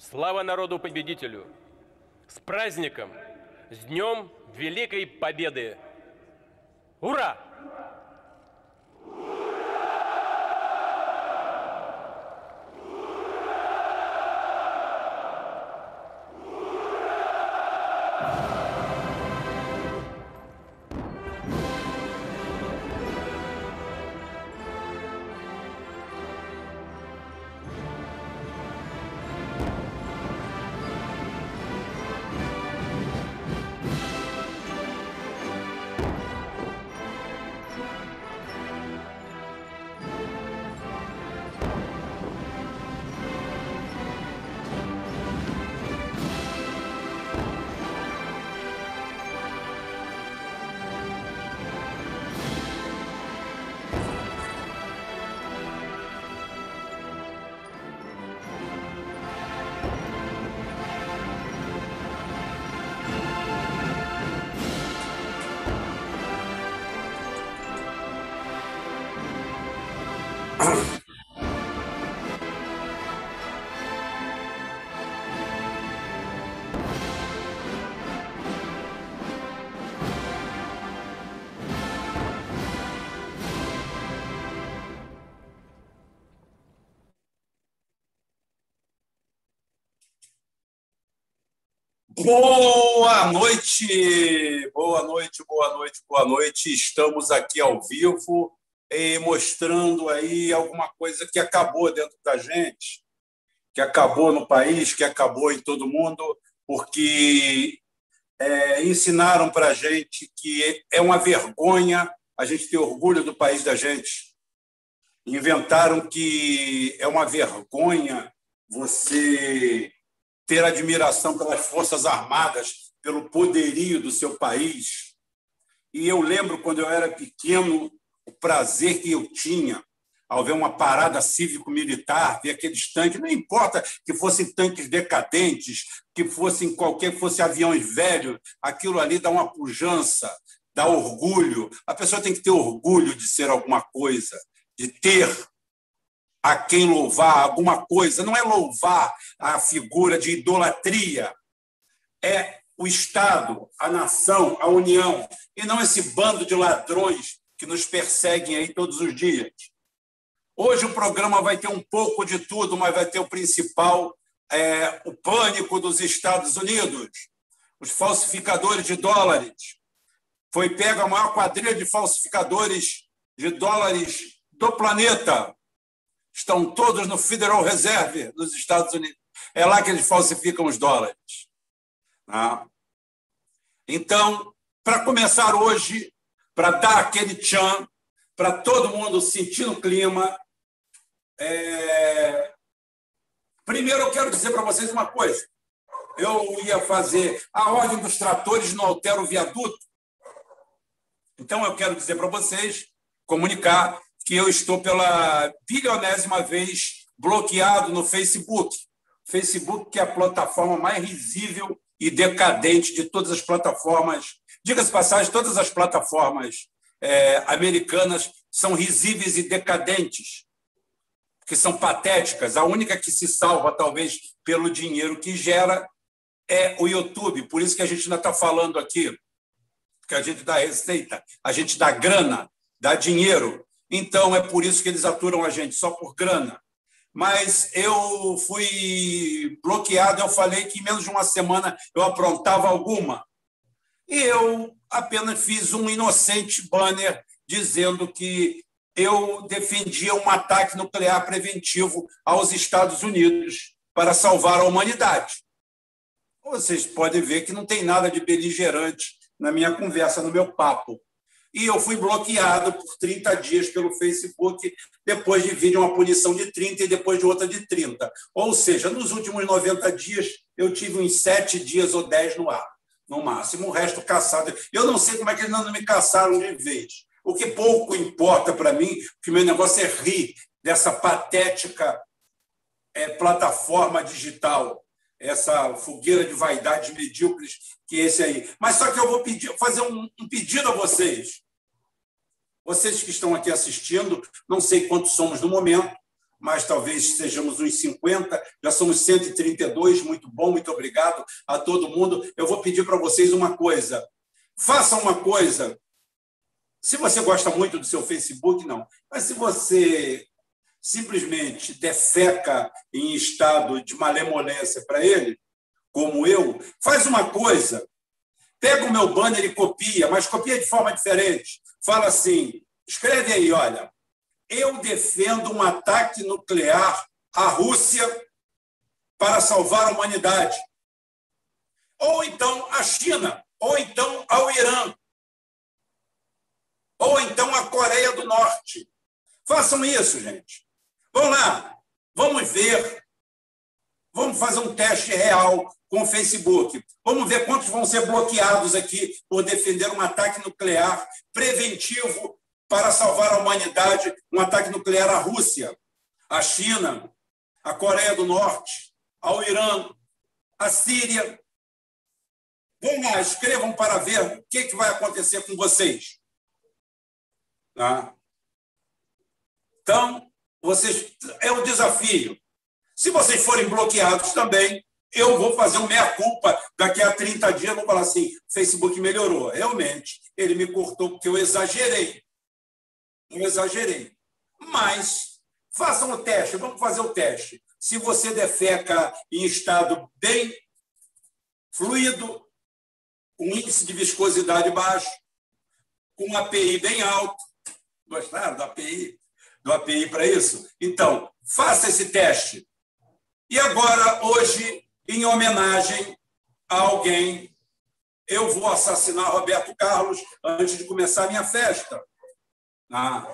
Слава народу-победителю! С праздником! С Днем Великой Победы! Ура! Boa noite, boa noite, boa noite, boa noite. Estamos aqui ao vivo e mostrando aí alguma coisa que acabou dentro da gente, que acabou no país, que acabou em todo mundo, porque é, ensinaram para a gente que é uma vergonha a gente ter orgulho do país da gente. Inventaram que é uma vergonha você ter admiração pelas Forças Armadas, pelo poderio do seu país. E eu lembro, quando eu era pequeno, o prazer que eu tinha ao ver uma parada cívico-militar, ver aqueles tanques, não importa que fossem tanques decadentes, que fossem qualquer fosse aviões velhos, aquilo ali dá uma pujança, dá orgulho. A pessoa tem que ter orgulho de ser alguma coisa, de ter a quem louvar alguma coisa. Não é louvar a figura de idolatria, é o Estado, a nação, a União, e não esse bando de ladrões que nos perseguem aí todos os dias. Hoje o programa vai ter um pouco de tudo, mas vai ter o principal, é, o pânico dos Estados Unidos, os falsificadores de dólares. Foi pega a maior quadrilha de falsificadores de dólares do planeta, estão todos no Federal Reserve dos Estados Unidos. É lá que eles falsificam os dólares. Tá? Então, para começar hoje, para dar aquele tchan, para todo mundo sentir o clima, é... primeiro eu quero dizer para vocês uma coisa. Eu ia fazer a ordem dos tratores não altera o viaduto. Então, eu quero dizer para vocês, comunicar que eu estou pela bilionésima vez bloqueado no Facebook. Facebook, que é a plataforma mais risível e decadente de todas as plataformas. Diga-se passagem, todas as plataformas é, americanas são risíveis e decadentes, que são patéticas. A única que se salva, talvez, pelo dinheiro que gera é o YouTube. Por isso que a gente ainda está falando aqui, que a gente dá receita, a gente dá grana, dá dinheiro. Então, é por isso que eles aturam a gente, só por grana. Mas eu fui bloqueado, eu falei que em menos de uma semana eu aprontava alguma. E eu apenas fiz um inocente banner dizendo que eu defendia um ataque nuclear preventivo aos Estados Unidos para salvar a humanidade. Vocês podem ver que não tem nada de beligerante na minha conversa, no meu papo e eu fui bloqueado por 30 dias pelo Facebook, depois de vir de uma punição de 30 e depois de outra de 30. Ou seja, nos últimos 90 dias, eu tive uns 7 dias ou 10 no ar, no máximo, o resto caçado. Eu não sei como é que eles não me caçaram de vez. O que pouco importa para mim, porque meu negócio é rir dessa patética é, plataforma digital, essa fogueira de vaidades medíocres que esse aí. Mas só que eu vou pedir, fazer um, um pedido a vocês. Vocês que estão aqui assistindo, não sei quantos somos no momento, mas talvez sejamos uns 50, já somos 132. Muito bom, muito obrigado a todo mundo. Eu vou pedir para vocês uma coisa: faça uma coisa. Se você gosta muito do seu Facebook, não. Mas se você simplesmente defeca em estado de malemolência para ele, como eu, faz uma coisa. Pega o meu banner e copia, mas copia de forma diferente. Fala assim: escreve aí, olha, eu defendo um ataque nuclear à Rússia para salvar a humanidade. Ou então a China, ou então ao Irã, ou então a Coreia do Norte. Façam isso, gente. Vamos lá, vamos ver. Vamos fazer um teste real com o Facebook. Vamos ver quantos vão ser bloqueados aqui por defender um ataque nuclear preventivo para salvar a humanidade um ataque nuclear à Rússia, à China, à Coreia do Norte, ao Irã, à Síria. Vamos lá, escrevam para ver o que, que vai acontecer com vocês. Tá? Então, vocês é o desafio. Se vocês forem bloqueados também, eu vou fazer uma meia-culpa daqui a 30 dias, vou falar assim, Facebook melhorou. Realmente, ele me cortou porque eu exagerei. Eu exagerei. Mas façam o teste, vamos fazer o teste. Se você defeca em estado bem fluido, com índice de viscosidade baixo, com API bem alto, gostaram do API? Do API para isso? Então, faça esse teste. E agora, hoje, em homenagem a alguém, eu vou assassinar Roberto Carlos antes de começar a minha festa. Ah,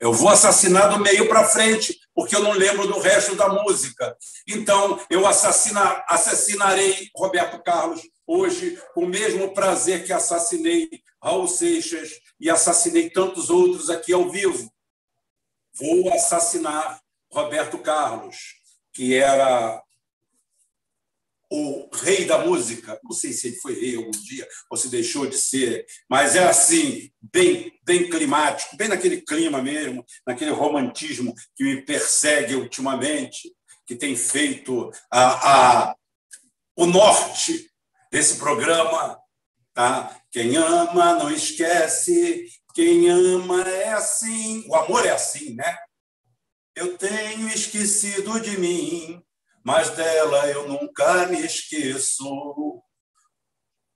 eu vou assassinar do meio para frente, porque eu não lembro do resto da música. Então, eu assassina, assassinarei Roberto Carlos hoje com o mesmo prazer que assassinei Raul Seixas e assassinei tantos outros aqui ao vivo. Vou assassinar Roberto Carlos, que era o rei da música. Não sei se ele foi rei algum dia ou se deixou de ser, mas é assim, bem, bem climático, bem naquele clima mesmo, naquele romantismo que me persegue ultimamente, que tem feito a, a o norte desse programa. Tá? Quem ama não esquece, quem ama é assim. O amor é assim, né? Eu tenho esquecido de mim, mas dela eu nunca me esqueço.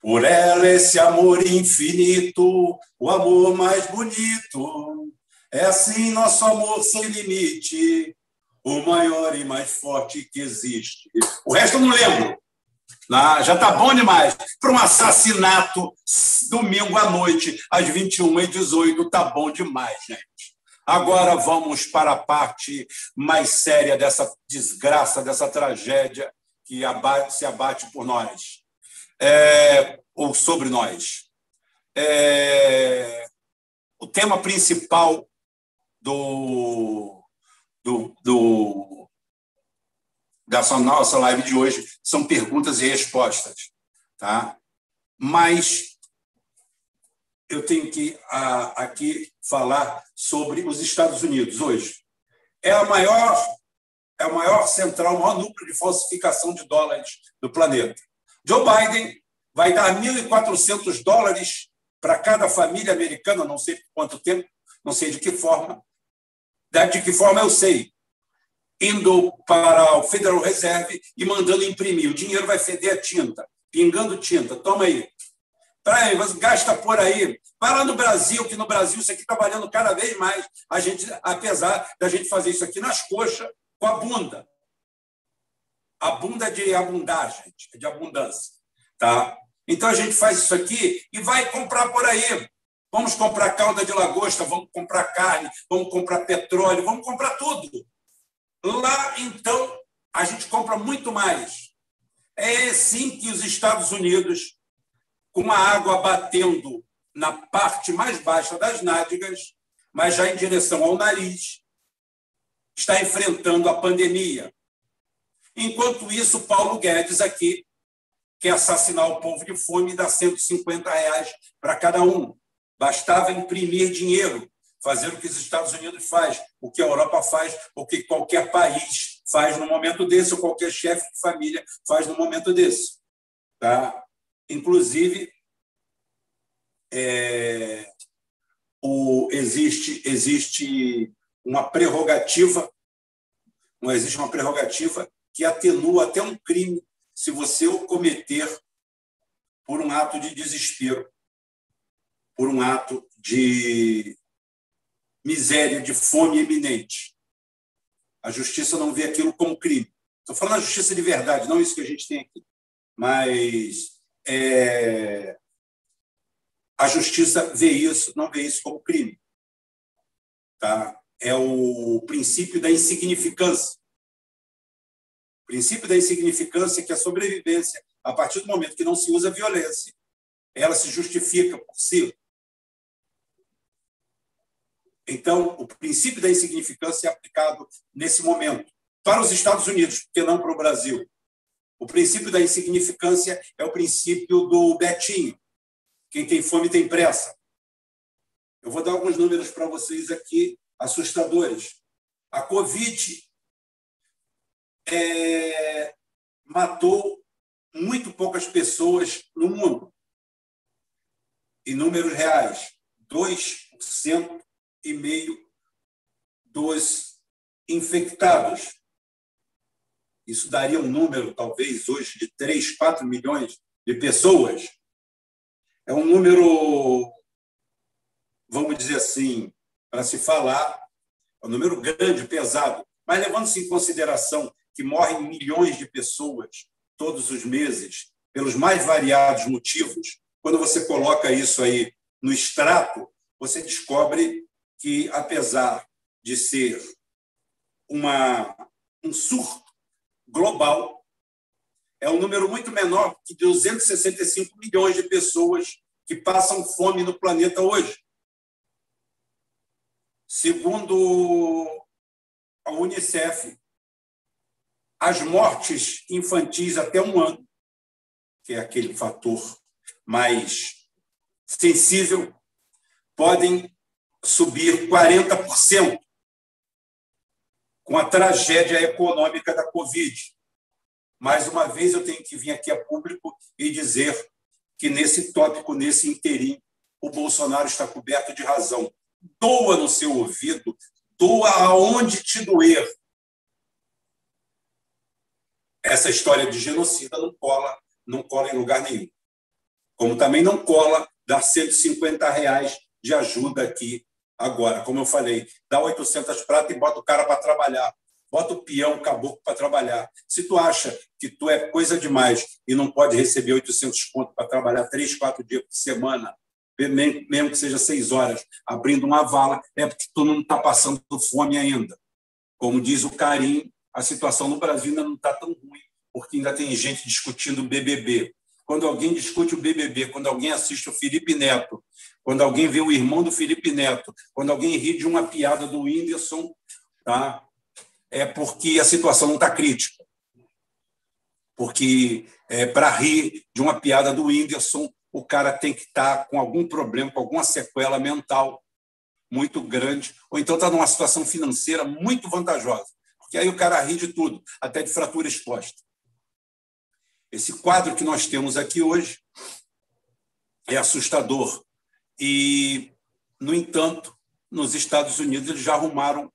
Por ela, esse amor infinito, o amor mais bonito. É assim nosso amor sem limite, o maior e mais forte que existe. O resto eu não lembro. Ah, já está bom demais. Para um assassinato domingo à noite, às 21h18, está bom demais, gente. Agora vamos para a parte mais séria dessa desgraça, dessa tragédia que abate, se abate por nós, é, ou sobre nós. É, o tema principal do, do, do, dessa nossa live de hoje são perguntas e respostas. Tá? Mas eu tenho que a, aqui falar sobre os Estados Unidos hoje. É a maior é a maior central, o maior núcleo de falsificação de dólares do planeta. Joe Biden vai dar 1.400 dólares para cada família americana, não sei por quanto tempo, não sei de que forma. De que forma eu sei. Indo para o Federal Reserve e mandando imprimir. O dinheiro vai feder a tinta, pingando tinta. Toma aí. Vai, gasta por aí. Vai lá no Brasil, que no Brasil isso aqui valendo cada vez mais, a gente, apesar da gente fazer isso aqui nas coxas, com a bunda. A bunda é de abundar, gente, é de abundância. Tá? Então a gente faz isso aqui e vai comprar por aí. Vamos comprar calda de lagosta, vamos comprar carne, vamos comprar petróleo, vamos comprar tudo. Lá, então, a gente compra muito mais. É assim que os Estados Unidos com a água batendo na parte mais baixa das nádegas, mas já em direção ao nariz, está enfrentando a pandemia. Enquanto isso, Paulo Guedes aqui quer assassinar o povo de fome e dar 150 reais para cada um. Bastava imprimir dinheiro, fazer o que os Estados Unidos faz, o que a Europa faz, o que qualquer país faz no momento desse, ou qualquer chefe de família faz no momento desse. Tá? Inclusive, é, o, existe, existe uma prerrogativa, não existe uma prerrogativa que atenua até um crime se você o cometer por um ato de desespero, por um ato de miséria, de fome iminente. A justiça não vê aquilo como crime. Estou falando da justiça de verdade, não isso que a gente tem aqui. Mas é, a justiça vê isso, não vê isso como crime. Tá? É o princípio da insignificância. O princípio da insignificância é que a sobrevivência, a partir do momento que não se usa violência, ela se justifica por si. Então, o princípio da insignificância é aplicado nesse momento para os Estados Unidos, porque não para o Brasil. O princípio da insignificância é o princípio do Betinho. Quem tem fome tem pressa. Eu vou dar alguns números para vocês aqui, assustadores. A Covid é, matou muito poucas pessoas no mundo. Em números reais, 2% e meio dos infectados. Isso daria um número, talvez, hoje, de 3, 4 milhões de pessoas. É um número, vamos dizer assim, para se falar, é um número grande, pesado. Mas levando-se em consideração que morrem milhões de pessoas todos os meses, pelos mais variados motivos, quando você coloca isso aí no extrato, você descobre que, apesar de ser uma, um surto global, é um número muito menor que 265 milhões de pessoas que passam fome no planeta hoje. Segundo a Unicef, as mortes infantis até um ano, que é aquele fator mais sensível, podem subir 40% com a tragédia econômica da Covid. Mais uma vez, eu tenho que vir aqui a público e dizer que nesse tópico, nesse interim, o Bolsonaro está coberto de razão. Doa no seu ouvido, doa aonde te doer. Essa história de genocida não cola, não cola em lugar nenhum. Como também não cola dar 150 reais de ajuda aqui agora. Como eu falei, dá 800 pratas e bota o cara para trabalhar. Bota o peão, o caboclo para trabalhar. Se tu acha que tu é coisa demais e não pode receber 800 pontos para trabalhar três, quatro dias por semana, mesmo que seja seis horas, abrindo uma vala, é porque tu não está passando fome ainda. Como diz o Carim, a situação no Brasil ainda não está tão ruim, porque ainda tem gente discutindo o BBB. Quando alguém discute o BBB, quando alguém assiste o Felipe Neto, quando alguém vê o irmão do Felipe Neto, quando alguém ri de uma piada do Whindersson, tá? é porque a situação não está crítica. Porque é, para rir de uma piada do Whindersson, o cara tem que estar tá com algum problema, com alguma sequela mental muito grande, ou então está numa situação financeira muito vantajosa. Porque aí o cara ri de tudo, até de fratura exposta. Esse quadro que nós temos aqui hoje é assustador. E, no entanto, nos Estados Unidos eles já arrumaram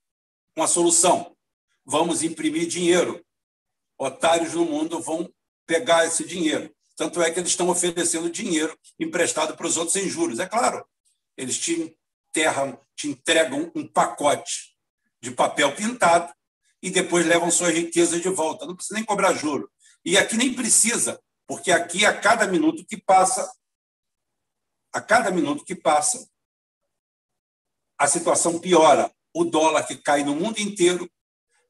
uma solução vamos imprimir dinheiro. Otários no mundo vão pegar esse dinheiro. Tanto é que eles estão oferecendo dinheiro emprestado para os outros sem juros. É claro, eles te enterram, te entregam um pacote de papel pintado e depois levam suas riquezas de volta. Não precisa nem cobrar juro. E aqui nem precisa, porque aqui, a cada minuto que passa, a cada minuto que passa, a situação piora. O dólar que cai no mundo inteiro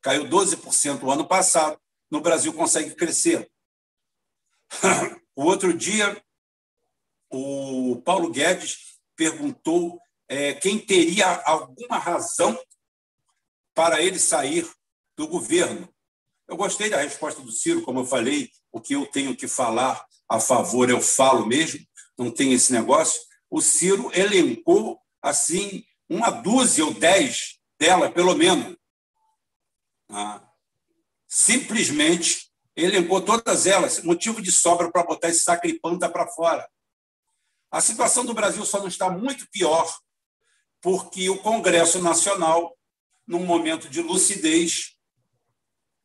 caiu 12% o ano passado, no Brasil consegue crescer. O outro dia, o Paulo Guedes perguntou é, quem teria alguma razão para ele sair do governo. Eu gostei da resposta do Ciro, como eu falei, o que eu tenho que falar a favor eu falo mesmo, não tem esse negócio. O Ciro elencou assim uma dúzia ou dez dela, pelo menos. Ah, simplesmente elencou todas elas, motivo de sobra para botar esse sacripanta para fora. A situação do Brasil só não está muito pior porque o Congresso Nacional, num momento de lucidez,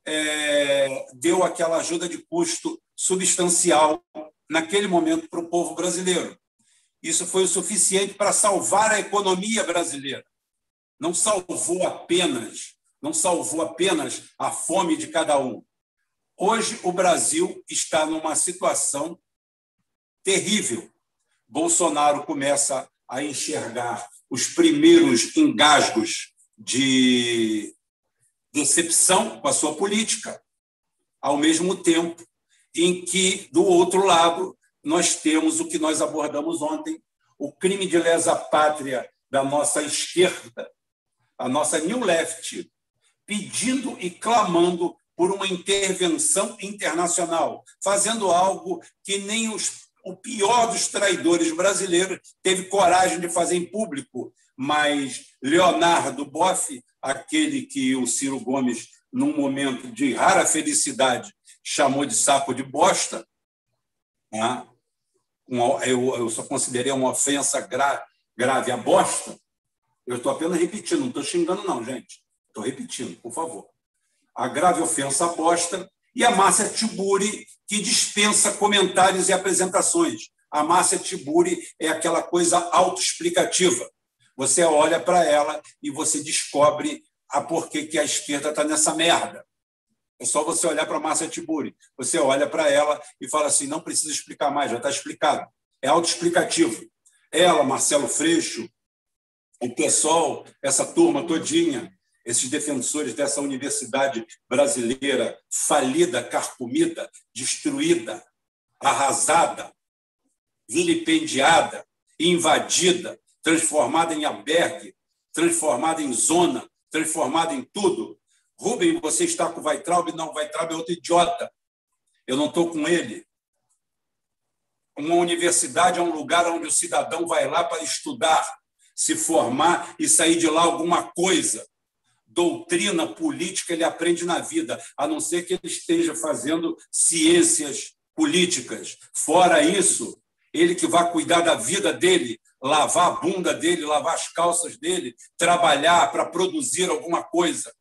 é, deu aquela ajuda de custo substancial naquele momento para o povo brasileiro. Isso foi o suficiente para salvar a economia brasileira. Não salvou apenas, não salvou apenas a fome de cada um. Hoje o Brasil está numa situação terrível. Bolsonaro começa a enxergar os primeiros engasgos de decepção com a sua política, ao mesmo tempo em que, do outro lado, nós temos o que nós abordamos ontem, o crime de lesa pátria da nossa esquerda, a nossa New Left, pedindo e clamando por uma intervenção internacional, fazendo algo que nem os o pior dos traidores brasileiros, teve coragem de fazer em público, mas Leonardo Boff, aquele que o Ciro Gomes, num momento de rara felicidade, chamou de saco de bosta, né? eu, só considerei uma ofensa grave a bosta. Eu estou apenas repetindo, não estou xingando, não, gente. Estou repetindo, por favor. A grave ofensa a bosta e a Márcia Tiburi, que dispensa comentários e apresentações. A Márcia Tiburi é aquela coisa autoexplicativa. Você olha para ela e você descobre a porquê que a esquerda está nessa merda. É só você olhar para a Márcia Tiburi. Você olha para ela e fala assim: não precisa explicar mais, já está explicado. É autoexplicativo. Ela, Marcelo Freixo, o pessoal, essa turma todinha, esses defensores dessa universidade brasileira falida, carcomida, destruída, arrasada, vilipendiada, invadida, transformada em albergue, transformada em zona, transformada em tudo. Rubem, você está com o Weitraub? Não, o Weitraub é outro idiota. Eu não estou com ele. Uma universidade é um lugar onde o cidadão vai lá para estudar, se formar e sair de lá alguma coisa doutrina política ele aprende na vida, a não ser que ele esteja fazendo ciências políticas. Fora isso, ele que vai cuidar da vida dele, lavar a bunda dele, lavar as calças dele, trabalhar para produzir alguma coisa.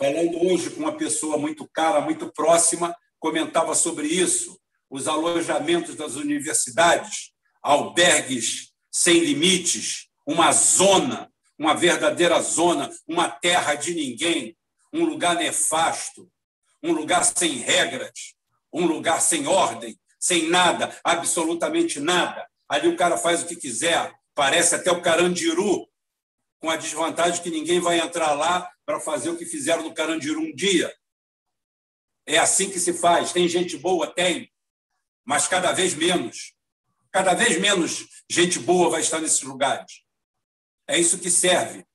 Falando hoje com uma pessoa muito cara, muito próxima, comentava sobre isso, os alojamentos das universidades, albergues sem limites, uma zona uma verdadeira zona, uma terra de ninguém, um lugar nefasto, um lugar sem regras, um lugar sem ordem, sem nada, absolutamente nada. Ali o cara faz o que quiser, parece até o Carandiru, com a desvantagem que ninguém vai entrar lá para fazer o que fizeram no Carandiru um dia. É assim que se faz. Tem gente boa? Tem, mas cada vez menos. Cada vez menos gente boa vai estar nesses lugares. É isso que serve.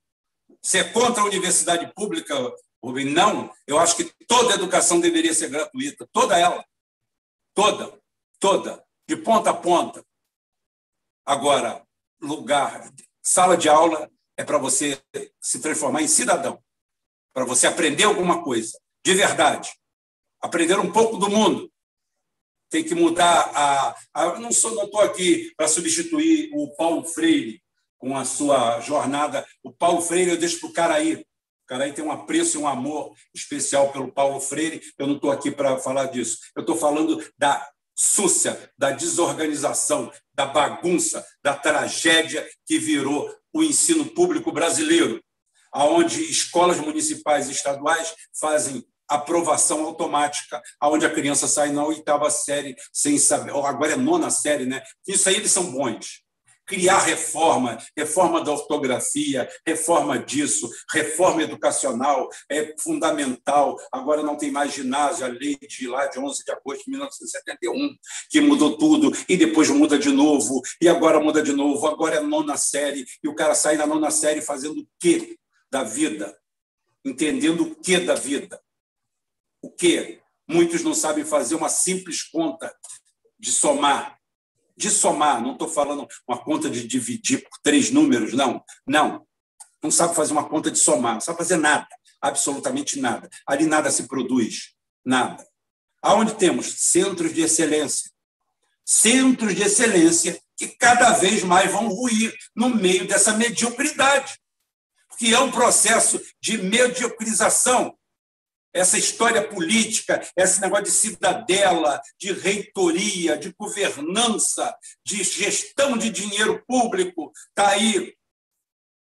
Você é contra a universidade pública, Rubem? Não. Eu acho que toda educação deveria ser gratuita. Toda ela. Toda. Toda. De ponta a ponta. Agora, lugar, sala de aula é para você se transformar em cidadão. Para você aprender alguma coisa. De verdade. Aprender um pouco do mundo tem que mudar a. a não sou, não estou aqui para substituir o Paulo Freire, com a sua jornada. O Paulo Freire, eu deixo para o Caraí. O Caraí tem um apreço e um amor especial pelo Paulo Freire. Eu não estou aqui para falar disso. Eu estou falando da súcia, da desorganização, da bagunça, da tragédia que virou o ensino público brasileiro, aonde escolas municipais e estaduais fazem aprovação automática, aonde a criança sai na oitava série sem saber, agora é nona série, né? Isso aí eles são bons criar reforma, reforma da ortografia, reforma disso, reforma educacional é fundamental. Agora não tem mais ginásio, a lei de lá de 11 de agosto de 1971, que mudou tudo, e depois muda de novo, e agora muda de novo, agora é nona série, e o cara sai na nona série fazendo o quê da vida? Entendendo o que da vida? O quê? Muitos não sabem fazer uma simples conta de somar de somar, não estou falando uma conta de dividir por três números, não. Não. Não sabe fazer uma conta de somar, não sabe fazer nada, absolutamente nada. Ali nada se produz, nada. Aonde temos centros de excelência? Centros de excelência que cada vez mais vão ruir no meio dessa mediocridade, que é um processo de mediocrização essa história política, esse negócio de cidadela, de reitoria, de governança, de gestão de dinheiro público, está aí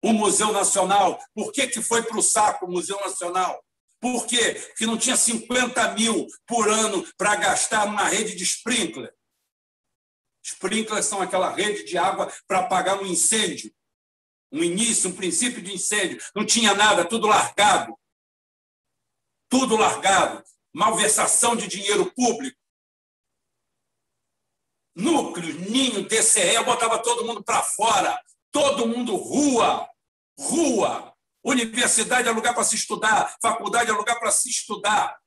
o Museu Nacional. Por que, que foi para o saco o Museu Nacional? Por quê? Porque não tinha 50 mil por ano para gastar numa rede de sprinkler. Sprinklers são aquela rede de água para apagar um incêndio, um início, um princípio de incêndio. Não tinha nada, tudo largado tudo largado, malversação de dinheiro público. Núcleo, ninho, DCE, botava todo mundo para fora, todo mundo rua, rua. Universidade é lugar para se estudar, faculdade é lugar para se estudar.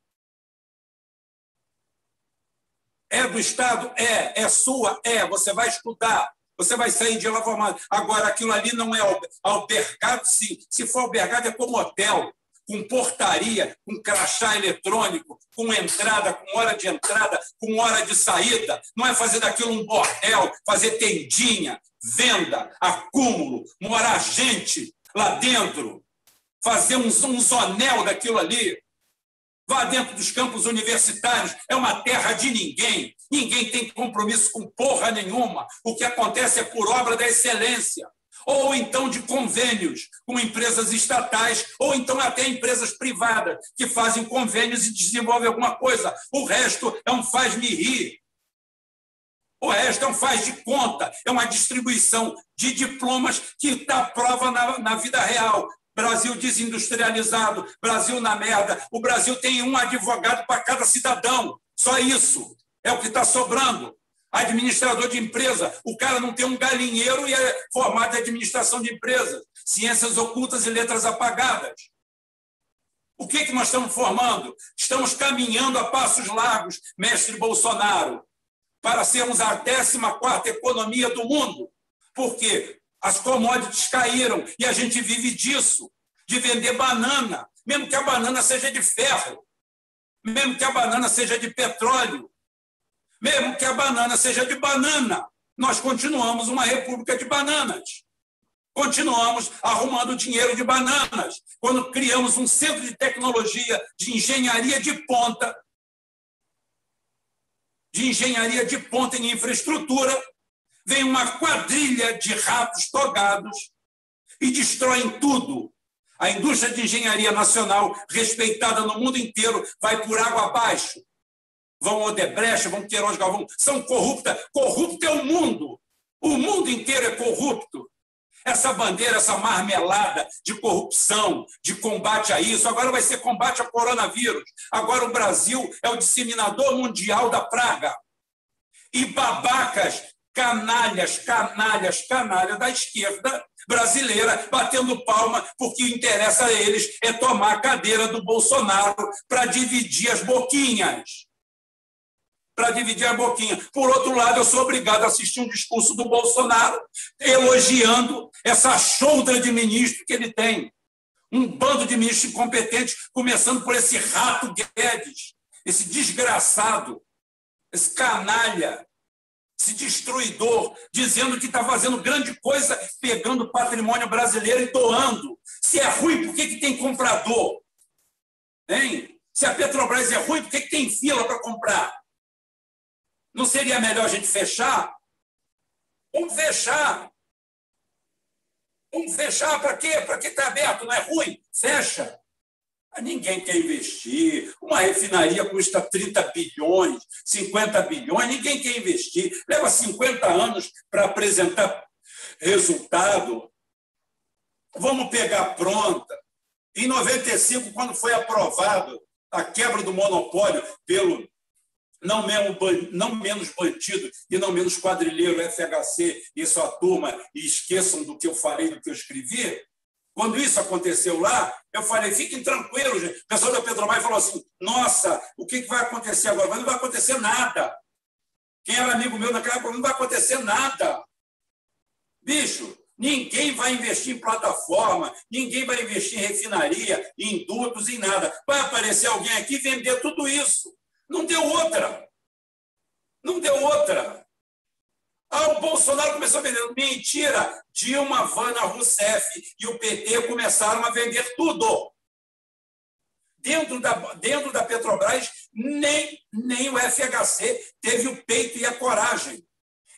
É do Estado? É. É sua? É. Você vai estudar. Você vai sair de lá formado. Agora, aquilo ali não é albergado, sim. Se for albergado, é como hotel com portaria, com crachá eletrônico, com entrada, com hora de entrada, com hora de saída. Não é fazer daquilo um bordel, fazer tendinha, venda, acúmulo, morar gente lá dentro, fazer um, um zonel daquilo ali. Vá dentro dos campos universitários, é uma terra de ninguém. Ninguém tem compromisso com porra nenhuma. O que acontece é por obra da excelência ou então de convênios com empresas estatais, ou então até empresas privadas que fazem convênios e desenvolvem alguma coisa. O resto é um faz-me rir. O resto é um faz de conta, é uma distribuição de diplomas que está prova na, na vida real. Brasil desindustrializado, Brasil na merda. O Brasil tem um advogado para cada cidadão. Só isso é o que está sobrando administrador de empresa. O cara não tem um galinheiro e é formado em administração de empresas, ciências ocultas e letras apagadas. O que, que nós estamos formando? Estamos caminhando a passos largos, mestre Bolsonaro, para sermos a 14 economia do mundo. Por quê? As commodities caíram e a gente vive disso, de vender banana, mesmo que a banana seja de ferro, mesmo que a banana seja de petróleo, mesmo que a banana seja de banana, nós continuamos uma república de bananas. Continuamos arrumando dinheiro de bananas. Quando criamos um centro de tecnologia, de engenharia de ponta, de engenharia de ponta em infraestrutura, vem uma quadrilha de ratos togados e destroem tudo. A indústria de engenharia nacional, respeitada no mundo inteiro, vai por água abaixo vão Odebrecht, vão Queiroz Galvão, são corruptas. Corrupto é o mundo. O mundo inteiro é corrupto. Essa bandeira, essa marmelada de corrupção, de combate a isso, agora vai ser combate ao coronavírus. Agora o Brasil é o disseminador mundial da praga. E babacas, canalhas, canalhas, canalhas da esquerda brasileira batendo palma porque o interessa a eles é tomar a cadeira do Bolsonaro para dividir as boquinhas para dividir a boquinha. Por outro lado, eu sou obrigado a assistir um discurso do Bolsonaro elogiando essa choudra de ministro que ele tem. Um bando de ministros incompetentes, começando por esse rato Guedes, esse desgraçado, esse canalha, esse destruidor, dizendo que está fazendo grande coisa, pegando patrimônio brasileiro e doando. Se é ruim, por que, que tem comprador? Hein? Se a Petrobras é ruim, por que, que tem fila para comprar? Não seria melhor a gente fechar? Vamos fechar. Vamos fechar para quê? Para que está aberto? Não é ruim? Fecha. Ninguém quer investir. Uma refinaria custa 30 bilhões, 50 bilhões, ninguém quer investir. Leva 50 anos para apresentar resultado. Vamos pegar pronta. Em 95, quando foi aprovado a quebra do monopólio pelo não menos, não menos bandido e não menos quadrilheiro FHC e sua turma, e esqueçam do que eu falei, do que eu escrevi. Quando isso aconteceu lá, eu falei: fiquem tranquilos, gente. O pessoal da Petrobras falou assim: nossa, o que vai acontecer agora? Mas não vai acontecer nada. Quem era amigo meu naquela época, não vai acontecer nada. Bicho, ninguém vai investir em plataforma, ninguém vai investir em refinaria, em dutos, em nada. Vai aparecer alguém aqui vender tudo isso. Não deu outra. Não deu outra. Ah, o Bolsonaro começou a vender. Mentira! Dilma, Vana, Rousseff e o PT começaram a vender tudo. Dentro da, dentro da Petrobras, nem, nem o FHC teve o peito e a coragem.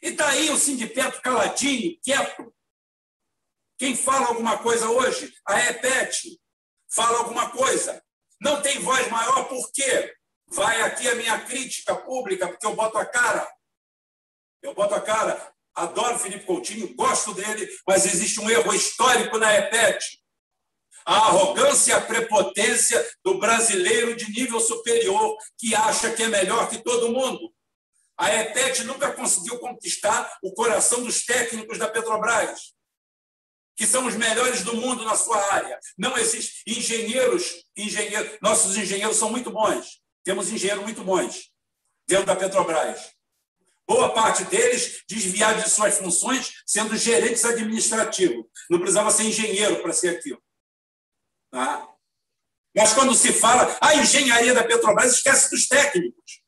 E está aí o sindicato caladinho, quieto. Quem fala alguma coisa hoje? A EPET fala alguma coisa. Não tem voz maior, por quê? Vai aqui a minha crítica pública, porque eu boto a cara. Eu boto a cara. Adoro Felipe Coutinho, gosto dele, mas existe um erro histórico na EPET a arrogância e a prepotência do brasileiro de nível superior que acha que é melhor que todo mundo. A EPET nunca conseguiu conquistar o coração dos técnicos da Petrobras, que são os melhores do mundo na sua área. Não existe engenheiros, engenheiros, nossos engenheiros são muito bons. Temos engenheiros muito bons dentro da Petrobras. Boa parte deles desviados de suas funções, sendo gerentes administrativos. Não precisava ser engenheiro para ser aquilo. Tá? Mas quando se fala a engenharia da Petrobras, esquece dos técnicos,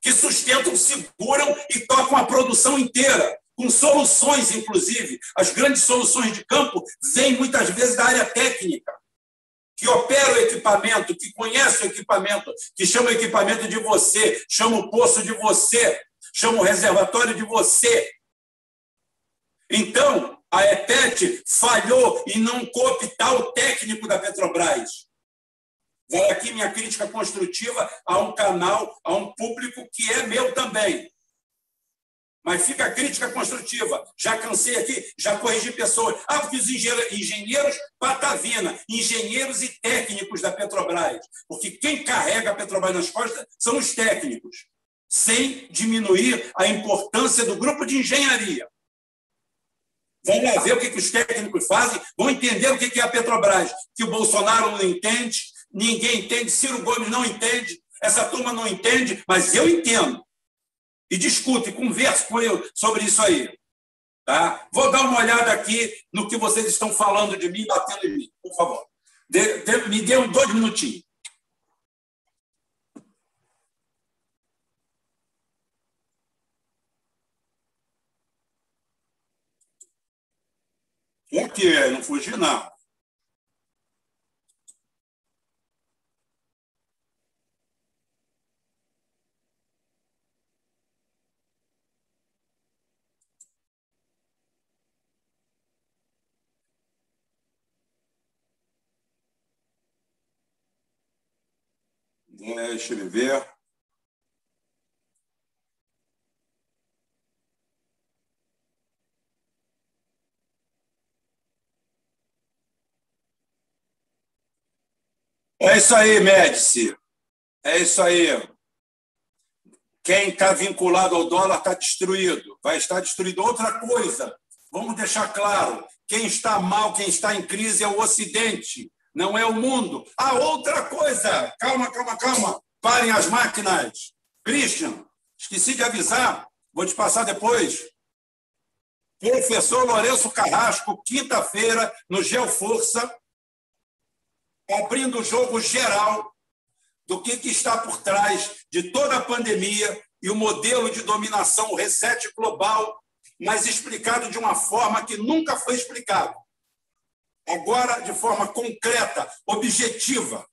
que sustentam, seguram e tocam a produção inteira, com soluções, inclusive. As grandes soluções de campo vêm muitas vezes da área técnica, que opera o equipamento, que conhece o equipamento, que chama o equipamento de você, chama o poço de você, chama o reservatório de você. Então, a EPET falhou em não cooptar o técnico da Petrobras. Vai aqui minha crítica construtiva a um canal, a um público que é meu também. Mas fica a crítica construtiva. Já cansei aqui, já corrigi pessoas. Ah, porque os engenheiros, patavina, engenheiros e técnicos da Petrobras. Porque quem carrega a Petrobras nas costas são os técnicos, sem diminuir a importância do grupo de engenharia. Vão lá ver o que, os técnicos fazem, vão entender o que, que é a Petrobras, que o Bolsonaro não entende, ninguém entende, Ciro Gomes não entende, essa turma não entende, mas eu entendo. E discuto e converso com eu sobre isso aí. Tá? Vou dar uma olhada aqui no que vocês estão falando de mim, batendo em mim, por favor. De, de, me dê um dois minutinhos. Por quê? Não fugi, não. Deixa eu É isso aí, Médici. É isso aí. Quem está vinculado ao dólar está destruído. Vai estar destruído. Outra coisa, vamos deixar claro: quem está mal, quem está em crise é o Ocidente, não é o mundo. Ah, outra coisa, calma, calma, calma. Parem as máquinas. Christian, esqueci de avisar, vou te passar depois. Professor Lourenço Carrasco, quinta-feira, no Geoforça, abrindo o jogo geral do que, que está por trás de toda a pandemia e o modelo de dominação, o reset global, mas explicado de uma forma que nunca foi explicado. Agora, de forma concreta, objetiva.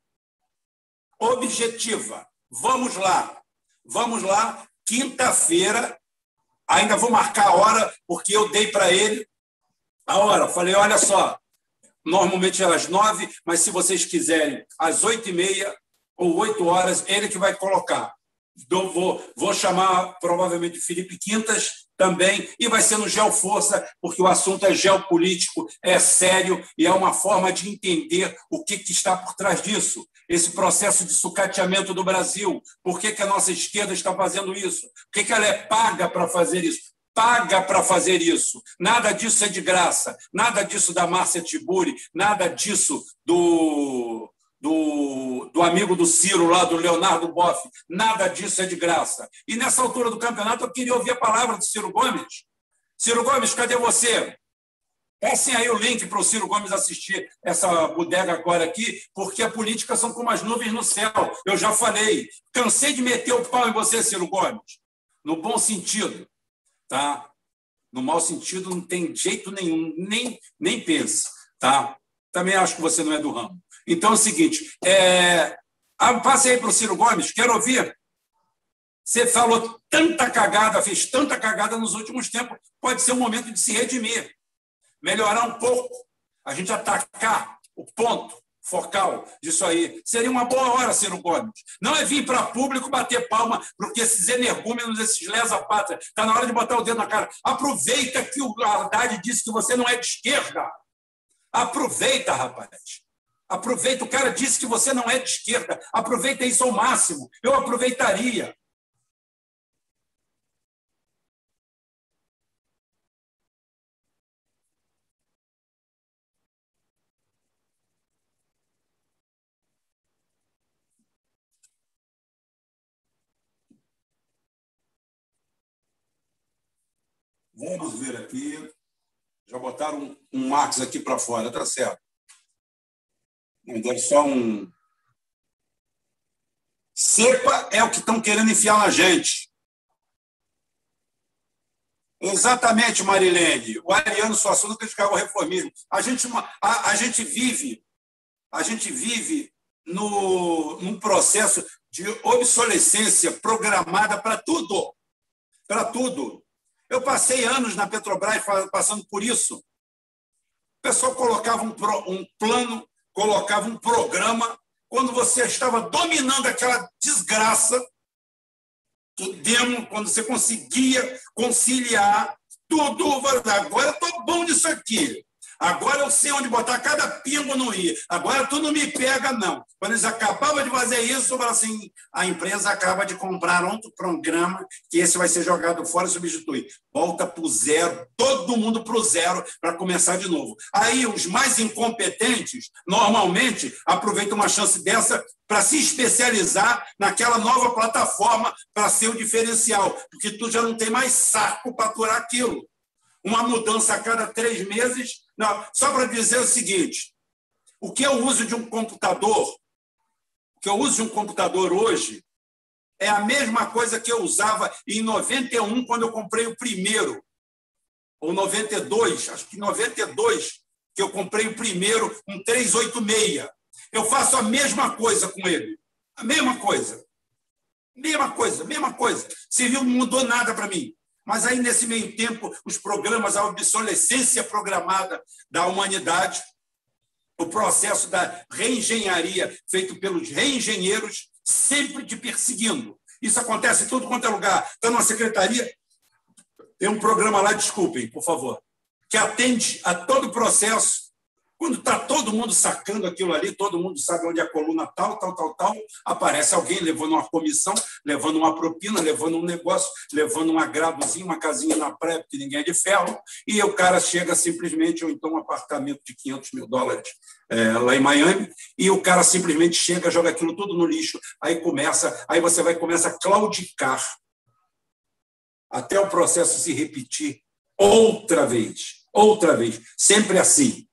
Objetiva. Vamos lá. Vamos lá. Quinta-feira, ainda vou marcar a hora, porque eu dei para ele a hora. Falei: olha só, normalmente é às nove, mas se vocês quiserem, às oito e meia ou oito horas, ele que vai colocar. Então, vou, vou chamar provavelmente Felipe Quintas também, e vai ser no Geoforça, porque o assunto é geopolítico, é sério e é uma forma de entender o que, que está por trás disso. Esse processo de sucateamento do Brasil. Por que, que a nossa esquerda está fazendo isso? Por que, que ela é paga para fazer isso? Paga para fazer isso. Nada disso é de graça. Nada disso da Márcia Tiburi, nada disso do, do, do amigo do Ciro lá, do Leonardo Boff. Nada disso é de graça. E nessa altura do campeonato eu queria ouvir a palavra do Ciro Gomes. Ciro Gomes, cadê você? Passem aí o link para o Ciro Gomes assistir essa bodega agora aqui, porque a política são como as nuvens no céu. Eu já falei. Cansei de meter o pau em você, Ciro Gomes. No bom sentido. Tá? No mau sentido não tem jeito nenhum, nem, nem pensa. Tá? Também acho que você não é do ramo. Então é o seguinte: é... Ah, passe aí para o Ciro Gomes, quero ouvir. Você falou tanta cagada, fez tanta cagada nos últimos tempos, pode ser um momento de se redimir, melhorar um pouco, a gente atacar o ponto focal disso aí. Seria uma boa hora, Ciro Gomes. Não é vir para público bater palma porque esses energúmenos, esses lesa-pátria, está na hora de botar o dedo na cara. Aproveita que o Haddad disse que você não é de esquerda. Aproveita, rapaz. Aproveita, o cara disse que você não é de esquerda. Aproveita isso ao máximo. Eu aproveitaria. Vamos ver aqui. Já botaram um, Marx aqui para fora, tá certo. Não deve só um. Cepa é o que estão querendo enfiar na gente. Exatamente, Marilene. O Ariano Suassuna criticava o reformismo. A gente, a, a gente vive, a gente vive no, num processo de obsolescência programada para tudo. Para tudo. Eu passei anos na Petrobras passando por isso. O pessoal colocava um, um plano colocava um programa quando você estava dominando aquela desgraça, demo, quando você conseguia conciliar tudo. Agora estou bom nisso aqui. Agora eu sei onde botar cada pingo no i. Agora tu não me pega, não. Quando eles acabavam de fazer isso, assim, a empresa acaba de comprar outro programa que esse vai ser jogado fora e substituir. Volta para o zero, todo mundo para o zero para começar de novo. Aí os mais incompetentes, normalmente, aproveitam uma chance dessa para se especializar naquela nova plataforma para ser o diferencial, porque tu já não tem mais saco para aturar aquilo uma mudança a cada três meses. Não, só para dizer o seguinte: o que eu uso de um computador, o que eu uso de um computador hoje, é a mesma coisa que eu usava em 91, quando eu comprei o primeiro, ou 92, acho que 92, que eu comprei o primeiro, um 386. Eu faço a mesma coisa com ele. A mesma coisa. Mesma coisa, mesma coisa. Serviu, não mudou nada para mim. Mas aí, nesse meio tempo, os programas, a obsolescência programada da humanidade, o processo da reengenharia feito pelos reengenheiros, sempre te perseguindo. Isso acontece em todo quanto é lugar. Está numa secretaria, tem um programa lá, desculpem, por favor, que atende a todo o processo quando está todo mundo sacando aquilo ali, todo mundo sabe onde é a coluna tal, tal, tal, tal, aparece alguém levando uma comissão, levando uma propina, levando um negócio, levando um agradozinho, uma casinha na praia, porque ninguém é de ferro, e o cara chega simplesmente, ou então um apartamento de 500 mil dólares é, lá em Miami, e o cara simplesmente chega, joga aquilo tudo no lixo, aí começa, aí você vai começa a claudicar até o processo se repetir outra vez, outra vez, sempre assim.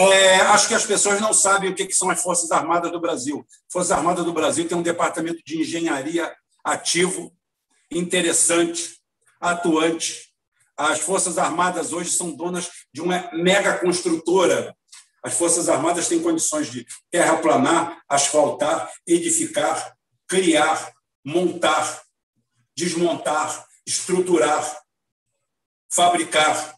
É, acho que as pessoas não sabem o que são as Forças Armadas do Brasil. Forças Armadas do Brasil tem um departamento de engenharia ativo, interessante, atuante. As Forças Armadas hoje são donas de uma mega construtora. As Forças Armadas têm condições de terraplanar, asfaltar, edificar, criar, montar, desmontar, estruturar, fabricar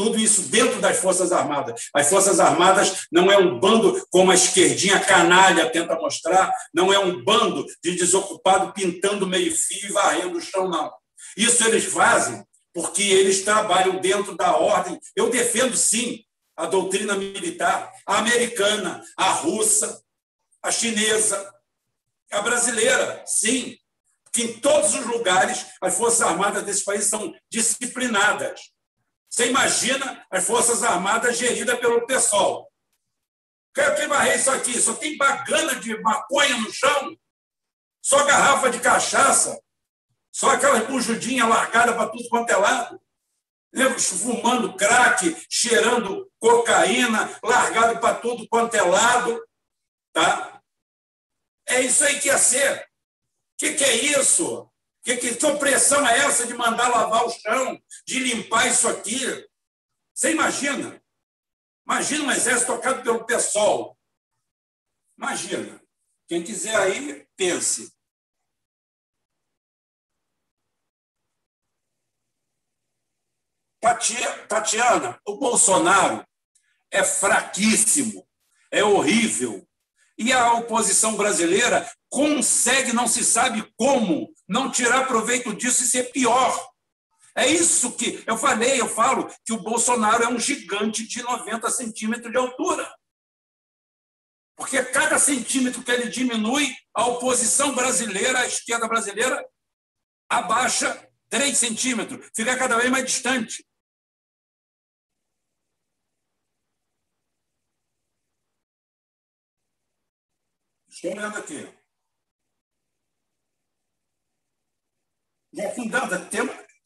tudo isso dentro das Forças Armadas. As Forças Armadas não é um bando como a esquerdinha canalha tenta mostrar, não é um bando de desocupado pintando meio-fio e varrendo o chão, não. Isso eles fazem porque eles trabalham dentro da ordem. Eu defendo, sim, a doutrina militar, a americana, a russa, a chinesa, a brasileira, sim. Que em todos os lugares as Forças Armadas desse país são disciplinadas. Você imagina as Forças Armadas geridas pelo PSOL. Quero que varrer isso aqui. Só tem bagana de maconha no chão. Só garrafa de cachaça. Só aquela bujudinha largada para tudo quanto é lado. Fumando crack, cheirando cocaína, largado para tudo quanto é lado. Tá? É isso aí que ia ser. O que, que é isso? Que, que pressão é essa de mandar lavar o chão, de limpar isso aqui? Você imagina? Imagina um exército tocado pelo pessoal. Imagina. Quem quiser aí, pense. Tatiana, o Bolsonaro é fraquíssimo, é horrível. E a oposição brasileira consegue, não se sabe como, não tirar proveito disso e ser pior. É isso que eu falei, eu falo que o Bolsonaro é um gigante de 90 centímetros de altura. Porque cada centímetro que ele diminui, a oposição brasileira, a esquerda brasileira, abaixa 3 centímetros, fica cada vez mais distante. Estou olhando aqui. E afundando, tem,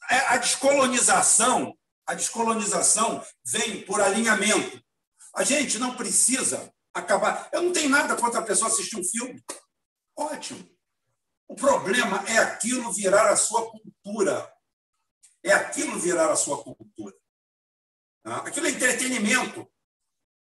é, a descolonização, a descolonização vem por alinhamento. A gente não precisa acabar. Eu não tenho nada contra a pessoa assistir um filme. Ótimo. O problema é aquilo virar a sua cultura. É aquilo virar a sua cultura. Tá? Aquilo é entretenimento.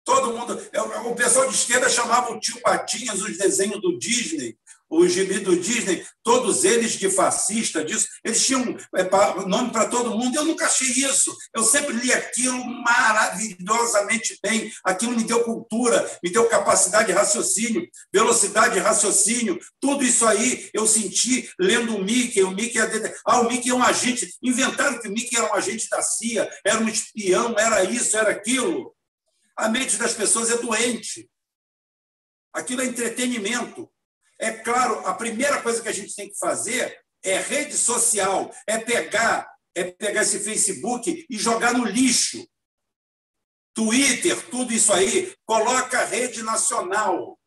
Todo mundo. O pessoal de esquerda chamava o tio Patinhas os desenhos do Disney, o gibi do Disney, todos eles de fascista, disso. Eles tinham é, nome para todo mundo. Eu nunca achei isso. Eu sempre li aquilo maravilhosamente bem. Aquilo me deu cultura, me deu capacidade de raciocínio, velocidade de raciocínio. Tudo isso aí eu senti lendo o Mickey. O Mickey, é... ah, o Mickey é um agente. Inventaram que o Mickey era um agente da CIA, era um espião, era isso, era aquilo. A mente das pessoas é doente. Aquilo é entretenimento. É claro, a primeira coisa que a gente tem que fazer é rede social, é pegar, é pegar esse Facebook e jogar no lixo. Twitter, tudo isso aí, coloca rede nacional.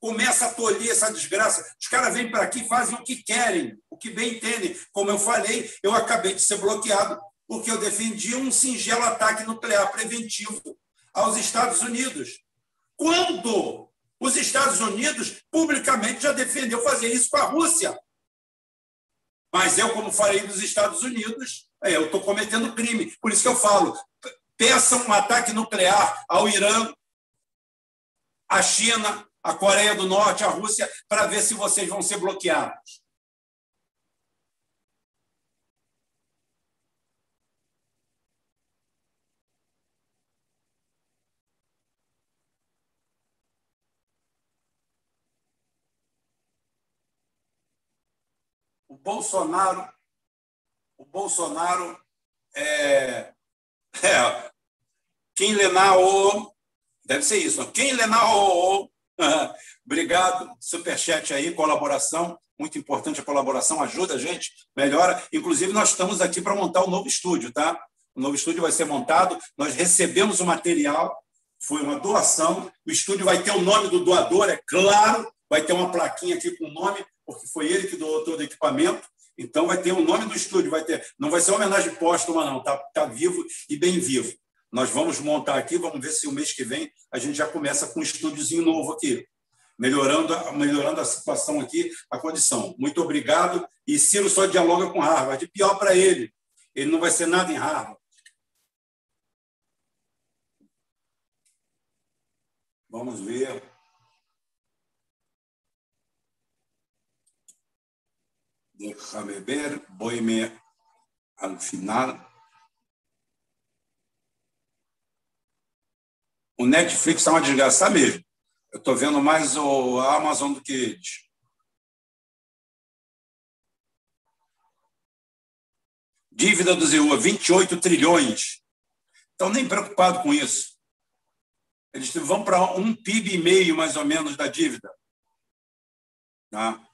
Começa a tolir essa desgraça. Os caras vêm para aqui fazem o que querem, o que bem entendem. Como eu falei, eu acabei de ser bloqueado porque eu defendi um singelo ataque nuclear preventivo aos Estados Unidos. Quando os Estados Unidos publicamente já defendeu fazer isso com a Rússia. Mas eu, como falei dos Estados Unidos, é, eu estou cometendo crime. Por isso que eu falo: peçam um ataque nuclear ao Irã, à China, à Coreia do Norte, à Rússia, para ver se vocês vão ser bloqueados. Bolsonaro, o Bolsonaro é, é quem lenar o deve ser isso, quem lenar o obrigado, superchat aí, colaboração, muito importante a colaboração, ajuda a gente, melhora. Inclusive, nós estamos aqui para montar um novo estúdio, tá? O novo estúdio vai ser montado, nós recebemos o material, foi uma doação, o estúdio vai ter o nome do doador, é claro, vai ter uma plaquinha aqui com o nome, porque foi ele que doou todo o equipamento. Então vai ter o nome do estúdio, vai ter, não vai ser uma homenagem póstuma não, tá, tá vivo e bem vivo. Nós vamos montar aqui, vamos ver se o mês que vem a gente já começa com um estúdiozinho novo aqui, melhorando, melhorando a situação aqui, a condição. Muito obrigado. E Ciro só dialoga com Harvard. Pior para ele, ele não vai ser nada em Harvard. Vamos ver. Déjame ver, voy al final. O Netflix está uma desgraça, mesmo. Eu estou vendo mais o Amazon do que eles. Dívida do ZEU, 28 trilhões. Estão nem preocupados com isso. Eles vão para um PIB e meio, mais ou menos, da dívida. Tá?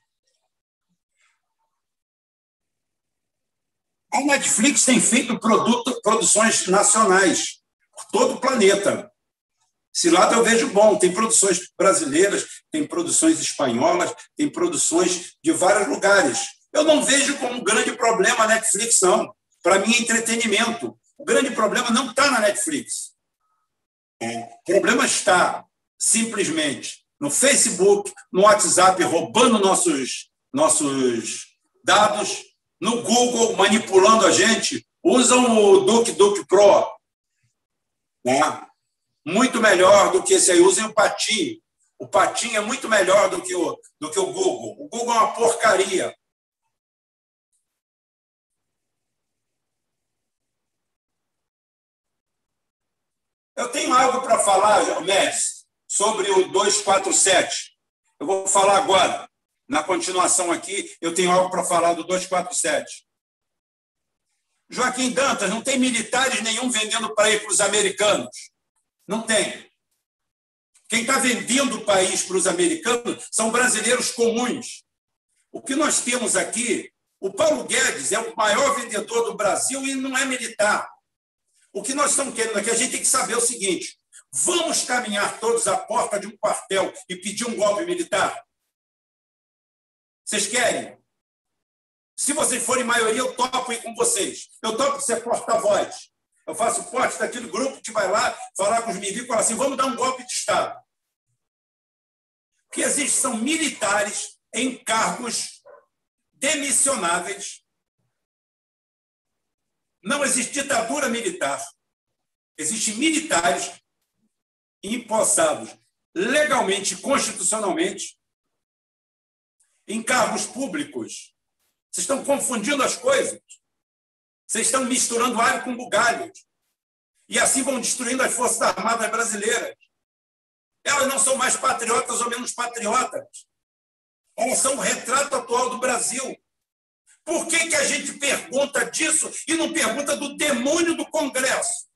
A Netflix tem feito produto, produções nacionais por todo o planeta. Esse lado eu vejo bom. Tem produções brasileiras, tem produções espanholas, tem produções de vários lugares. Eu não vejo como grande problema a Netflix, não. Para mim, é entretenimento. O grande problema não está na Netflix. O problema está simplesmente no Facebook, no WhatsApp, roubando nossos, nossos dados, no Google, manipulando a gente. Usam o Duke Pro. Né? Muito melhor do que esse aí. Usem o Patinho. O Patinho é muito melhor do que o, do que o Google. O Google é uma porcaria. Eu tenho algo para falar, Messi, sobre o 247. Eu vou falar agora. Na continuação aqui, eu tenho algo para falar do 247. Joaquim Dantas, não tem militares nenhum vendendo para ir para os americanos. Não tem. Quem está vendendo o país para os americanos são brasileiros comuns. O que nós temos aqui, o Paulo Guedes é o maior vendedor do Brasil e não é militar. O que nós estamos querendo aqui, a gente tem que saber o seguinte: vamos caminhar todos à porta de um quartel e pedir um golpe militar? Vocês querem? Se vocês forem maioria, eu topo ir com vocês. Eu topo ser porta-voz. Eu faço parte daquele grupo que vai lá falar com os milicos e falar assim: vamos dar um golpe de Estado. O que existe são militares em cargos demissionáveis não existe ditadura militar. Existem militares empossados legalmente, constitucionalmente, em cargos públicos. Vocês estão confundindo as coisas. Vocês estão misturando alho com bugalho. E assim vão destruindo as Forças Armadas brasileiras. Elas não são mais patriotas ou menos patriotas. Elas são o retrato atual do Brasil. Por que, que a gente pergunta disso e não pergunta do demônio do Congresso?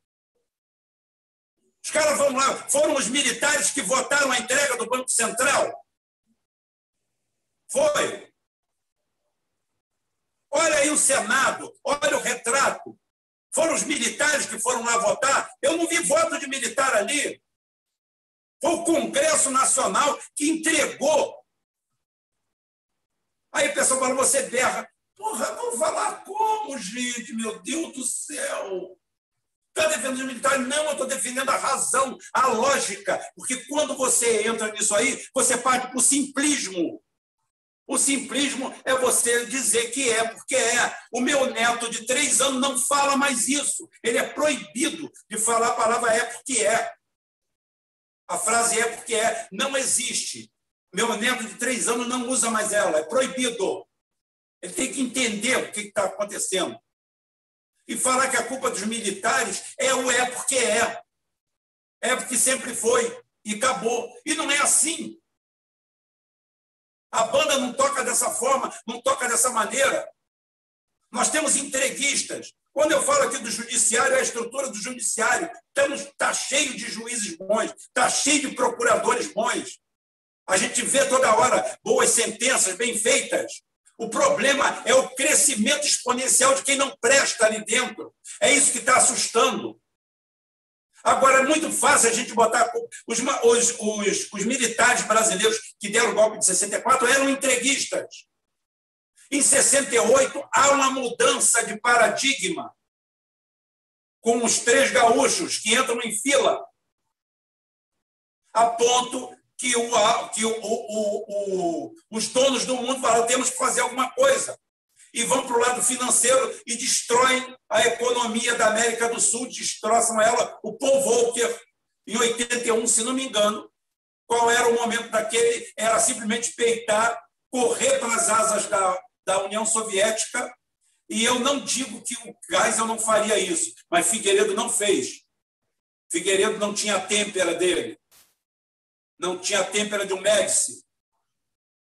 Os caras vão lá, foram os militares que votaram a entrega do Banco Central? Foi. Olha aí o Senado, olha o retrato. Foram os militares que foram lá votar? Eu não vi voto de militar ali. Foi o Congresso Nacional que entregou. Aí o pessoal fala, você berra. Porra, vou falar como, gente? Meu Deus do céu! Está defendendo os militares? Não, eu estou defendendo a razão, a lógica. Porque quando você entra nisso aí, você parte para o simplismo. O simplismo é você dizer que é, porque é. O meu neto de três anos não fala mais isso. Ele é proibido de falar a palavra é porque é. A frase é porque é não existe. Meu neto de três anos não usa mais ela, é proibido. Ele tem que entender o que está acontecendo. E falar que a culpa dos militares é o é porque é. É porque sempre foi. E acabou. E não é assim. A banda não toca dessa forma, não toca dessa maneira. Nós temos entreguistas. Quando eu falo aqui do judiciário, é a estrutura do judiciário. Está cheio de juízes bons, está cheio de procuradores bons. A gente vê toda hora boas sentenças bem feitas. O problema é o crescimento exponencial de quem não presta ali dentro. É isso que está assustando. Agora, é muito fácil a gente botar. Os, os, os, os militares brasileiros que deram o golpe de 64 eram entreguistas. Em 68, há uma mudança de paradigma com os três gaúchos que entram em fila, a ponto que, o, que o, o, os donos do mundo falam: temos que fazer alguma coisa. E vão para o lado financeiro e destroem a economia da América do Sul, destroçam ela. O Paul Volcker, em 81, se não me engano, qual era o momento daquele? Era simplesmente peitar, correr para as asas da, da União Soviética. E eu não digo que o Geisel não faria isso, mas Figueiredo não fez. Figueiredo não tinha a têmpera dele não tinha têmpera de um Médici,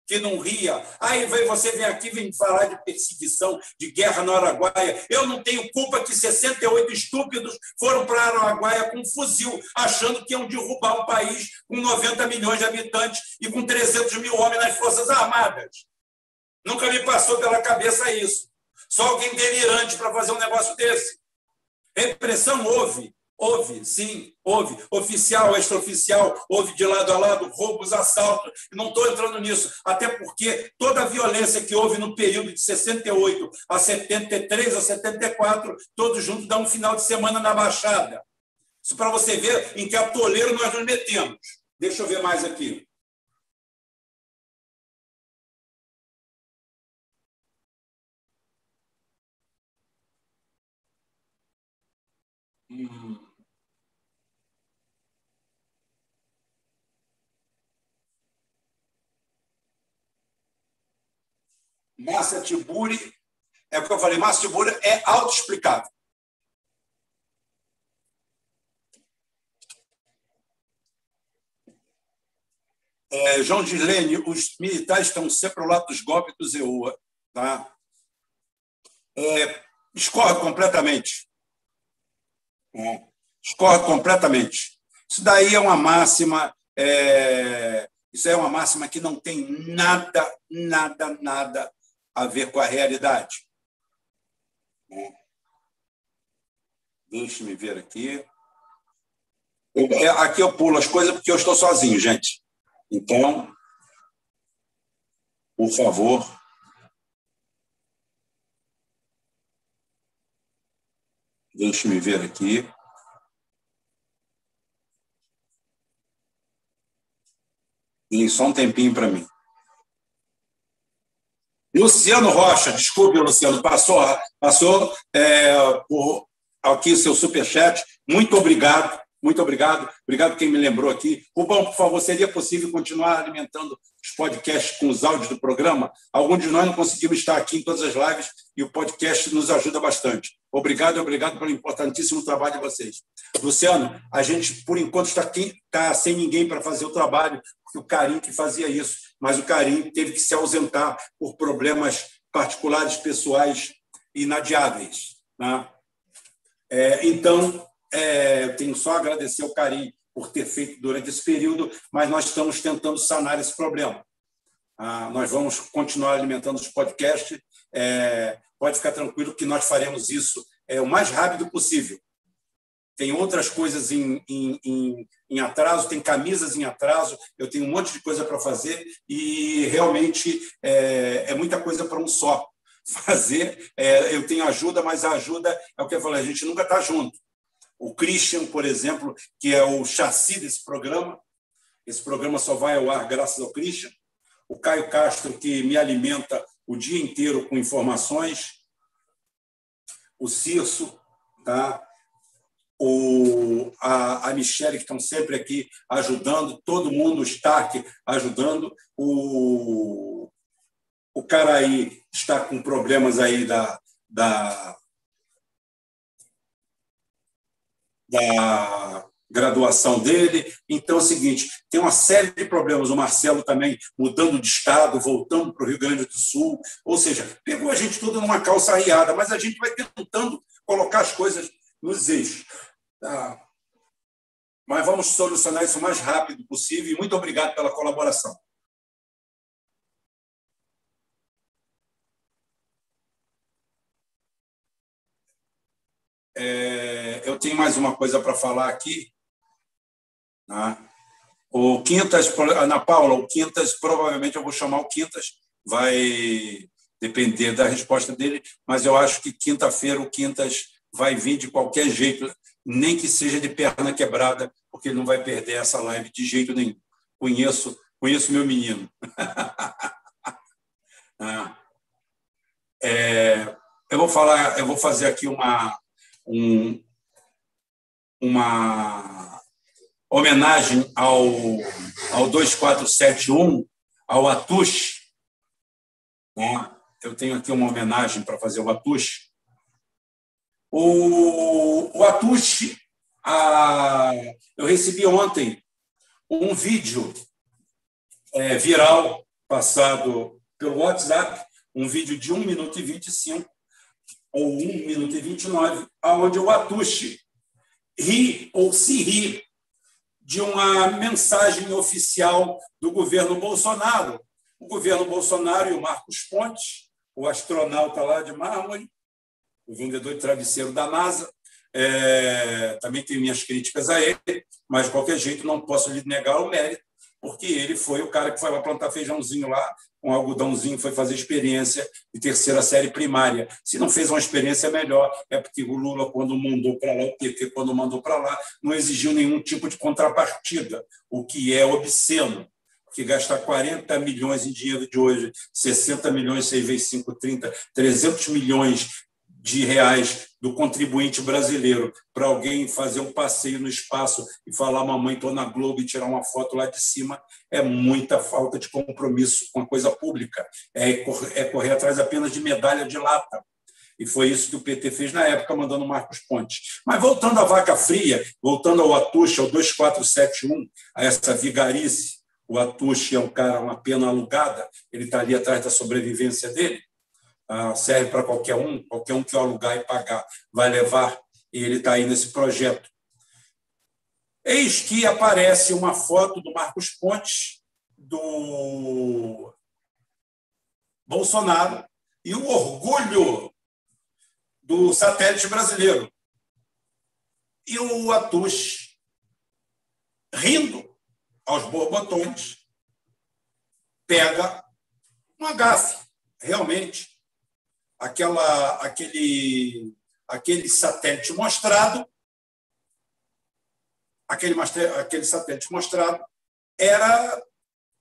que não ria. Aí você vem aqui vem falar de perseguição, de guerra no Araguaia. Eu não tenho culpa que 68 estúpidos foram para Araguaia com um fuzil, achando que iam derrubar um país com 90 milhões de habitantes e com 300 mil homens nas Forças Armadas. Nunca me passou pela cabeça isso. Só alguém delirante para fazer um negócio desse. Repressão houve. Houve, sim, houve. Oficial, extraoficial, houve de lado a lado roubos, assaltos. Não estou entrando nisso, até porque toda a violência que houve no período de 68 a 73 a 74, todos juntos dá um final de semana na Baixada. Isso para você ver em que atoleiro nós nos metemos. Deixa eu ver mais aqui. Hum. Márcia Tiburi, é o que eu falei, Márcia Tiburi é autoexplicável. É, João Gilene, os militares estão sempre ao lado dos golpes do Zeua. Tá? É, completamente. É, completamente. Isso daí é uma máxima, é, isso é uma máxima que não tem nada, nada, nada a ver com a realidade. Deixe-me ver aqui. É, aqui eu pulo as coisas porque eu estou sozinho, gente. Então, por favor. Deixe-me ver aqui. Tem só um tempinho para mim. Luciano Rocha, desculpe, Luciano, passou, passou é, por aqui seu superchat. Muito obrigado, muito obrigado. Obrigado quem me lembrou aqui. Rubão, por favor, seria possível continuar alimentando os podcasts com os áudios do programa? Alguns de nós não conseguimos estar aqui em todas as lives e o podcast nos ajuda bastante. Obrigado, obrigado pelo importantíssimo trabalho de vocês. Luciano, a gente, por enquanto, está, aqui, está sem ninguém para fazer o trabalho, porque o Carim que fazia isso mas o Carim teve que se ausentar por problemas particulares, pessoais inadiáveis. Né? É, então, é, eu tenho só a agradecer ao Carim por ter feito durante esse período, mas nós estamos tentando sanar esse problema. Ah, nós vamos continuar alimentando os podcasts. É, pode ficar tranquilo que nós faremos isso é, o mais rápido possível tem outras coisas em, em, em, em, atraso, tem camisas em atraso, eu tenho um monte de coisa para fazer e realmente é, é muita coisa para um só fazer. É, eu tenho ajuda, mas a ajuda é o que eu falei, a gente nunca está junto. O Christian, por exemplo, que é o chassi desse programa, esse programa só vai ao ar graças ao Christian. O Caio Castro, que me alimenta o dia inteiro com informações. O Cirso, tá? O, a, a Michelle, que estão sempre aqui ajudando, todo mundo, o Stark ajudando, o, o cara aí está com problemas aí da, da, da graduação dele. Então é o seguinte, tem uma série de problemas. O Marcelo também mudando de estado, voltando para o Rio Grande do Sul. Ou seja, pegou a gente tudo numa calça arriada, mas a gente vai tentando colocar as coisas nos eixos. Tá. Mas vamos solucionar isso o mais rápido possível e muito obrigado pela colaboração. É, eu tenho mais uma coisa para falar aqui. Tá? O Quintas, Ana Paula, o Quintas, provavelmente eu vou chamar o Quintas, vai depender da resposta dele, mas eu acho que quinta-feira o Quintas vai vir de qualquer jeito nem que seja de perna quebrada, porque ele não vai perder essa live de jeito nenhum. Conheço, conheço meu menino. Ah. é, eu vou falar, eu vou fazer aqui uma um, uma homenagem ao ao 2471, ao Atush. Né? Eu tenho aqui uma homenagem para fazer ao Atush o, o a, eu recebi ontem um vídeo é, viral passado pelo WhatsApp, um vídeo de 1 minuto e 25, ou 1 minuto e 29, onde o Atushi ri ou se ri de uma mensagem oficial do governo Bolsonaro. O governo Bolsonaro e o Marcos Pontes, o astronauta lá de mármore, o vendedor de travesseiro da NASA, É, também tenho minhas críticas a ele, mas de qualquer jeito não posso lhe negar o mérito, porque ele foi o cara que foi lá plantar feijãozinho lá, um algodãozinho, foi fazer experiência de terceira série primária. Se não fez uma experiência melhor, é porque o Lula, quando mandou para lá, o PT, quando mandou para lá, não exigiu nenhum tipo de contrapartida, o que é obsceno. Porque gastar 40 milhões em dinheiro de hoje, 60 milhões, 6 vezes 5, 30, 300 milhões de reais do contribuinte brasileiro para alguém fazer um passeio no espaço e falar mamãe estou na Globo e tirar uma foto lá de cima é muita falta de compromisso com a coisa pública é é correr atrás apenas de medalha de lata e foi isso que o PT fez na época, mandando Marcos Pontes. Mas voltando à vaca fria, voltando ao Atucha, ao 2471, a essa vigarice, o Atucha é um cara, uma pena alugada, ele está ali atrás da sobrevivência dele. Ah, serve para qualquer um, qualquer um que alugar e pagar vai levar, e ele está aí nesse projeto. Eis que aparece uma foto do Marcos Pontes, do Bolsonaro, e o orgulho do satélite brasileiro. E o Atush, rindo aos borbotões, pega uma gafe, realmente aquela, aquele, aquele satélite mostrado, aquele, aquele satélite mostrado era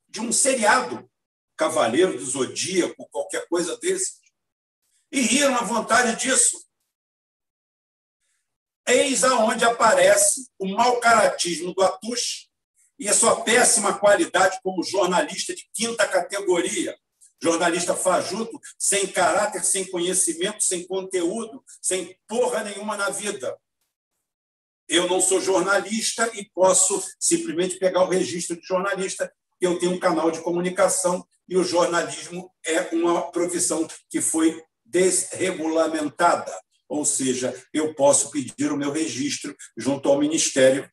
de um seriado, Cavaleiro do Zodíaco, qualquer coisa desse. E riram à vontade disso. Eis aonde aparece o mau caratismo do Atush e a sua péssima qualidade como jornalista de quinta categoria, Jornalista fajuto, sem caráter, sem conhecimento, sem conteúdo, sem porra nenhuma na vida. Eu não sou jornalista e posso simplesmente pegar o registro de jornalista, eu tenho um canal de comunicação e o jornalismo é uma profissão que foi desregulamentada. Ou seja, eu posso pedir o meu registro junto ao Ministério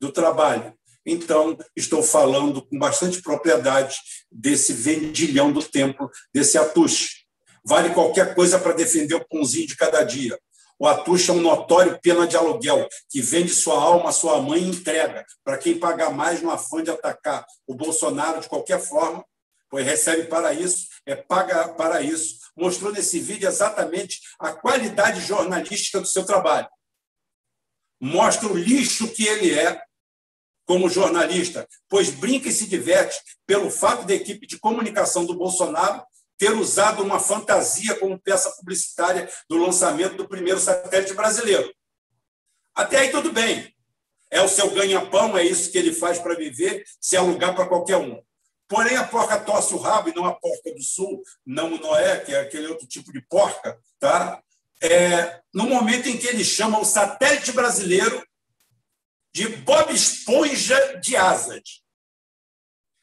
do Trabalho. Então, estou falando com bastante propriedade desse vendilhão do templo, desse atuche. Vale qualquer coisa para defender o pãozinho de cada dia. O atuche é um notório pena de aluguel, que vende sua alma sua mãe e entrega para quem pagar mais no afã de atacar o Bolsonaro de qualquer forma, pois recebe para isso, é paga para isso. Mostrou nesse vídeo exatamente a qualidade jornalística do seu trabalho. Mostra o lixo que ele é como jornalista, pois brinca e se diverte pelo fato da equipe de comunicação do Bolsonaro ter usado uma fantasia como peça publicitária do lançamento do primeiro satélite brasileiro. Até aí tudo bem. É o seu ganha-pão, é isso que ele faz para viver, se alugar para qualquer um. Porém, a porca torce o rabo, e não a porca do sul, não o Noé, que é aquele outro tipo de porca, tá? É, no momento em que ele chama o satélite brasileiro de Bob Esponja de asas.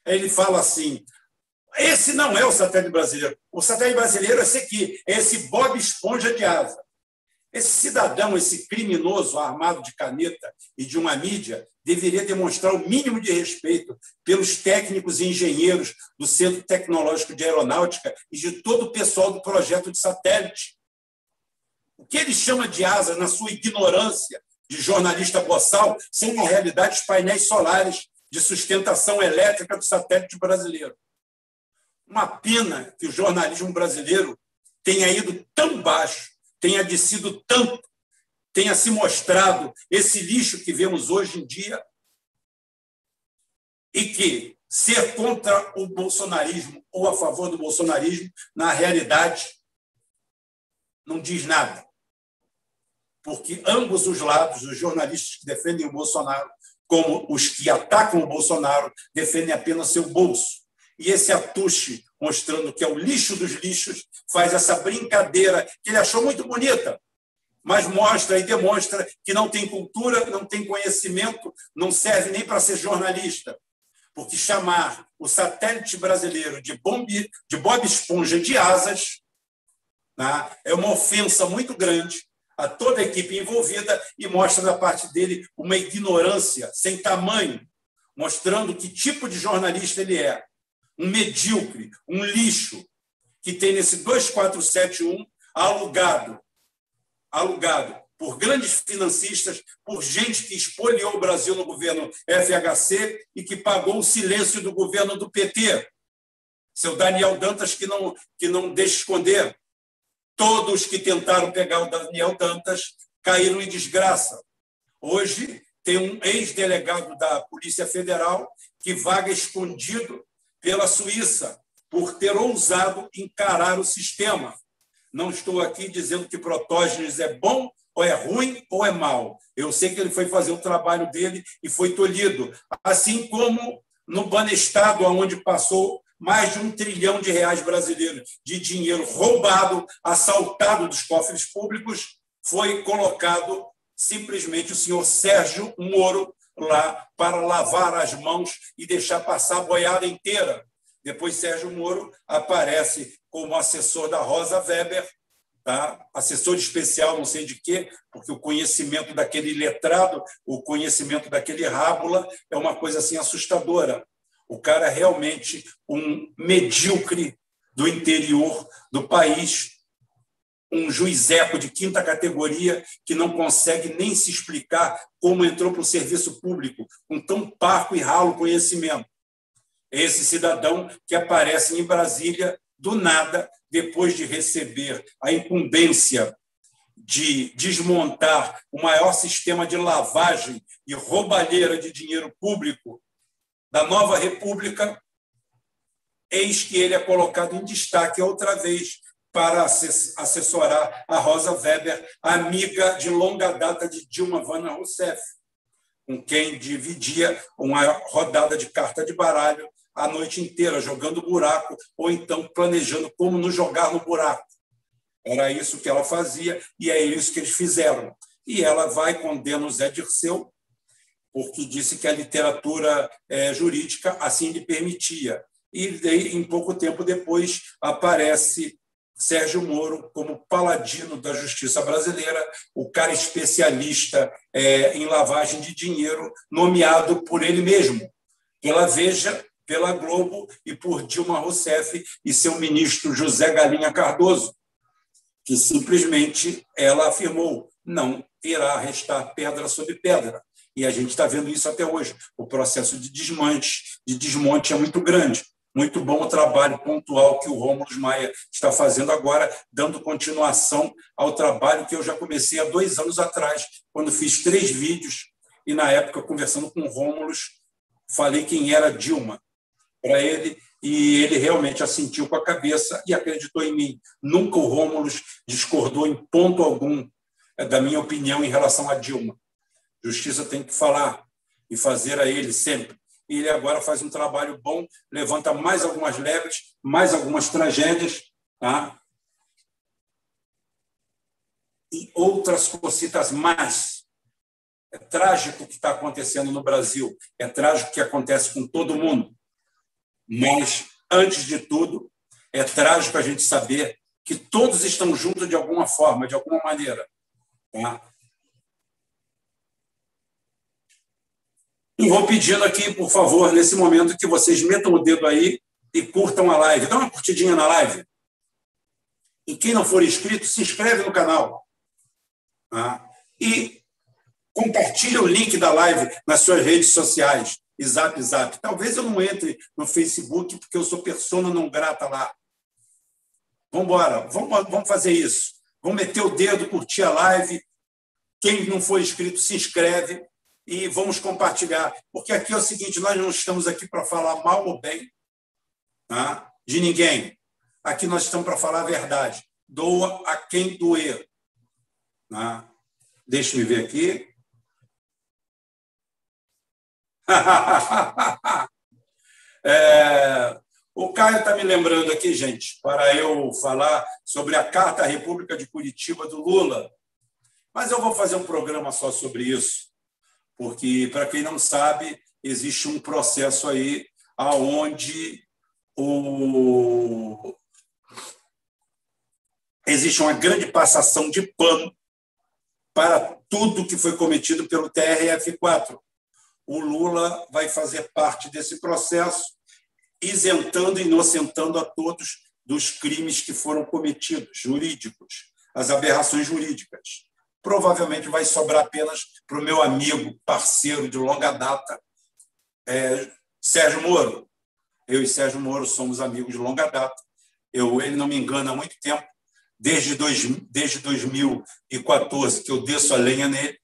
Ele fala assim: esse não é o satélite brasileiro. O satélite brasileiro é esse aqui, é esse Bob Esponja de asa. Esse cidadão, esse criminoso armado de caneta e de uma mídia, deveria demonstrar o mínimo de respeito pelos técnicos e engenheiros do Centro Tecnológico de Aeronáutica e de todo o pessoal do projeto de satélite. O que ele chama de asa, na sua ignorância, de jornalista boçal são, na realidade, os painéis solares de sustentação elétrica do satélite brasileiro. Uma pena que o jornalismo brasileiro tenha ido tão baixo, tenha descido tanto, tenha se mostrado esse lixo que vemos hoje em dia e que ser contra o bolsonarismo ou a favor do bolsonarismo, na realidade, não diz nada porque ambos os lados, os jornalistas que defendem o Bolsonaro, como os que atacam o Bolsonaro, defendem apenas seu bolso. E esse atuche, mostrando que é o lixo dos lixos, faz essa brincadeira que ele achou muito bonita, mas mostra e demonstra que não tem cultura, não tem conhecimento, não serve nem para ser jornalista. Porque chamar o satélite brasileiro de, bombe, de Bob Esponja de asas né, é uma ofensa muito grande a toda a equipe envolvida e mostra da parte dele uma ignorância sem tamanho, mostrando que tipo de jornalista ele é. Um medíocre, um lixo, que tem nesse 2471 alugado, alugado por grandes financistas, por gente que espoliou o Brasil no governo FHC e que pagou o silêncio do governo do PT. Seu Daniel Dantas, que não, que não deixa esconder. Todos que tentaram pegar o Daniel Dantas caíram em desgraça. Hoje, tem um ex-delegado da Polícia Federal que vaga escondido pela Suíça por ter ousado encarar o sistema. Não estou aqui dizendo que Protógenes é bom ou é ruim ou é mal. Eu sei que ele foi fazer o trabalho dele e foi tolhido. Assim como no Banestado, onde passou mais de um trilhão de reais brasileiros de dinheiro roubado, assaltado dos cofres públicos, foi colocado simplesmente o senhor Sérgio Moro lá para lavar as mãos e deixar passar a boiada inteira. Depois Sérgio Moro aparece como assessor da Rosa Weber, tá? assessor especial, não sei de quê, porque o conhecimento daquele letrado, o conhecimento daquele rábula é uma coisa assim assustadora. O cara é realmente um medíocre do interior do país, um juizeco de quinta categoria que não consegue nem se explicar como entrou para o serviço público com tão parco e ralo conhecimento. Esse cidadão que aparece em Brasília do nada, depois de receber a incumbência de desmontar o maior sistema de lavagem e roubalheira de dinheiro público da nova República, eis que ele é colocado em destaque outra vez para assessorar a Rosa Weber, amiga de longa data de Dilma Vanna Rousseff, com quem dividia uma rodada de carta de baralho a noite inteira, jogando buraco, ou então planejando como nos jogar no buraco. Era isso que ela fazia e é isso que eles fizeram. E ela vai condena o Zé Dirceu, porque disse que a literatura é, jurídica assim lhe permitia. E em pouco tempo depois aparece Sérgio Moro como paladino da justiça brasileira, o cara especialista é, em lavagem de dinheiro, nomeado por ele mesmo, pela Veja, pela Globo e por Dilma Rousseff e seu ministro José Galinha Cardoso, que simplesmente ela afirmou não irá restar pedra sobre pedra. E a gente está vendo isso até hoje. O processo de desmonte, de desmonte é muito grande. Muito bom o trabalho pontual que o Rômulo Maia está fazendo agora, dando continuação ao trabalho que eu já comecei há dois anos atrás, quando fiz três vídeos e, na época, conversando com o Rômulo, falei quem era Dilma para ele e ele realmente assentiu com a cabeça e acreditou em mim. Nunca o Rômulo discordou em ponto algum é, da minha opinião em relação a Dilma. Justiça tem que falar e fazer a ele sempre e ele agora faz um trabalho bom, levanta mais algumas lebres, mais algumas tragédias, tá? e outras cositas mais. É trágico o que está acontecendo no Brasil, é trágico o que acontece com todo mundo. Mas, antes de tudo, é trágico a gente saber que todos estão juntos de alguma forma, de alguma maneira. Tá? E vou pedindo aqui, por favor, nesse momento, que vocês metam o dedo aí e curtam a live. Dá uma curtidinha na live. E quem não for inscrito, se inscreve no canal. Tá? E compartilhe o link da live nas suas redes sociais. E zap, zap. Talvez eu não entre no Facebook, porque eu sou persona não grata lá. Vamos embora, vamos fazer isso. Vamos meter o dedo, curtir a live. Quem não for inscrito, se inscreve e vamos compartilhar. Porque aqui é o seguinte: nós não estamos aqui para falar mal ou bem tá? de ninguém. Aqui nós estamos para falar a verdade. Doa a quem doer. Tá? Deixa eu ver aqui. é, o Caio está me lembrando aqui, gente, para eu falar sobre a Carta à República de Curitiba do Lula. Mas eu vou fazer um programa só sobre isso porque, para quem não sabe, existe um processo aí aonde o... existe uma grande passação de pano para tudo que foi cometido pelo TRF4. O Lula vai fazer parte desse processo, isentando e inocentando a todos dos crimes que foram cometidos, jurídicos, as aberrações jurídicas. Provavelmente vai sobrar apenas para o meu amigo, parceiro de longa data, é, Sérgio Moro. Eu e Sérgio Moro somos amigos de longa data. Eu, ele não me engana há muito tempo, desde, dois, desde 2014 que eu desço a lenha nele,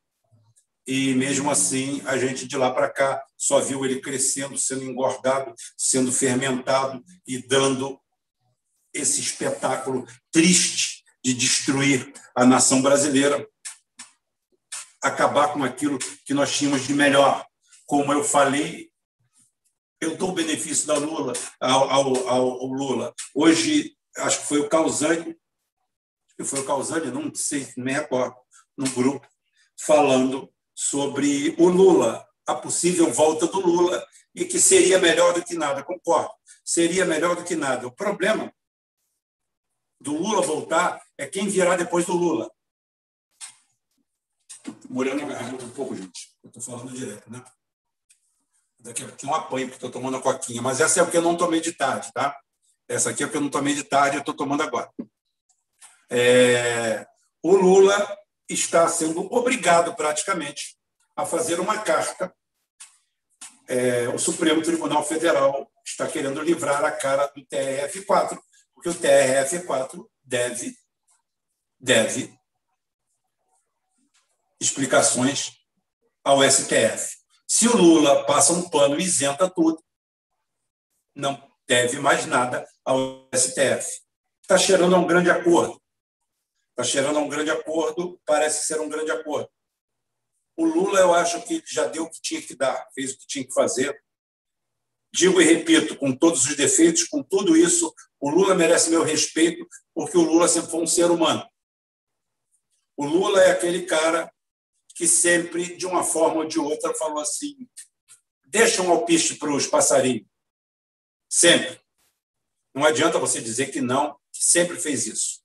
e mesmo assim a gente de lá para cá só viu ele crescendo, sendo engordado, sendo fermentado e dando esse espetáculo triste de destruir a nação brasileira, acabar com aquilo que nós tínhamos de melhor. Como eu falei, eu dou o benefício da Lula ao, ao, ao Lula. Hoje, acho que foi o Causani, que foi o Causani, não sei, nem recordo, no grupo, falando sobre o Lula, a possível volta do Lula, e que seria melhor do que nada. Concordo, seria melhor do que nada. O problema do Lula voltar é quem virá depois do Lula. Morando garganta um pouco, gente. Eu estou falando direto, né? Daqui a pouquinho eu apanho, porque estou tomando a coquinha. Mas essa é porque eu não tomei de tarde, tá? Essa aqui é porque eu não tomei de tarde, eu estou tomando agora. É... O Lula está sendo obrigado, praticamente, a fazer uma carta. É... O Supremo Tribunal Federal está querendo livrar a cara do TRF4, porque o TRF4 deve, deve explicações ao STF. Se o Lula passa um pano e isenta tudo, não deve mais nada ao STF. Está cheirando a um grande acordo. Está cheirando a um grande acordo, parece ser um grande acordo. O Lula, eu acho que já deu o que tinha que dar, fez o que tinha que fazer. Digo e repito, com todos os defeitos, com tudo isso, o Lula merece meu respeito, porque o Lula sempre foi um ser humano. O Lula é aquele cara que sempre, de uma forma ou de outra, falou assim: deixa um alpiste para os passarinhos. Sempre. Não adianta você dizer que não, que sempre fez isso.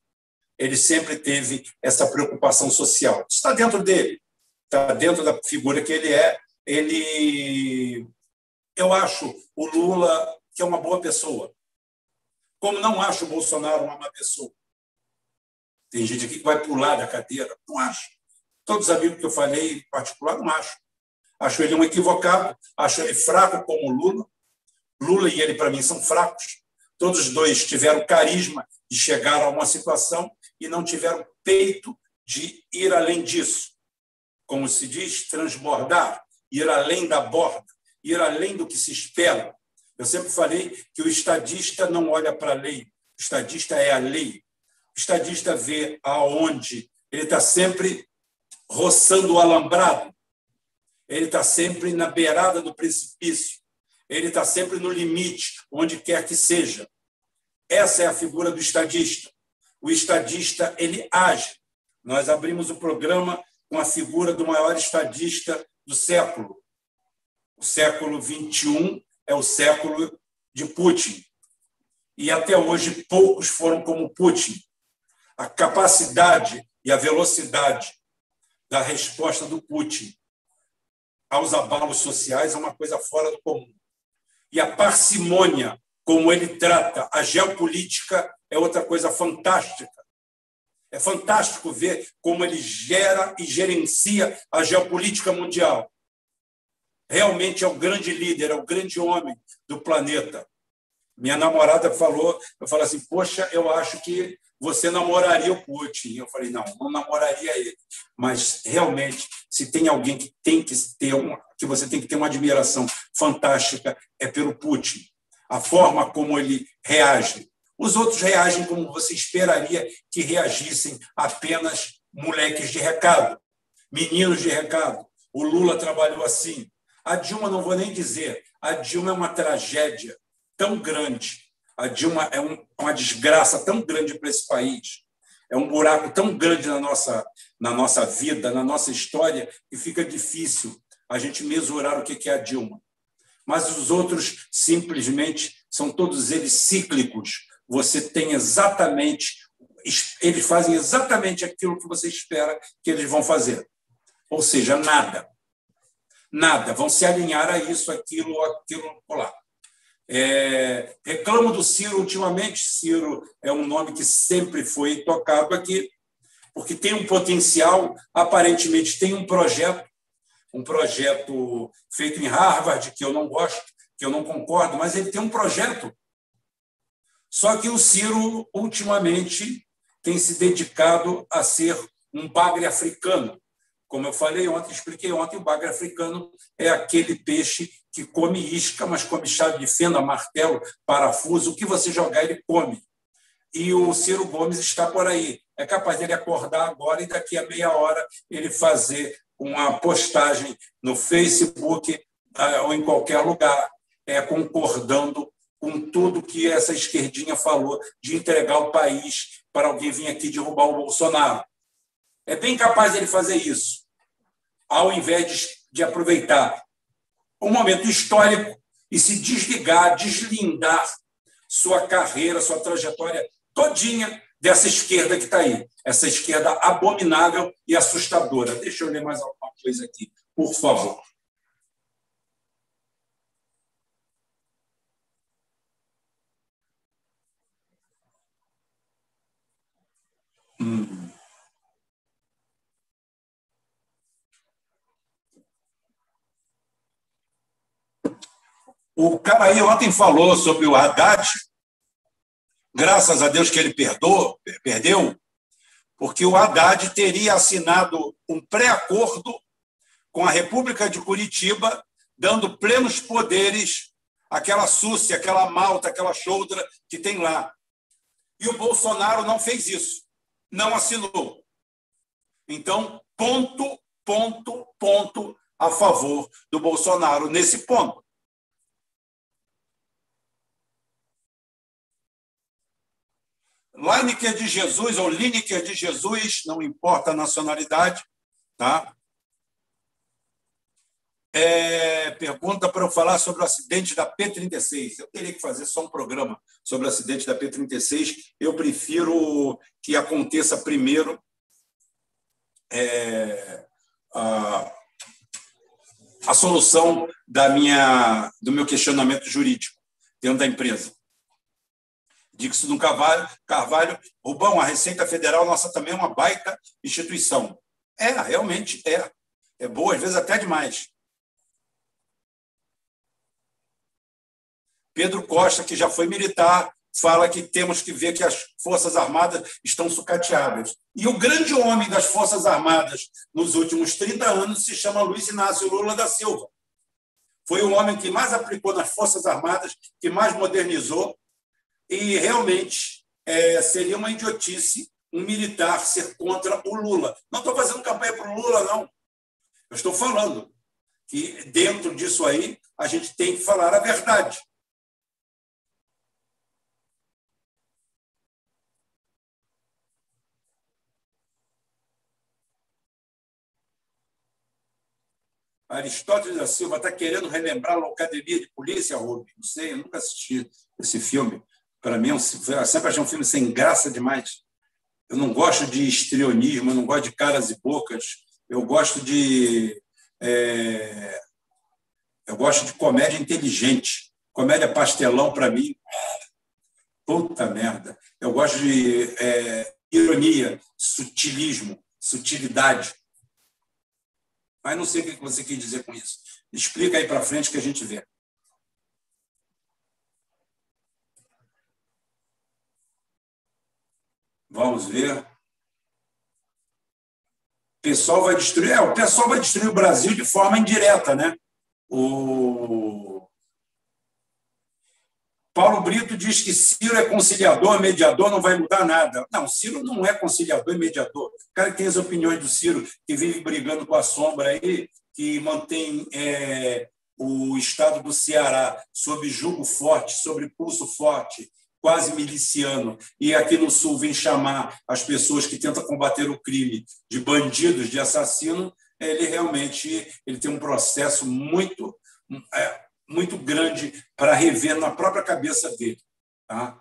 Ele sempre teve essa preocupação social. Está dentro dele, está dentro da figura que ele é. Ele, eu acho o Lula que é uma boa pessoa, como não acho o Bolsonaro uma má pessoa. Tem gente aqui que vai pular da cadeira, não acho. Todos os amigos que eu falei, em particular, não acho. Acho ele um equivocado, acho ele fraco como Lula. Lula e ele, para mim, são fracos. Todos os dois tiveram carisma de chegar a uma situação e não tiveram peito de ir além disso. Como se diz, transbordar, ir além da borda, ir além do que se espera. Eu sempre falei que o estadista não olha para a lei, o estadista é a lei. O estadista vê aonde ele está sempre roçando o alambrado. Ele está sempre na beirada do precipício. Ele está sempre no limite, onde quer que seja. Essa é a figura do estadista. O estadista ele age. Nós abrimos o programa com a figura do maior estadista do século. O século 21 é o século de Putin. E até hoje poucos foram como Putin. A capacidade e a velocidade da resposta do Putin aos abalos sociais é uma coisa fora do comum. E a parcimônia, como ele trata a geopolítica, é outra coisa fantástica. É fantástico ver como ele gera e gerencia a geopolítica mundial. Realmente é o grande líder, é o grande homem do planeta. Minha namorada falou, eu falei assim, poxa, eu acho que você namoraria o Putin. Eu falei, não, não namoraria ele. Mas, realmente, se tem alguém que tem que ter uma, que você tem que ter uma admiração fantástica, é pelo Putin. A forma como ele reage. Os outros reagem como você esperaria que reagissem apenas moleques de recado, meninos de recado. O Lula trabalhou assim. A Dilma, não vou nem dizer, a Dilma é uma tragédia tão grande a Dilma é um, uma desgraça tão grande para esse país, é um buraco tão grande na nossa, na nossa vida, na nossa história, que fica difícil a gente mesurar o que é a Dilma. Mas os outros, simplesmente, são todos eles cíclicos. Você tem exatamente, eles fazem exatamente aquilo que você espera que eles vão fazer. Ou seja, nada. Nada. Vão se alinhar a isso, aquilo, aquilo, lá. É, reclamo do Ciro ultimamente. Ciro é um nome que sempre foi tocado aqui, porque tem um potencial, aparentemente tem um projeto, um projeto feito em Harvard, que eu não gosto, que eu não concordo, mas ele tem um projeto. Só que o Ciro, ultimamente, tem se dedicado a ser um bagre africano. Como eu falei ontem, expliquei ontem, o bagre africano é aquele peixe que come isca, mas come chave de fenda, martelo, parafuso, o que você jogar, ele come. E o Ciro Gomes está por aí. É capaz dele acordar agora e daqui a meia hora ele fazer uma postagem no Facebook ah, ou em qualquer lugar, é, concordando com tudo que essa esquerdinha falou de entregar o país para alguém vir aqui derrubar o Bolsonaro. É bem capaz dele fazer isso, ao invés de, de aproveitar um momento histórico e se desligar, deslindar sua carreira, sua trajetória todinha dessa esquerda que está aí, essa esquerda abominável e assustadora. Deixa eu ler mais alguma coisa aqui, por favor. Hum. O cara aí ontem falou sobre o Haddad, graças a Deus que ele perdoou, perdeu, porque o Haddad teria assinado um pré-acordo com a República de Curitiba, dando plenos poderes àquela Súcia, aquela Malta, aquela Choudra que tem lá. E o Bolsonaro não fez isso, não assinou. Então, ponto, ponto, ponto a favor do Bolsonaro nesse ponto. Lineker de Jesus ou Lineker de Jesus, não importa a nacionalidade, tá? É, pergunta para eu falar sobre o acidente da P-36. Eu teria que fazer só um programa sobre o acidente da P-36. Eu prefiro que aconteça primeiro é, a, a solução da minha, do meu questionamento jurídico dentro da empresa. Dixon do Carvalho, Carvalho, Rubão, a Receita Federal nossa também é uma baita instituição. É, realmente é. É boa, às vezes até demais. Pedro Costa, que já foi militar, fala que temos que ver que as Forças Armadas estão sucateadas. E o grande homem das Forças Armadas nos últimos 30 anos se chama Luiz Inácio Lula da Silva. Foi o homem que mais aplicou nas Forças Armadas, que mais modernizou, e realmente é, seria uma idiotice um militar ser contra o Lula. Não estou fazendo campanha para o Lula, não. Eu estou falando que dentro disso aí a gente tem que falar a verdade. Aristóteles da Silva está querendo relembrar a Academia de Polícia, Rubens. Não sei, eu nunca assisti esse filme para mim, é eu sempre achei um filme sem graça demais. Eu não gosto de histrionismo, eu não gosto de caras e bocas. Eu gosto de. É... eu gosto de comédia inteligente. Comédia pastelão, para mim. Puta merda. Eu gosto de é... ironia, sutilismo, sutilidade. Mas não sei o que você quer dizer com isso. Explica aí para frente que a gente vê. Vamos ver. O pessoal vai destruir. É, o pessoal vai destruir o Brasil de forma indireta, né? O Paulo Brito diz que Ciro é conciliador, mediador, não vai mudar nada. Não, Ciro não é conciliador e mediador. O cara que tem as opiniões do Ciro, que vive brigando com a sombra aí, que mantém é, o estado do Ceará sob jugo forte, sobre pulso forte, quase miliciano, e aqui no Sul vem chamar as pessoas que tentam combater o crime de bandidos, de assassino, ele realmente ele tem um processo muito, é, muito grande para rever na própria cabeça dele. Tá?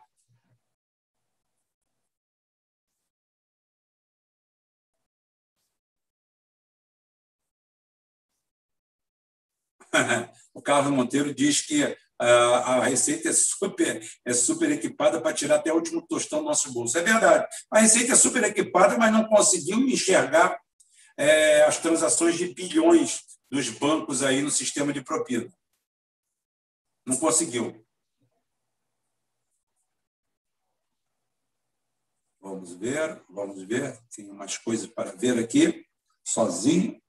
o Carlos Monteiro diz que a Receita é super, é super equipada para tirar até o último tostão do nosso bolso. É verdade. A Receita é super equipada, mas não conseguiu enxergar é, as transações de bilhões dos bancos aí no sistema de propina. Não conseguiu. Vamos ver, vamos ver. Tem umas coisas para ver aqui, sozinho.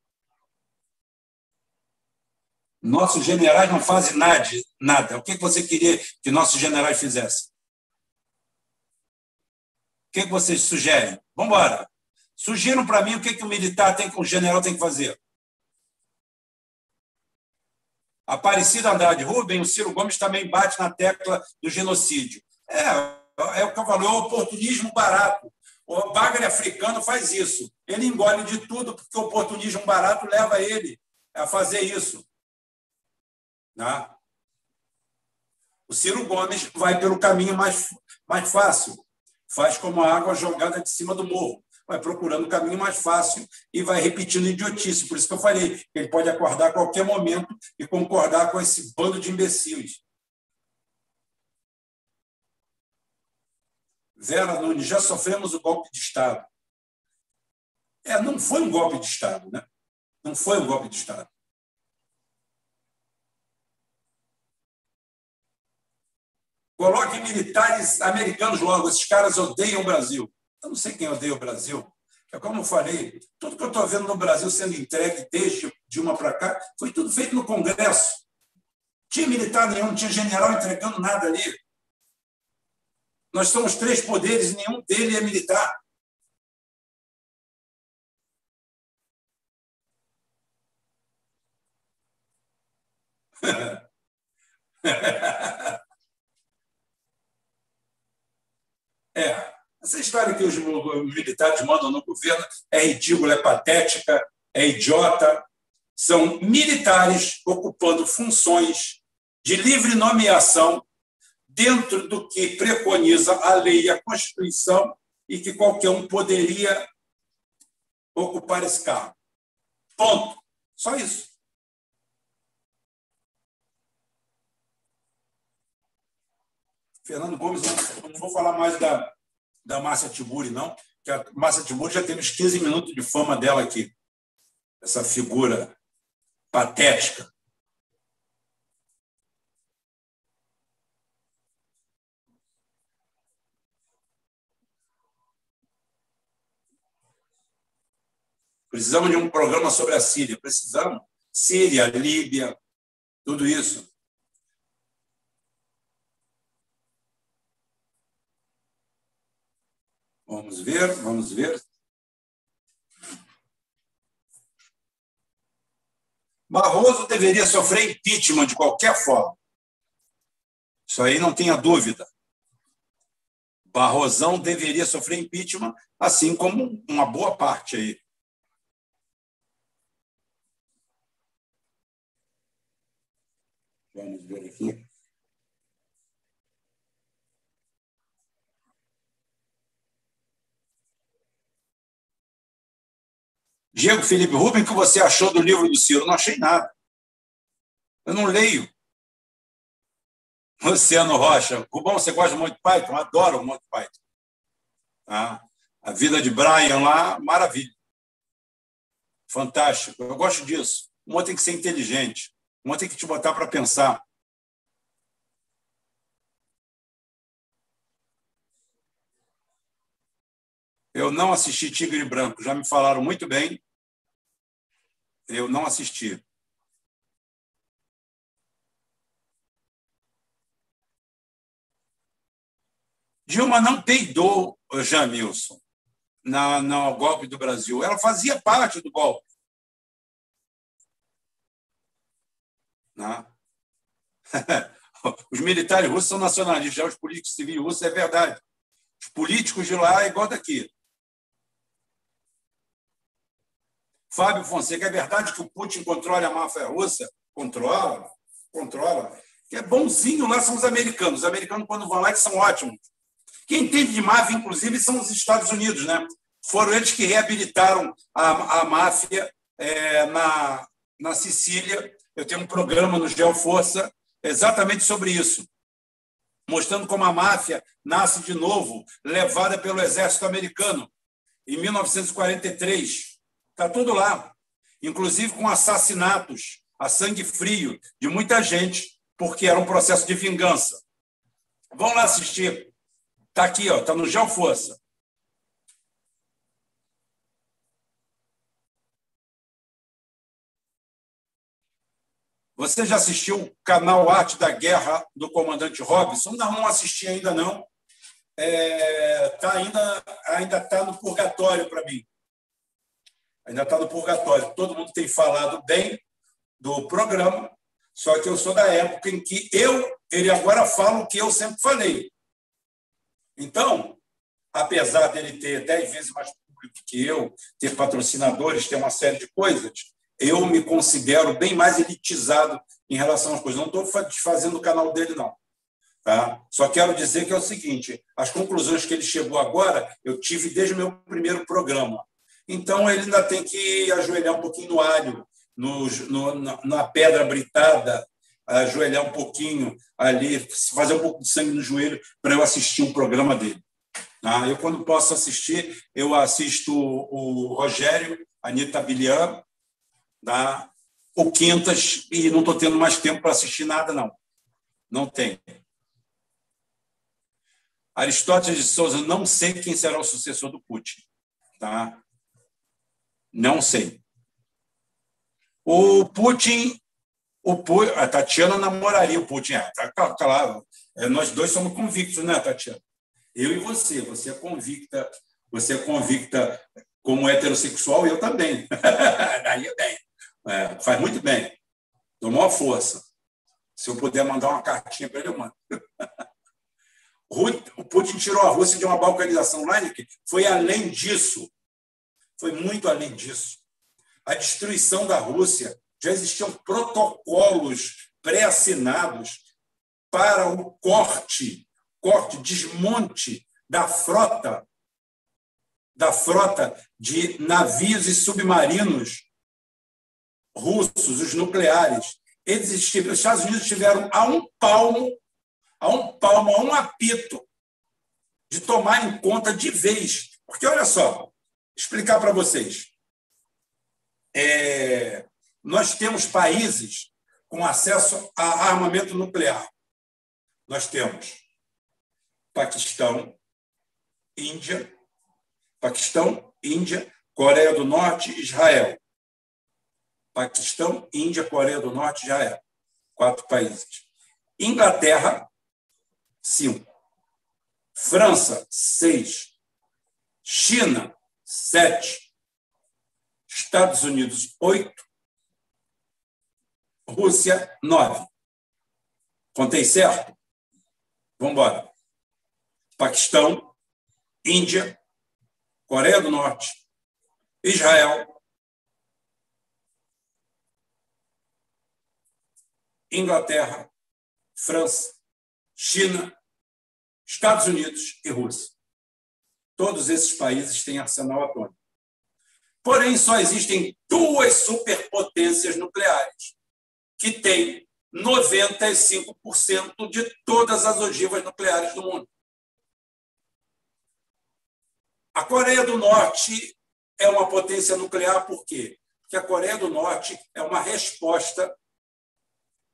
Nossos generais não fazem nada. nada. O que você queria que nossos generais fizessem? O que vocês sugerem? Vamos embora. Sugiram para mim o que, que o militar tem, o general tem que fazer. Aparecida Andrade Rubem, o Ciro Gomes também bate na tecla do genocídio. É, é o que eu falo, é o oportunismo barato. O bagre africano faz isso. Ele engole de tudo porque o oportunismo barato leva ele a fazer isso. Né? O Ciro Gomes vai pelo caminho mais, mais fácil, faz como a água jogada de cima do morro, vai procurando o caminho mais fácil e vai repetindo idiotice. Por isso que eu falei ele pode acordar a qualquer momento e concordar com esse bando de imbecis. Vera Nunes, já sofremos o golpe de Estado. É, não foi um golpe de Estado, né? Não foi um golpe de Estado. Coloque militares americanos logo, esses caras odeiam o Brasil. Eu não sei quem odeia o Brasil. É como eu falei, tudo que eu estou vendo no Brasil sendo entregue desde Dilma para cá foi tudo feito no Congresso. Tinha militar nenhum, não tinha general entregando nada ali. Nós somos três poderes, nenhum deles é militar. É, essa história que os militares mandam no governo é ridícula, é patética, é idiota. São militares ocupando funções de livre nomeação dentro do que preconiza a lei e a Constituição e que qualquer um poderia ocupar esse cargo. Ponto. Só isso. Fernando Gomes, não vou falar mais da, da Márcia Tiburi, não, que a Márcia Tiburi já teve uns 15 minutos de fama dela aqui. Essa figura patética. Precisamos de um programa sobre a Síria. Precisamos. Síria, Líbia, tudo isso. Vamos ver, vamos ver. Barroso deveria sofrer impeachment de qualquer forma. Isso aí não tenha dúvida. Barrosão deveria sofrer impeachment, assim como uma boa parte aí. Vamos ver aqui. Diego Felipe Rubem, o que você achou do livro do Ciro? Não achei nada. Eu não leio. Luciano Rocha. Rubão, você gosta de Monty Python? Adoro o Monty Python. Ah, a vida de Brian lá, maravilha. Fantástico. Eu gosto disso. Um tem que ser inteligente. Um tem que te botar para pensar. Eu não assisti Tigre Branco, já me falaram muito bem. Eu não assisti. Dilma não peidou Jamilson na, no golpe do Brasil. Ela fazia parte do golpe. Né? Os militares russos são nacionalistas, já os políticos civis russos é verdade. Os políticos de lá é igual daqui. Fábio Fonseca, é verdade que o Putin controla a máfia russa? Controla, controla. Que é bonzinho lá são os americanos. Os americanos, quando vão lá, eles são ótimos. Quem entende de máfia, inclusive, são os Estados Unidos, né? Foram eles que reabilitaram a, a máfia é, na, na Sicília. Eu tenho um programa no Geoforça exatamente sobre isso, mostrando como a máfia nasce de novo, levada pelo exército americano, em 1943. Está tudo lá, inclusive com assassinatos a sangue frio de muita gente, porque era um processo de vingança. Vão lá assistir. Está aqui, está no Geo Força. Você já assistiu o canal Arte da Guerra do Comandante Robson? Não, não assisti ainda não. É, tá ainda ainda está no purgatório para mim. Ainda está no purgatório. Todo mundo tem falado bem do programa, só que eu sou da época em que eu, ele agora fala o que eu sempre falei. Então, apesar dele ter dez vezes mais público que eu, ter patrocinadores, ter uma série de coisas, eu me considero bem mais elitizado em relação às coisas. Não estou desfazendo o canal dele, não. Tá? Só quero dizer que é o seguinte: as conclusões que ele chegou agora, eu tive desde o meu primeiro programa. Então, ele ainda tem que ajoelhar um pouquinho no alho, no, no, na pedra britada, ajoelhar um pouquinho ali, fazer um pouco de sangue no joelho para eu assistir um programa dele. Tá? Eu, quando posso assistir, eu assisto o Rogério, Anitta Bilian, da o Quintas e não estou tendo mais tempo para assistir nada, não. Não tem. Aristóteles de Souza, não sei quem será o sucessor do Putin. Tá? Não sei. O Putin, o Putin, a Tatiana namoraria o Putin. É, tá, claro. É, nós dois somos convictos, né, Tatiana? Eu e você. Você é convicta, você é convicta como heterossexual, eu também. Daí eu tenho. É, faz muito bem. Tomou a força. Se eu puder mandar uma cartinha para ele, eu mando. O Putin tirou a Rússia de uma balcanização lá, foi além disso. Foi muito além disso. A destruição da Rússia, já existiam protocolos pré-assinados para o corte, corte, desmonte da frota, da frota de navios e submarinos russos, os nucleares, eles estiveram, os Estados Unidos estiveram a um palmo, a um palmo, a um apito de tomar em conta de vez. Porque, olha só, explicar para vocês. É, nós temos países com acesso a armamento nuclear. Nós temos Paquistão, Índia, Paquistão, Índia, Coreia do Norte, Israel. Paquistão, Índia, Coreia do Norte, é. Quatro países. Inglaterra, cinco. França, seis. China, sete. Estados Unidos, oito. Rússia, nove. Contei certo? Vamos embora. Paquistão, Índia, Coreia do Norte, Israel, Inglaterra, França, China, Estados Unidos e Rússia. Todos esses países têm arsenal atômico. Porém, só existem duas superpotências nucleares, que têm 95% de todas as ogivas nucleares do mundo. A Coreia do Norte é uma potência nuclear por quê? Porque a Coreia do Norte é uma resposta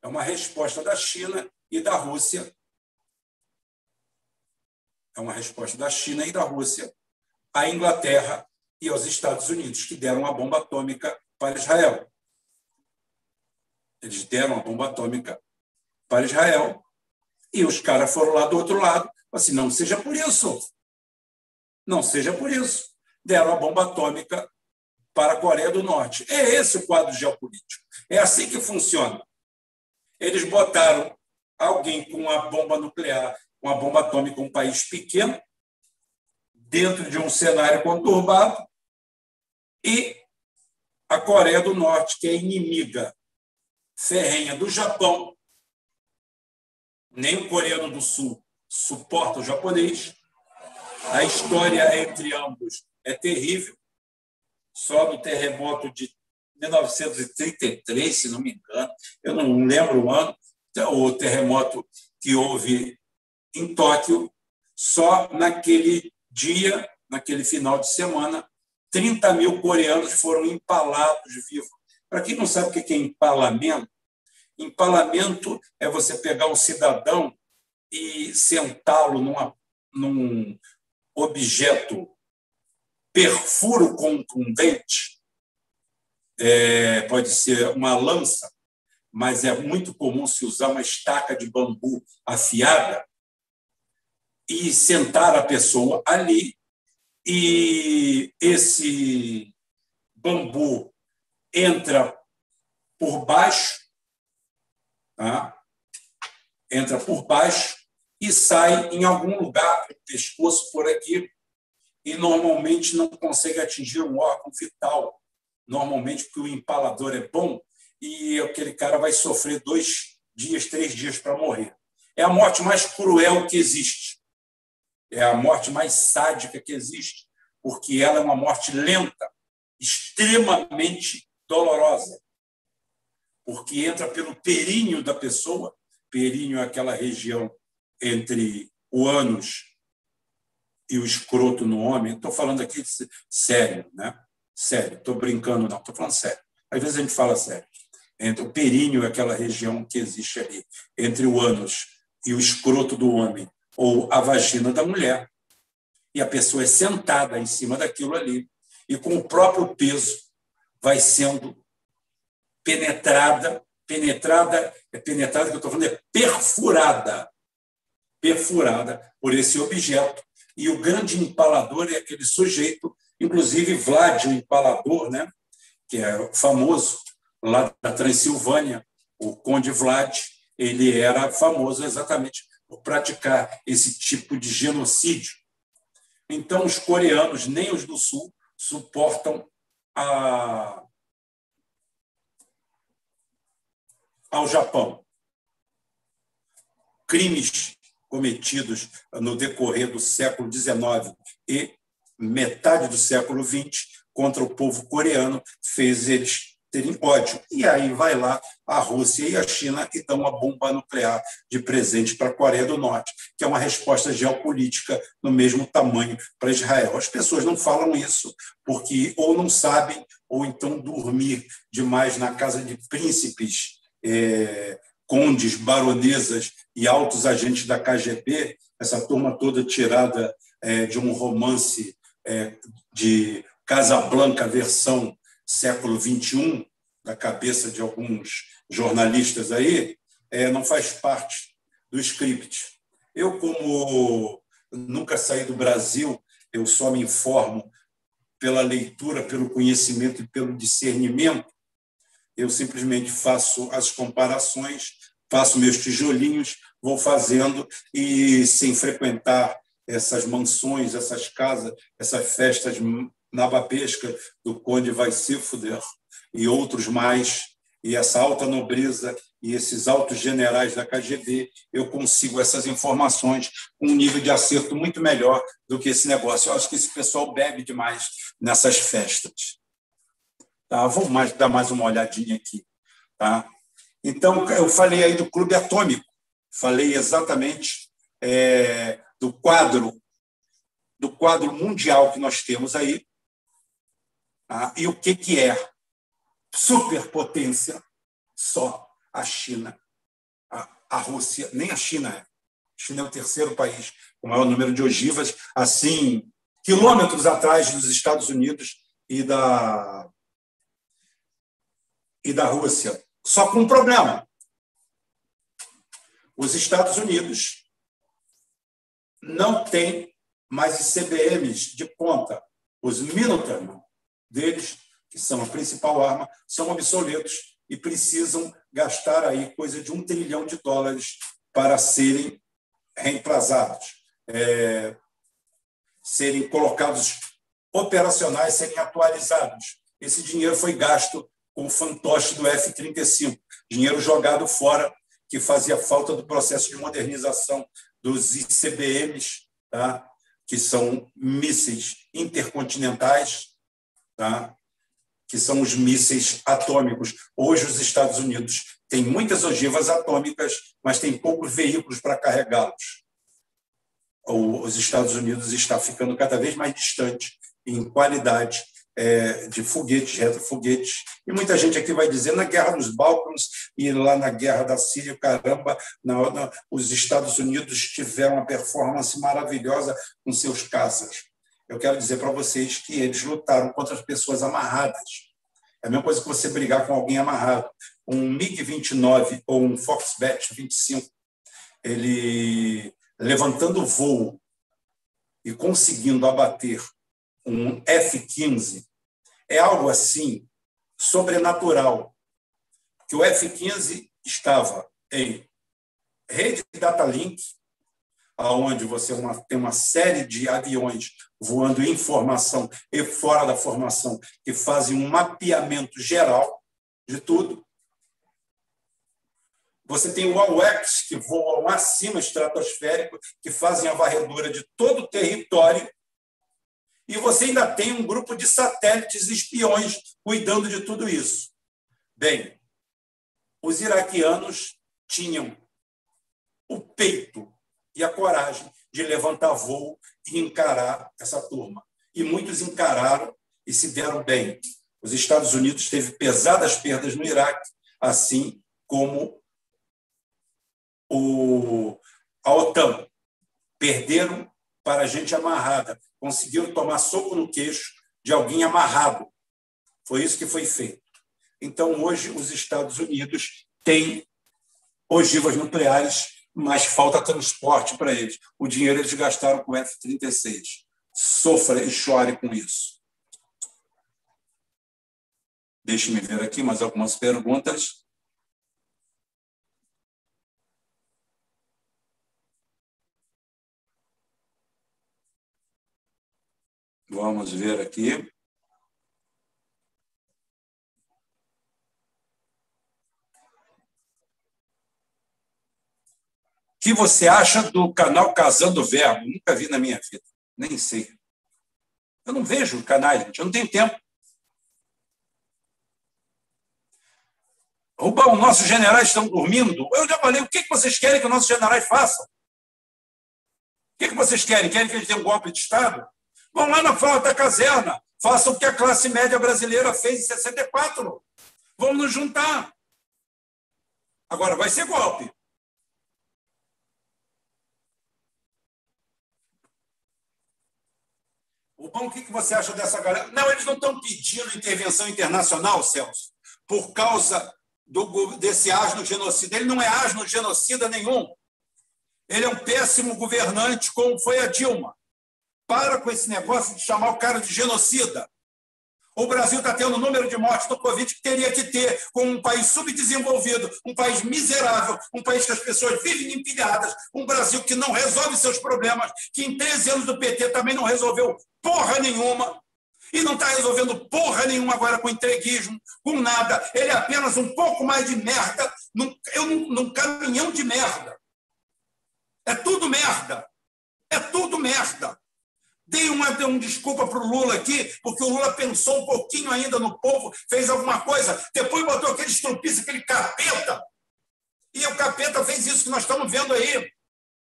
é uma resposta da China e da Rússia. É uma resposta da China e da Rússia à Inglaterra e aos Estados Unidos, que deram a bomba atômica para Israel. Eles deram a bomba atômica para Israel e os caras foram lá do outro lado. Assim, não seja por isso. Não seja por isso. Deram a bomba atômica para a Coreia do Norte. É esse o quadro geopolítico. É assim que funciona. Eles botaram alguém com uma bomba nuclear, uma bomba atômica, um país pequeno, dentro de um cenário conturbado, e a Coreia do Norte, que é inimiga ferrenha do Japão, nem o coreano do Sul suporta o japonês. A história entre ambos é terrível. Só no terremoto de 1933, se não me engano, eu não lembro o ano, o terremoto que houve em Tóquio, só naquele dia, naquele final de semana, 30 mil coreanos foram empalados vivos. Para quem não sabe o que é empalamento, empalamento é você pegar um cidadão e sentá-lo num objeto perfuro contundente, é, pode ser uma lança, mas é muito comum se usar uma estaca de bambu afiada e sentar a pessoa ali e esse bambu entra por baixo, tá? entra por baixo e sai em algum lugar, pescoço por aqui, e normalmente não consegue atingir um órgão vital, normalmente porque o empalador é bom e aquele cara vai sofrer dois dias, três dias para morrer. É a morte mais cruel que existe. É a morte mais sádica que existe, porque ela é uma morte lenta, extremamente dolorosa, porque entra pelo períneo da pessoa. Períneo é aquela região entre o ânus e o escroto no homem. Estou falando aqui sério, né? Sério, estou brincando, não, estou falando sério. Às vezes a gente fala sério. Entre o períneo é aquela região que existe ali, entre o ânus e o escroto do homem, ou a vagina da mulher. E a pessoa é sentada em cima daquilo ali, e com o próprio peso vai sendo penetrada, penetrada, é penetrada que eu estou falando, é perfurada, perfurada por esse objeto e o grande empalador é aquele sujeito, inclusive Vlad, o empalador, né? que é famoso lá da Transilvânia, o Conde Vlad, ele era famoso exatamente por praticar esse tipo de genocídio. Então, os coreanos, nem os do Sul, suportam a... ao Japão. Crimes cometidos no decorrer do século XIX e metade do século XX contra o povo coreano fez eles terem ódio. E aí vai lá a Rússia e a China e dão uma bomba nuclear de presente para a Coreia do Norte, que é uma resposta geopolítica no mesmo tamanho para Israel. As pessoas não falam isso porque ou não sabem ou então dormir demais na casa de príncipes é, condes, baronesas e altos agentes da KGB, essa turma toda tirada é, de um romance é, de Casablanca, versão século XXI, da cabeça de alguns jornalistas aí, é, não faz parte do script. Eu, como nunca saí do Brasil, eu só me informo pela leitura, pelo conhecimento e pelo discernimento, eu simplesmente faço as comparações, faço meus tijolinhos, vou fazendo e sem frequentar essas mansões, essas casas, essas festas nabapescas do Conde vai se fuder e outros mais, e essa alta nobreza e esses altos generais da KGB, eu consigo essas informações com um nível de acerto muito melhor do que esse negócio. Eu acho que esse pessoal bebe demais nessas festas. Tá? Mais, dar mais uma olhadinha aqui. Tá? Então, eu falei aí do Clube Atômico, falei exatamente é, do quadro do quadro mundial que nós temos aí tá? e o que, que é superpotência só a China, a, a Rússia, nem a China é. A China é o terceiro país com maior número de ogivas, assim, quilômetros atrás dos Estados Unidos e da e da Rússia. Só com um problema. Os Estados Unidos não têm mais ICBMs de ponta. Os Minuteman deles, que são a principal arma, são obsoletos e precisam gastar aí coisa de um trilhão de dólares para serem reemplaçados, é, serem colocados operacionais, serem atualizados. Esse dinheiro foi gasto com o fantoche do F-35, dinheiro jogado fora que fazia falta do processo de modernização dos ICBMs, tá? que são mísseis intercontinentais, tá? que são os mísseis atômicos. Hoje, os Estados Unidos tem muitas ogivas atômicas, mas tem poucos veículos para carregá-los. Os Estados Unidos está ficando cada vez mais distante em qualidade é, de foguetes, retrofoguetes. E muita gente aqui vai dizer na Guerra dos Balcãs e lá na Guerra da Síria, caramba, na, na, os Estados Unidos tiveram uma performance maravilhosa com seus caças. Eu quero dizer para vocês que eles lutaram contra as pessoas amarradas. É a mesma coisa que você brigar com alguém amarrado. Um MiG-29 ou um Foxbat 25, ele levantando o voo e conseguindo abater um F-15 é algo assim sobrenatural. Que o F-15 estava em rede Datalink, aonde você tem uma série de aviões voando em formação e fora da formação que fazem um mapeamento geral de tudo. Você tem o AWACS, que voam acima estratosférico, que fazem a varredura de todo o território e você ainda tem um grupo de satélites espiões cuidando de tudo isso. Bem, os iraquianos tinham o peito e a coragem de levantar voo e encarar essa turma. E muitos encararam e se deram bem. Os Estados Unidos teve pesadas perdas no Iraque, assim como o, a OTAN. Perderam para gente amarrada conseguiram tomar soco no queixo de alguém amarrado. Foi isso que foi feito. Então, hoje, os Estados Unidos têm ogivas nucleares, mas falta transporte para eles. O dinheiro eles gastaram com F-36. Sofra e chore com isso. Deixe-me ver aqui mais algumas perguntas. Vamos ver aqui. Que você acha do canal Casando Verbo? Nunca vi na minha vida, nem sei. Eu não vejo canais, gente, eu não tenho tempo. Rubão, nossos generais estão dormindo. Eu já falei, o que vocês querem que nossos generais façam? O que vocês querem? Querem que eles dêem um golpe de Estado? Vão lá na frota da caserna, façam o que a classe média brasileira fez em 64. Vamos nos juntar. Agora vai ser golpe. O que você acha dessa galera? Não, eles não estão pedindo intervenção internacional, Celso, por causa do, desse asno genocida. Ele não é asno genocida nenhum. Ele é um péssimo governante, como foi a Dilma. Para com esse negócio de chamar o cara de genocida. O Brasil está tendo o número de mortes do Covid que teria que ter com um país subdesenvolvido, um país miserável, um país que as pessoas vivem empilhadas, um Brasil que não resolve seus problemas, que em 13 anos do PT também não resolveu porra nenhuma, e não está resolvendo porra nenhuma agora com entreguismo, com nada. Ele é apenas um pouco mais de merda num, eu, num, num caminhão de merda. É tudo merda. É tudo merda. Dei uma, dei uma desculpa para o Lula aqui, porque o Lula pensou um pouquinho ainda no povo, fez alguma coisa, depois botou aquele estrupiço, aquele capeta. E o capeta fez isso que nós estamos vendo aí.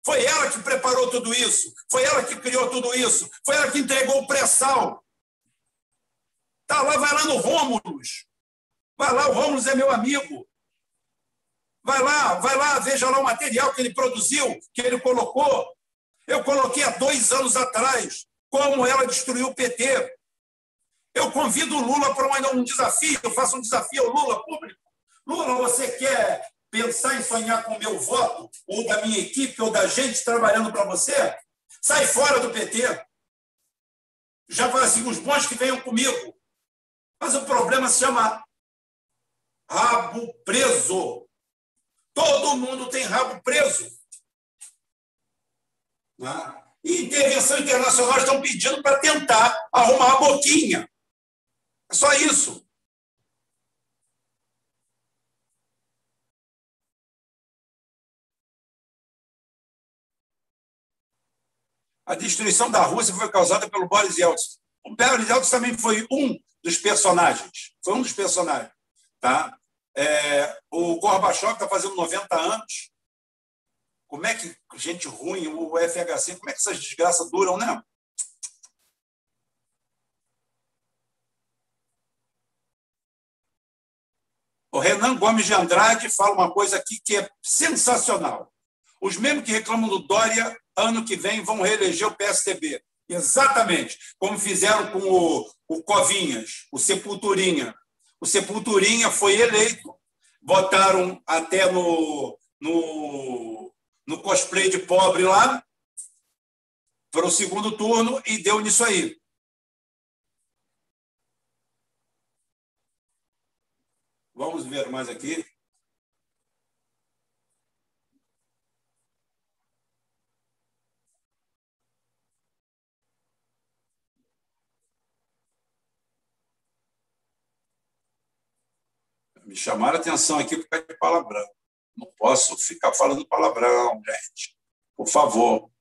Foi ela que preparou tudo isso, foi ela que criou tudo isso, foi ela que entregou o pré-sal. Tá lá, vai lá no Rômulus. Vai lá, o Rômulus é meu amigo. Vai lá, vai lá, veja lá o material que ele produziu, que ele colocou. Eu coloquei há dois anos atrás como ela destruiu o PT. Eu convido o Lula para um desafio, eu faço um desafio ao Lula público. Lula, você quer pensar em sonhar com o meu voto, ou da minha equipe, ou da gente trabalhando para você? Sai fora do PT. Já fala assim, os bons que venham comigo. Mas o problema se chama rabo preso. Todo mundo tem rabo preso. Né? E intervenção internacional estão pedindo para tentar arrumar a boquinha. É só isso. A destruição da Rússia foi causada pelo Boris Yeltsin. O Boris Yeltsin também foi um dos personagens. Foi um dos personagens. Tá? É, o Gorbachev está fazendo 90 anos. Como é que gente ruim, o FHC, como é que essas desgraças duram, né? O Renan Gomes de Andrade fala uma coisa aqui que é sensacional. Os mesmos que reclamam do Dória, ano que vem, vão reeleger o PSDB. Exatamente, como fizeram com o, o Covinhas, o Sepulturinha. O Sepulturinha foi eleito, votaram até no, no, no cosplay de pobre lá, para o segundo turno, e deu nisso aí. Vamos ver mais aqui. Me chamaram a atenção aqui por causa de palavrão. Não posso ficar falando palavrão, gente. Por favor.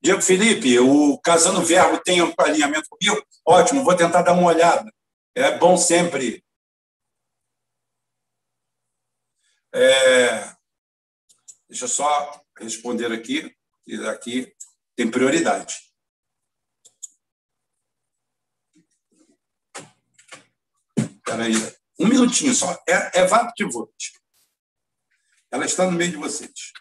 Diego Felipe, o Casando Verbo tem um alinhamento comigo? Ótimo, vou tentar dar uma olhada. É bom sempre. É, deixa eu só responder aqui, que aqui tem prioridade. Espera aí, um minutinho só. É, é Vapt Vote. Ela está no meio de vocês.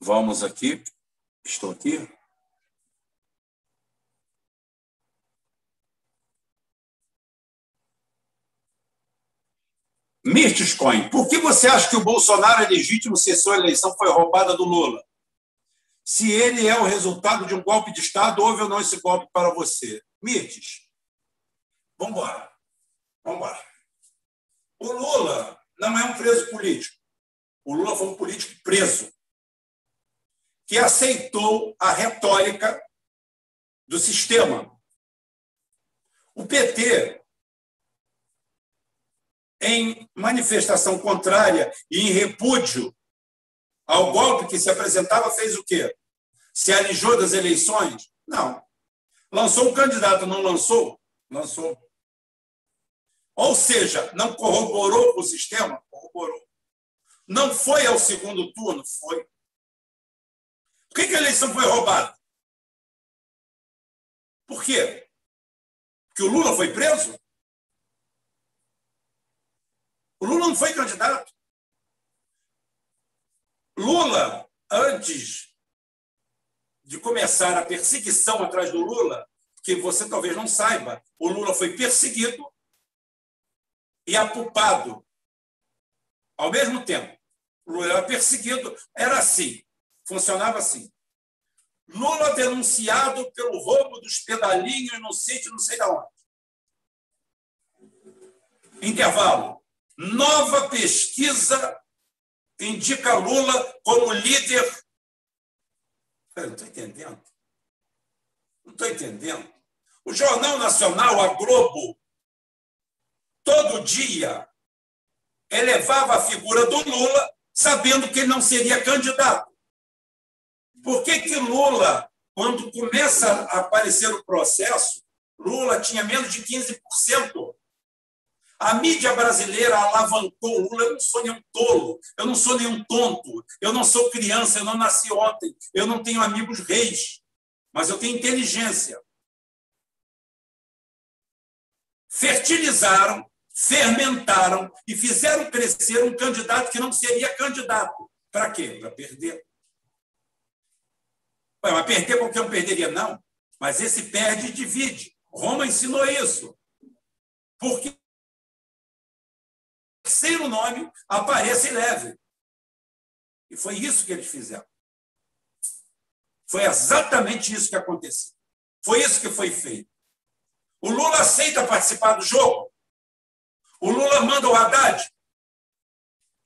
Vamos aqui. Estou aqui. Mirtiscoin, por que você acha que o Bolsonaro é legítimo se sua eleição foi roubada do Lula? Se ele é o resultado de um golpe de Estado, houve ou não esse golpe para você? Mirtes, vamos embora. Vamos embora. O Lula não é um preso político. O Lula foi um político preso que aceitou a retórica do sistema. O PT, em manifestação contrária e em repúdio ao golpe que se apresentava, fez o quê? Se alijou das eleições? Não. Lançou um candidato, não lançou? Lançou. Ou seja, não corroborou o sistema? Corroborou. Não foi ao segundo turno? Foi. Por que, que a eleição foi roubada? Por quê? Porque o Lula foi preso? Lula não foi candidato. Lula, antes de começar a perseguição atrás do Lula, que você talvez não saiba, o Lula foi perseguido e apupado ao mesmo tempo. Lula era perseguido, era assim. Funcionava assim. Lula denunciado pelo roubo dos pedalinhos no sítio não sei de onde. Intervalo. Nova pesquisa indica Lula como líder. Eu não estou entendendo. Não estou entendendo. O Jornal Nacional, a Globo, todo dia elevava a figura do Lula, sabendo que ele não seria candidato. Por que, que Lula, quando começa a aparecer o processo, Lula tinha menos de 15%? A mídia brasileira alavancou Lula. Eu não sou nenhum tolo, eu não sou nenhum tonto, eu não sou criança, eu não nasci ontem, eu não tenho amigos reis, mas eu tenho inteligência. Fertilizaram, fermentaram e fizeram crescer um candidato que não seria candidato. Para quê? Para perder. Mas perder qualquer um perderia? Não. Mas esse perde e divide. Roma ensinou isso. Porque terceiro nome aparece e leve. E foi isso que eles fizeram. Foi exatamente isso que aconteceu. Foi isso que foi feito. O Lula aceita participar do jogo. O Lula manda o Haddad.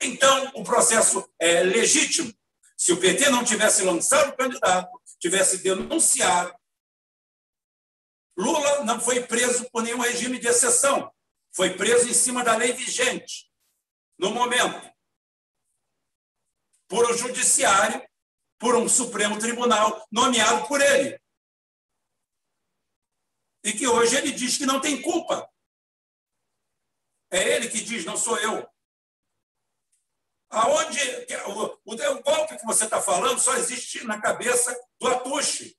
Então, o processo é legítimo. Se o PT não tivesse lançado o candidato, tivesse denunciado, Lula não foi preso por nenhum regime de exceção. Foi preso em cima da lei vigente, no momento, por um judiciário, por um Supremo Tribunal nomeado por ele. E que hoje ele diz que não tem culpa. É ele que diz, não sou eu. Aonde o, o, golpe que você está falando só existe na cabeça do Atushi,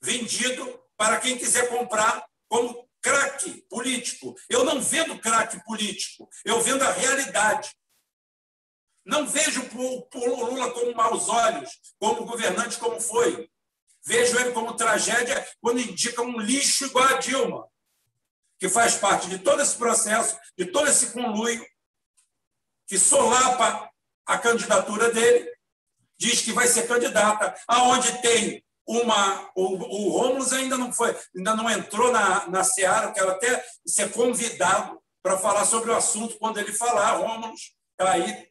vendido para quem quiser comprar como craque político. Eu não vendo craque político, eu vendo a realidade. Não vejo o Lula com maus olhos, como governante como foi. Vejo ele como tragédia quando indica um lixo igual a Dilma, que faz parte de todo esse processo, de todo esse conluio, que solapa a candidatura dele, diz que vai ser candidata, aonde tem uma. O, o Romulus ainda não foi, ainda não entrou na, na Seara, quero até ser convidado para falar sobre o assunto quando ele falar. Romulus está aí,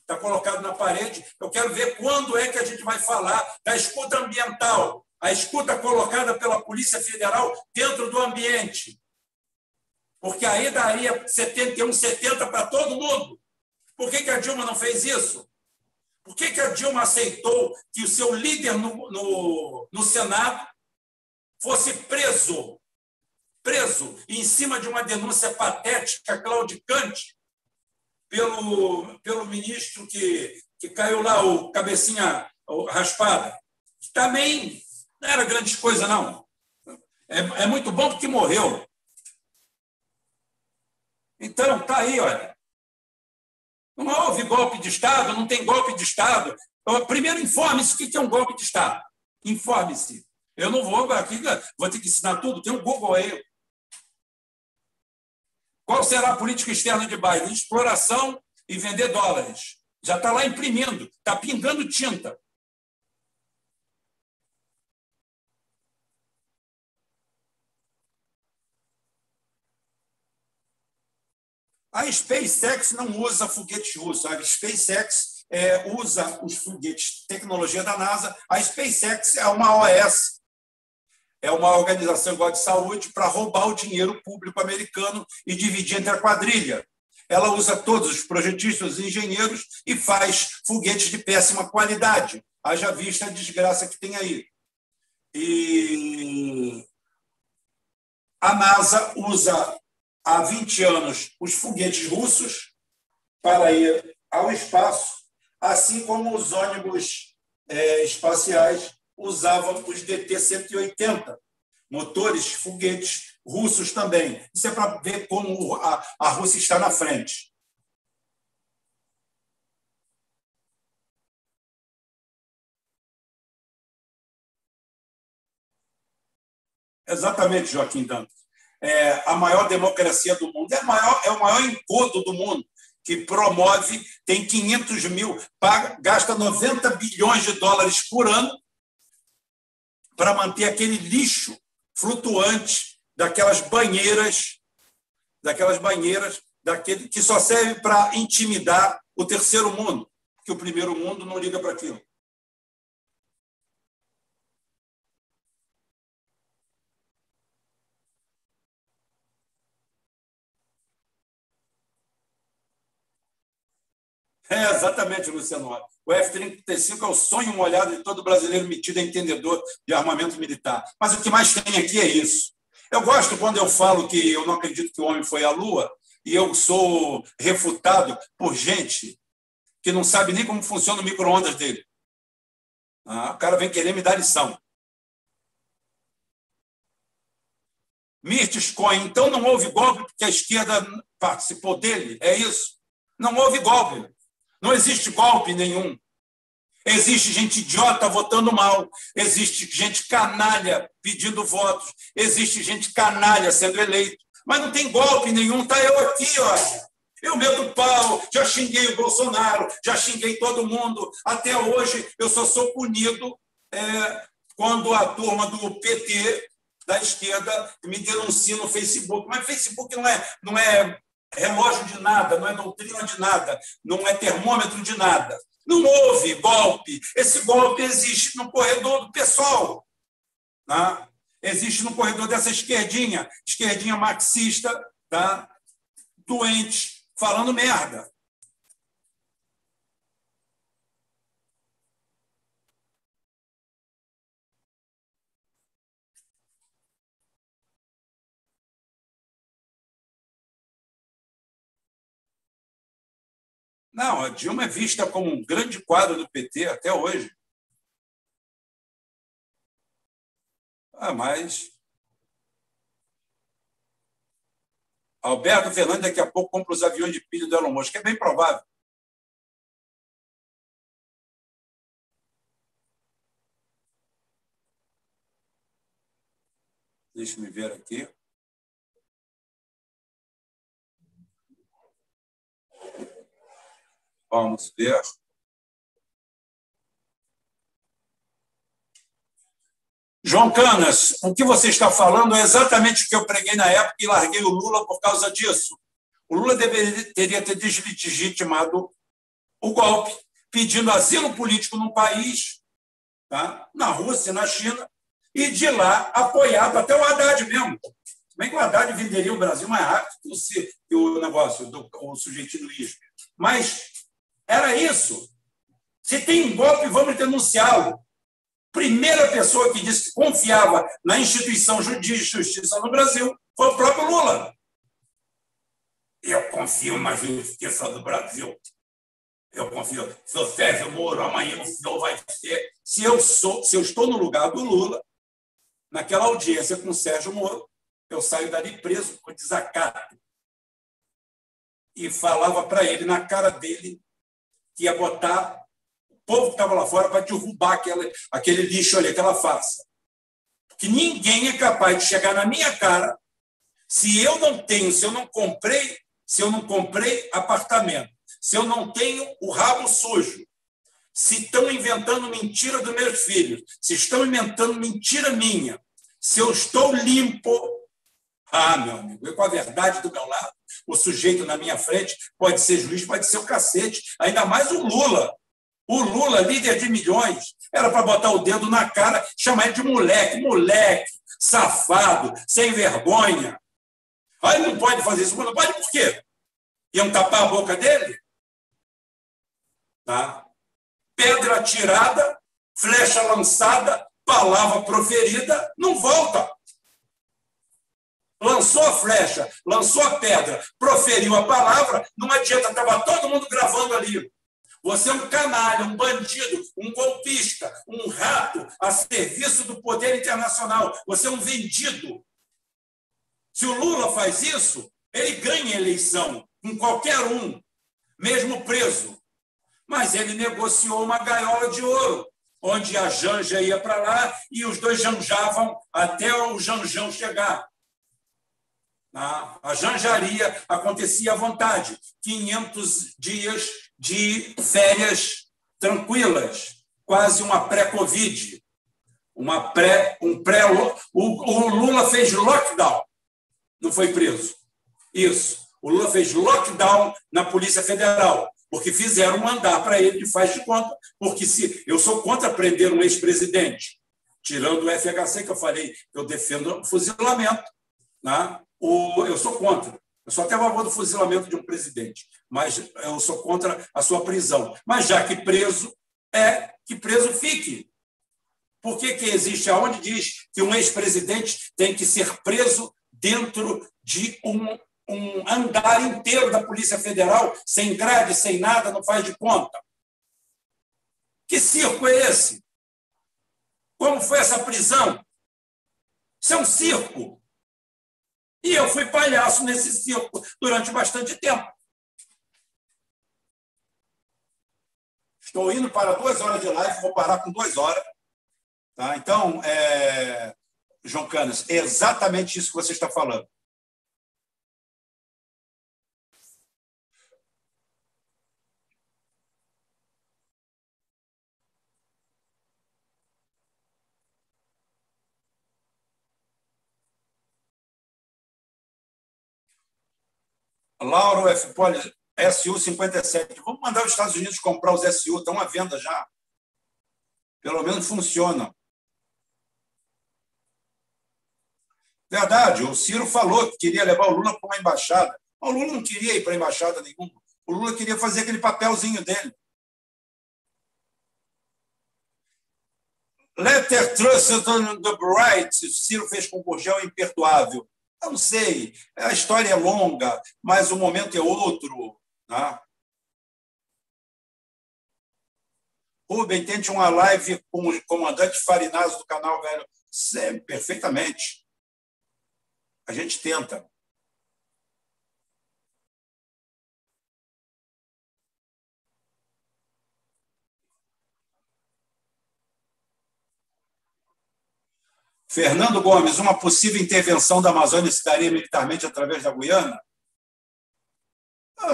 está colocado na parede. Eu quero ver quando é que a gente vai falar da escuta ambiental, a escuta colocada pela Polícia Federal dentro do ambiente. Porque aí daria 71, 70 para todo mundo. Por que, que a Dilma não fez isso? Por que, que a Dilma aceitou que o seu líder no, no, no Senado fosse preso? Preso em cima de uma denúncia patética, claudicante, pelo, pelo ministro que, que caiu lá, o cabecinha raspada. Também não era grande coisa, não. É, é muito bom porque morreu. Então, tá aí, olha. Não houve golpe de Estado, não tem golpe de Estado. Então, primeiro, informe-se o que é um golpe de Estado. Informe-se. Eu não vou aqui, vou ter que ensinar tudo, tem um Google aí. Qual será a política externa de Biden? Exploração e vender dólares. Já está lá imprimindo, está pingando tinta. A SpaceX não usa foguetes russos. A SpaceX é, usa os foguetes, tecnologia da NASA. A SpaceX é uma OS, é uma organização igual de saúde para roubar o dinheiro público americano e dividir entre a quadrilha. Ela usa todos os projetistas e engenheiros e faz foguetes de péssima qualidade. Haja vista a desgraça que tem aí. E a NASA usa há 20 anos os foguetes russos para ir ao espaço, assim como os ônibus é, espaciais usavam os DT-180, motores, foguetes russos também. Isso é para ver como a, a Rússia está na frente. Exatamente, Joaquim Dantas é, a maior democracia do mundo, é, maior, é o maior encodo do mundo, que promove, tem 500 mil, paga, gasta 90 bilhões de dólares por ano para manter aquele lixo flutuante daquelas banheiras, daquelas banheiras, daquele que só serve para intimidar o terceiro mundo, que o primeiro mundo não liga para aquilo. É, exatamente, Luciano. O F-35 é o sonho molhado de todo brasileiro metido a entendedor de armamento militar. Mas o que mais tem aqui é isso. Eu gosto quando eu falo que eu não acredito que o homem foi à Lua e eu sou refutado por gente que não sabe nem como funciona o micro-ondas dele. Ah, o cara vem querer me dar lição. Mirtes Cohen, então não houve golpe porque a esquerda participou dele? É isso? Não houve golpe. Não existe golpe nenhum. Existe gente idiota votando mal, existe gente canalha pedindo votos, existe gente canalha sendo eleito, mas não tem golpe nenhum. Está eu aqui, olha. Eu meto pau, já xinguei o Bolsonaro, já xinguei todo mundo. Até hoje eu só sou punido é, quando a turma do PT, da esquerda, me denuncia no Facebook. Mas Facebook não é, não é relógio de nada, não é doutrina de nada, não é termômetro de nada. Não houve golpe. Esse golpe existe no corredor do pessoal. Né? existe no corredor dessa esquerdinha, esquerdinha marxista, tá? doente, falando merda. Não, a Dilma é vista como um grande quadro do PT até hoje. Ah, mas. Alberto Fernandes daqui a pouco compra os aviões de pilha do Elon Musk, é bem provável. Deixa eu ver aqui. Vamos ver. João Canas, o que você está falando é exatamente o que eu preguei na época e larguei o Lula por causa disso. O Lula deveria, teria ter deslegitimado o golpe, pedindo asilo político num país, tá? na Rússia, na China, e de lá apoiado até o Haddad mesmo. Bem que o Haddad venderia o Brasil mais rápido que o, negócio do o. Mas era isso. Se tem um golpe, vamos denunciá-lo. Primeira pessoa que disse que confiava na instituição de justiça no Brasil foi o próprio Lula. Eu confio na justiça do Brasil. Eu confio. Se o Sérgio Moro amanhã o senhor vai ser. Se eu, sou, se eu estou no lugar do Lula, naquela audiência com o Sérgio Moro, eu saio dali preso por desacato. E falava para ele, na cara dele, que ia botar o povo que estava lá fora para derrubar aquela, aquele lixo ali, aquela farsa. Que ninguém é capaz de chegar na minha cara se eu não tenho, se eu não comprei, se eu não comprei apartamento, se eu não tenho o rabo sujo, se estão inventando mentira dos meus filhos, se estão inventando mentira minha, se eu estou limpo, ah, meu amigo, eu com a verdade do meu lado, o sujeito na minha frente pode ser juiz, pode ser o cacete. Ainda mais o Lula. O Lula, líder de milhões, era para botar o dedo na cara, chamar ele de moleque, moleque, safado, sem vergonha. Aí não pode fazer isso. Não pode por quê? Iam tapar a boca dele? Tá? Pedra atirada, flecha lançada, palavra proferida, não volta lançou a flecha, lançou a pedra, proferiu a palavra, não adianta, estava todo mundo gravando ali. Você é um canalha, um bandido, um golpista, um rato a serviço do poder internacional. Você é um vendido. Se o Lula faz isso, ele ganha a eleição com qualquer um, mesmo preso. Mas ele negociou uma gaiola de ouro, onde a Janja ia para lá e os dois janjavam até o Janjão chegar. A janjaria acontecia à vontade, 500 dias de férias tranquilas, quase uma pré-Covid, uma pré, um pré o, o Lula fez lockdown, não foi preso. Isso. O Lula fez lockdown na Polícia Federal, porque fizeram mandar para ele de faz de conta, porque se eu sou contra prender um ex-presidente, tirando o FHC que eu falei, eu defendo o fuzilamento, né? O, eu sou contra. Eu sou até a favor do fuzilamento de um presidente, mas eu sou contra a sua prisão. Mas já que preso, é que preso fique. Por que, que existe aonde diz que um ex-presidente tem que ser preso dentro de um, um andar inteiro da Polícia Federal, sem grade, sem nada, não faz de conta? Que circo é esse? Como foi essa prisão? Isso é um circo. E eu fui palhaço nesse circo durante bastante tempo. Estou indo para duas horas de live, vou parar com duas horas. Tá? Então, é... João Canas, é exatamente isso que você está falando. Lauro F. Poli, SU 57. Vamos mandar os Estados Unidos comprar os SU, estão à venda já. Pelo menos funcionam. Verdade, o Ciro falou que queria levar o Lula para uma embaixada. O Lula não queria ir para embaixada nenhuma. O Lula queria fazer aquele papelzinho dele. Letter Trusted on the Bright, Ciro fez com o Gurgel imperdoável. Não sei, a história é longa, mas o momento é outro. Né? Rubem, tente uma live com o comandante Farinazzo do canal Velho. Sempre, perfeitamente. A gente tenta. Fernando Gomes, uma possível intervenção da Amazônia se daria militarmente através da Guiana?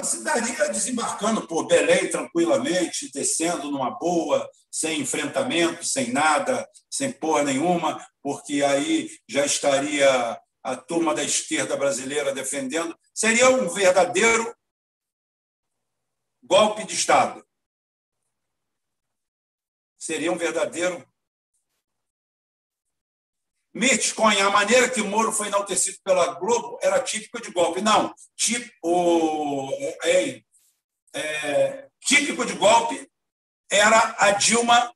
se daria desembarcando por Belém tranquilamente, descendo numa boa, sem enfrentamento, sem nada, sem porra nenhuma, porque aí já estaria a turma da esquerda brasileira defendendo. Seria um verdadeiro golpe de Estado. Seria um verdadeiro Bitcoin, a maneira que Moro foi enaltecido pela Globo era típico de golpe. Não, tipo, é, é, típico de golpe era a Dilma,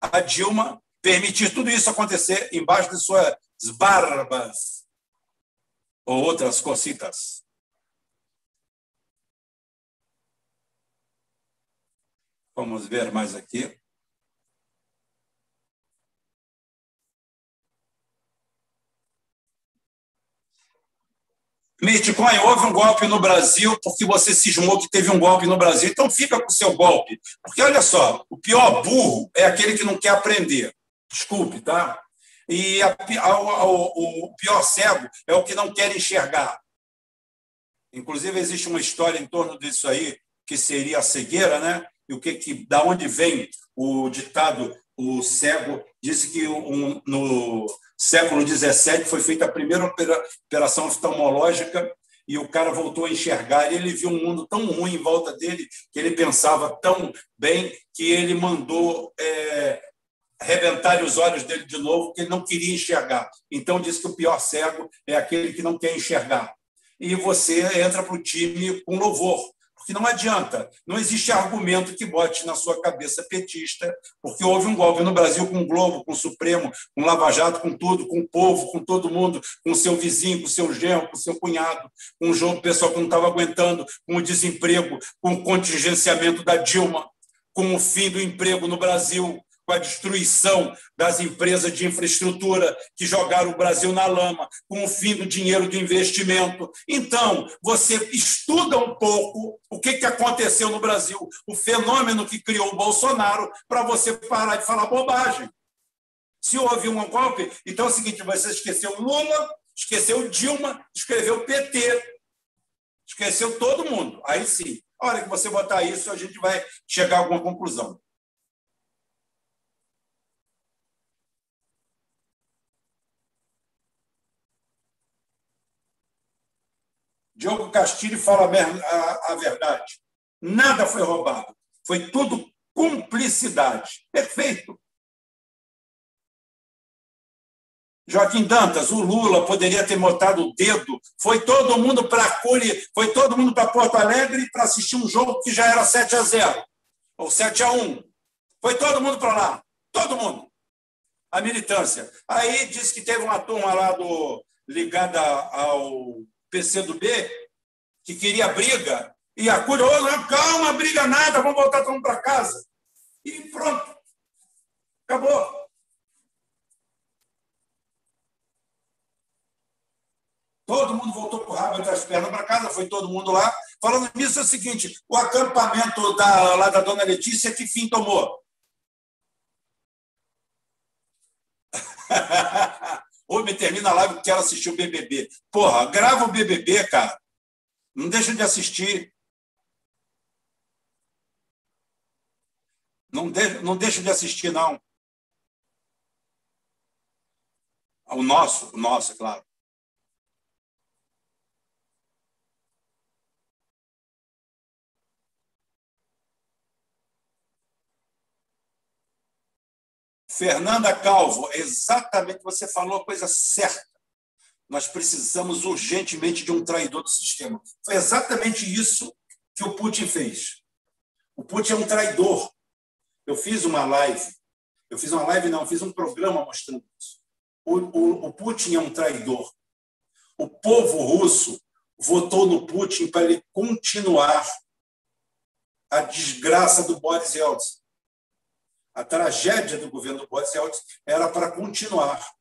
a Dilma permitir tudo isso acontecer embaixo de suas barbas ou outras cositas. Vamos ver mais aqui. Bitcoin, houve um golpe no Brasil porque você cismou que teve um golpe no Brasil. Então fica com o seu golpe. Porque, olha só, o pior burro é aquele que não quer aprender. Desculpe, tá? E a, a, o, o pior cego é o que não quer enxergar. Inclusive, existe uma história em torno disso aí, que seria a cegueira, né? E o que, que da onde vem o ditado o cego disse que um, no século XVII foi feita a primeira operação oftalmológica e o cara voltou a enxergar. Ele viu um mundo tão ruim em volta dele, que ele pensava tão bem, que ele mandou é, rebentar os olhos dele de novo, que ele não queria enxergar. Então, disse que o pior cego é aquele que não quer enxergar. E você entra para o time com louvor que não adianta, não existe argumento que bote na sua cabeça petista, porque houve um golpe no Brasil com o Globo, com o Supremo, com o Lava Jato, com tudo, com o povo, com todo mundo, com o seu vizinho, com o seu genro, com o seu cunhado, com o jogo pessoal que não estava aguentando, com o desemprego, com o contingenciamento da Dilma, com o fim do emprego no Brasil, com a destruição das empresas de infraestrutura que jogaram o Brasil na lama, com o fim do dinheiro do investimento. Então, você estuda um pouco o que, que aconteceu no Brasil, o fenômeno que criou o Bolsonaro, para você parar de falar bobagem. Se houve um golpe, então é o seguinte: você esqueceu Lula, esqueceu Dilma, escreveu PT, esqueceu todo mundo. Aí sim, a hora que você botar isso, a gente vai chegar a alguma conclusão. Diogo Castilho fala a, verdade. Nada foi roubado. Foi tudo cumplicidade. Perfeito. Joaquim Dantas, o Lula poderia ter botado o dedo. Foi todo mundo para Curi, foi todo mundo para Porto Alegre para assistir um jogo que já era 7 a 0 ou 7 a 1. Foi todo mundo para lá, todo mundo. A militância. Aí disse que teve uma turma lá do ligada ao PCdoB, que queria briga, e a Cúria, oh, não, calma, briga nada, vamos voltar todo mundo para casa. E pronto. Acabou. Todo mundo voltou com o rabo entre as pernas para casa, foi todo mundo lá. Falando nisso, é o seguinte: o acampamento da, lá da dona Letícia, que fim tomou? me termina a live porque quero assistir o BBB. Porra, grava o BBB, cara. Não deixa de assistir. Não, de, não deixa de assistir, não. O nosso, o nosso, é claro. Fernanda Calvo, exatamente você falou a coisa certa. Nós precisamos urgentemente de um traidor do sistema. Foi exatamente isso que o Putin fez. O Putin é um traidor. Eu fiz uma live, eu fiz uma live, não, fiz um programa mostrando isso. O, o, o Putin é um traidor. O povo russo votou no Putin para ele continuar a desgraça do Boris Yeltsin. A tragédia do governo do Boris Yeltsin era para continuar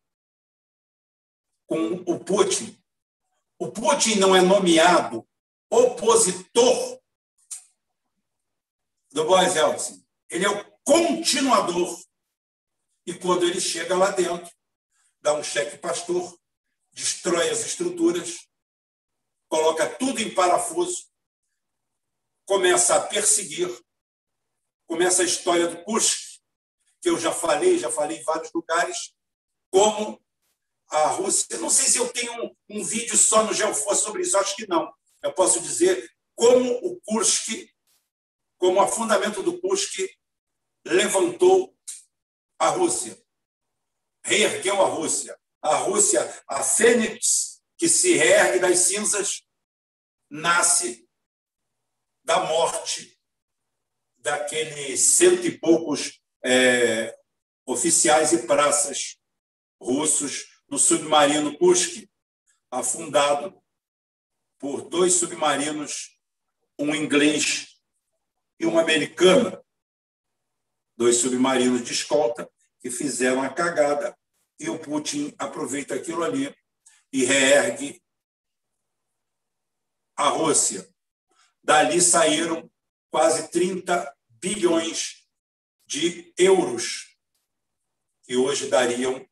com o Putin. O Putin não é nomeado opositor do Boris Yeltsin. Ele é o continuador. E quando ele chega lá dentro, dá um cheque pastor, destrói as estruturas, coloca tudo em parafuso, começa a perseguir, começa a história do Kursk, que eu já falei, já falei em vários lugares, como a Rússia. Não sei se eu tenho um, um vídeo só no Geoforce sobre isso, acho que não. Eu posso dizer como o Kursk, como o fundamento do Kursk levantou a Rússia, reergueu a Rússia. A Rússia, a fênix que se reergue das cinzas, nasce da morte daqueles cento e poucos é, oficiais e praças russos no submarino Kursk, afundado por dois submarinos, um inglês e um americano, dois submarinos de escolta que fizeram a cagada. E o Putin aproveita aquilo ali e reergue a Rússia. Dali saíram quase 30 bilhões de euros, que hoje dariam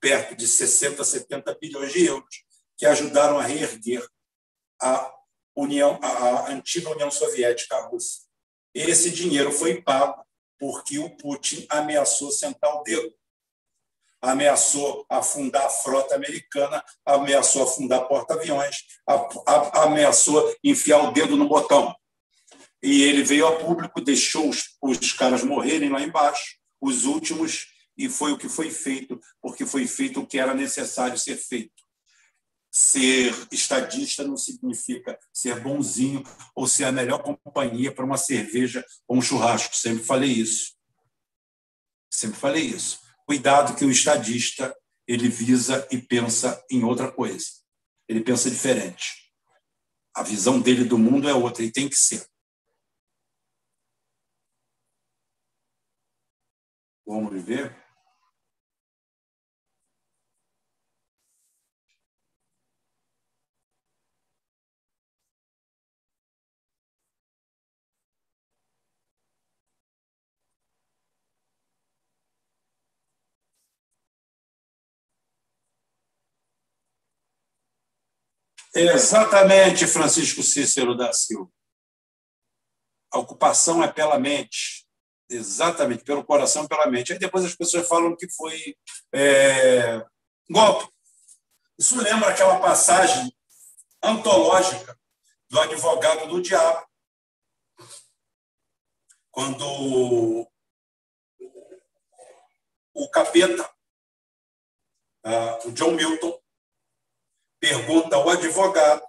perto de 60, 70 bilhões de euros, que ajudaram a reerguer a União, a antiga União Soviética, a Rússia. Esse dinheiro foi pago porque o Putin ameaçou sentar o dedo. Ameaçou afundar a frota americana, ameaçou afundar porta-aviões, ameaçou enfiar o dedo no botão. E ele veio a público, deixou os, os caras morrerem lá embaixo, os últimos, e foi o que foi feito, porque foi feito o que era necessário ser feito. Ser estadista não significa ser bonzinho ou ser a melhor companhia para uma cerveja ou um churrasco. Sempre falei isso. Sempre falei isso. Cuidado que o estadista ele visa e pensa em outra coisa. Ele pensa diferente. A visão dele do mundo é outra e tem que ser. Vamos viver? Exatamente, Francisco Cícero da Silva. A ocupação é pela mente, exatamente, pelo coração pela mente. Aí depois as pessoas falam que foi é, golpe. Isso lembra aquela passagem antológica do advogado do diabo, quando o capeta, ah, o John Milton, pergunta ao advogado,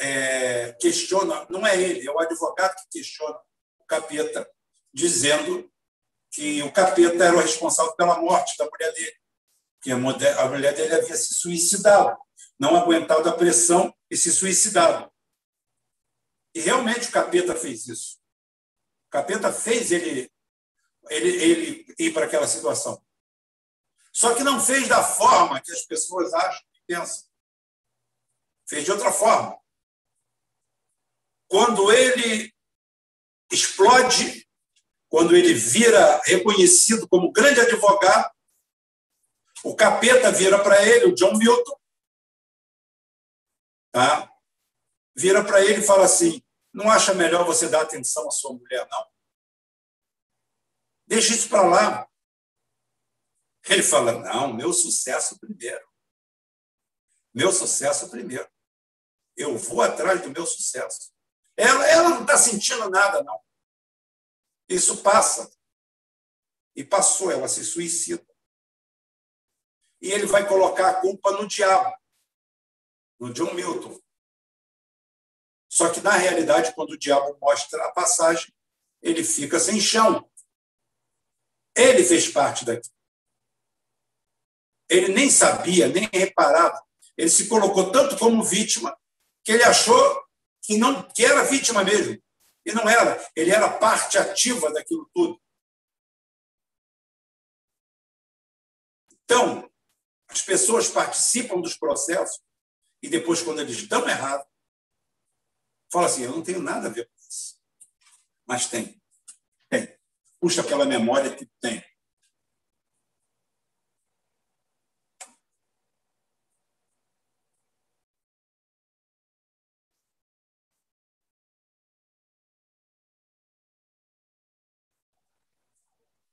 é, questiona, não é ele, é o advogado que questiona o capeta, dizendo que o capeta era o responsável pela morte da mulher dele, que a mulher, a mulher dele havia se suicidado, não aguentado a pressão e se suicidado. E realmente o capeta fez isso. O capeta fez ele, ele, ele ir para aquela situação. Só que não fez da forma que as pessoas acham e pensam. Fez de outra forma. Quando ele explode, quando ele vira reconhecido como grande advogado, o capeta vira para ele, o John Milton, tá? vira para ele e fala assim: não acha melhor você dar atenção à sua mulher, não? Deixa isso para lá. Ele fala: não, meu sucesso primeiro. Meu sucesso primeiro. Eu vou atrás do meu sucesso. Ela, ela não está sentindo nada, não. Isso passa. E passou, ela se suicida. e ele vai colocar a culpa no diabo, no John Milton. Só que, na realidade, quando o diabo mostra a passagem, ele fica sem chão. Ele fez parte daqui. Ele nem sabia, nem reparava. Ele se colocou tanto como vítima que ele achou que não que era vítima mesmo. E não era. Ele era parte ativa daquilo tudo. Então, as pessoas participam dos processos e depois, quando eles dão errado, falam assim: eu não tenho nada a ver com isso. Mas tem. Tem. Puxa aquela memória que tem.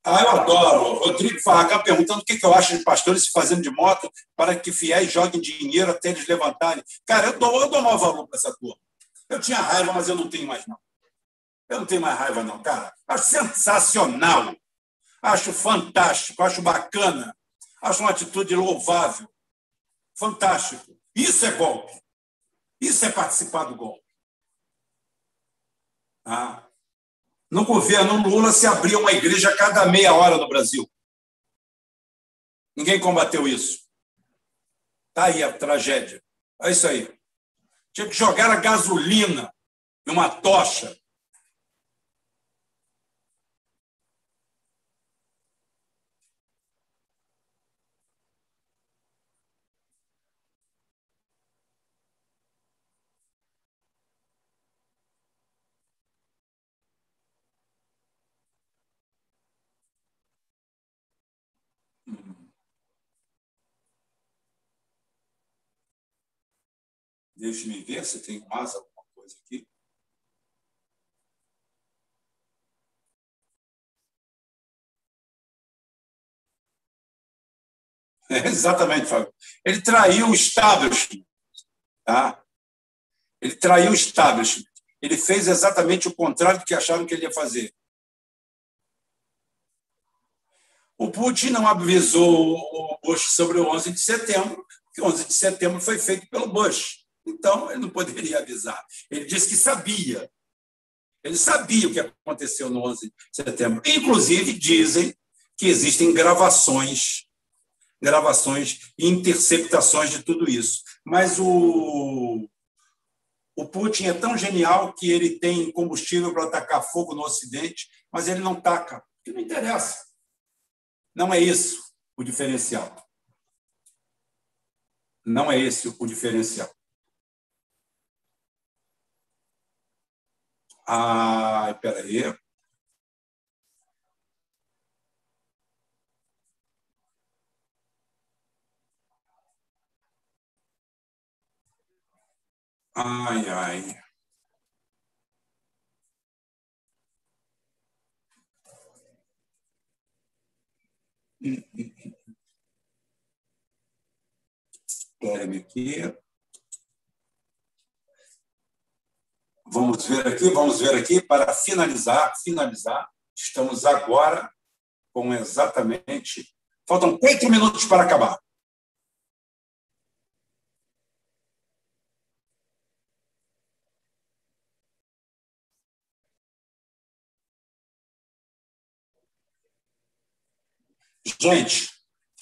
Ah, eu adoro. Rodrigo Farraga perguntando o que eu acho de pastores se fazendo de moto para que fiéis joguem dinheiro até eles levantarem. Cara, eu dou, eu dou maior valor para essa turma. Eu tinha raiva, mas eu não tenho mais, não. Eu não tenho mais raiva, não, cara. Acho sensacional. Acho fantástico, acho bacana. Acho uma atitude louvável. Fantástico. Isso é golpe. Isso é participar do golpe. Ah, no governo Lula se abria uma igreja a cada meia hora no Brasil. Ninguém combateu isso. Está aí a tragédia. É isso aí. Tinha que jogar a gasolina numa tocha Deixe-me ver se tem mais alguma coisa aqui. É, exatamente, Fábio. Ele traiu o establishment. Tá? Ele traiu o establishment. Ele fez exatamente o contrário do que acharam que ele ia fazer. O Putin não avisou o Bush sobre o 11 de setembro, porque o 11 de setembro foi feito pelo Bush. Então, ele não poderia avisar. Ele disse que sabia. Ele sabia o que aconteceu no 11 de setembro. Inclusive, dizem que existem gravações, gravações e interceptações de tudo isso. Mas o, o Putin é tão genial que ele tem combustível para atacar fogo no Ocidente, mas ele não taca, porque não interessa. Não é isso o diferencial. Não é esse o diferencial. Ai, peraí. Ai, ai. Espere-me aqui. Vamos ver aqui, vamos ver aqui, para finalizar, finalizar, estamos agora com exatamente. Faltam quatro minutos para acabar. Gente,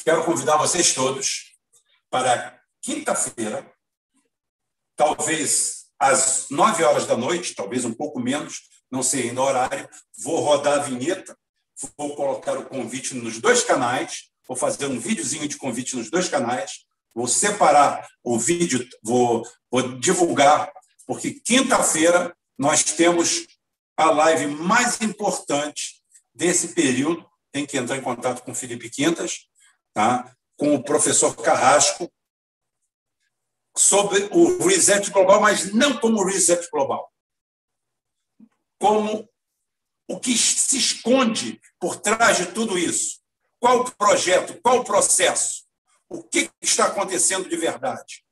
quero convidar vocês todos para quinta-feira, talvez às nove horas da noite, talvez um pouco menos, não sei ainda o horário, vou rodar a vinheta, vou colocar o convite nos dois canais, vou fazer um videozinho de convite nos dois canais, vou separar o vídeo, vou, vou divulgar, porque quinta-feira nós temos a live mais importante desse período. Tem que entrar em contato com o Felipe Quintas, tá? com o professor Carrasco, sobre o reset global, mas não como reset global, como o que se esconde por trás de tudo isso. Qual o projeto, qual o processo? O que está acontecendo de verdade?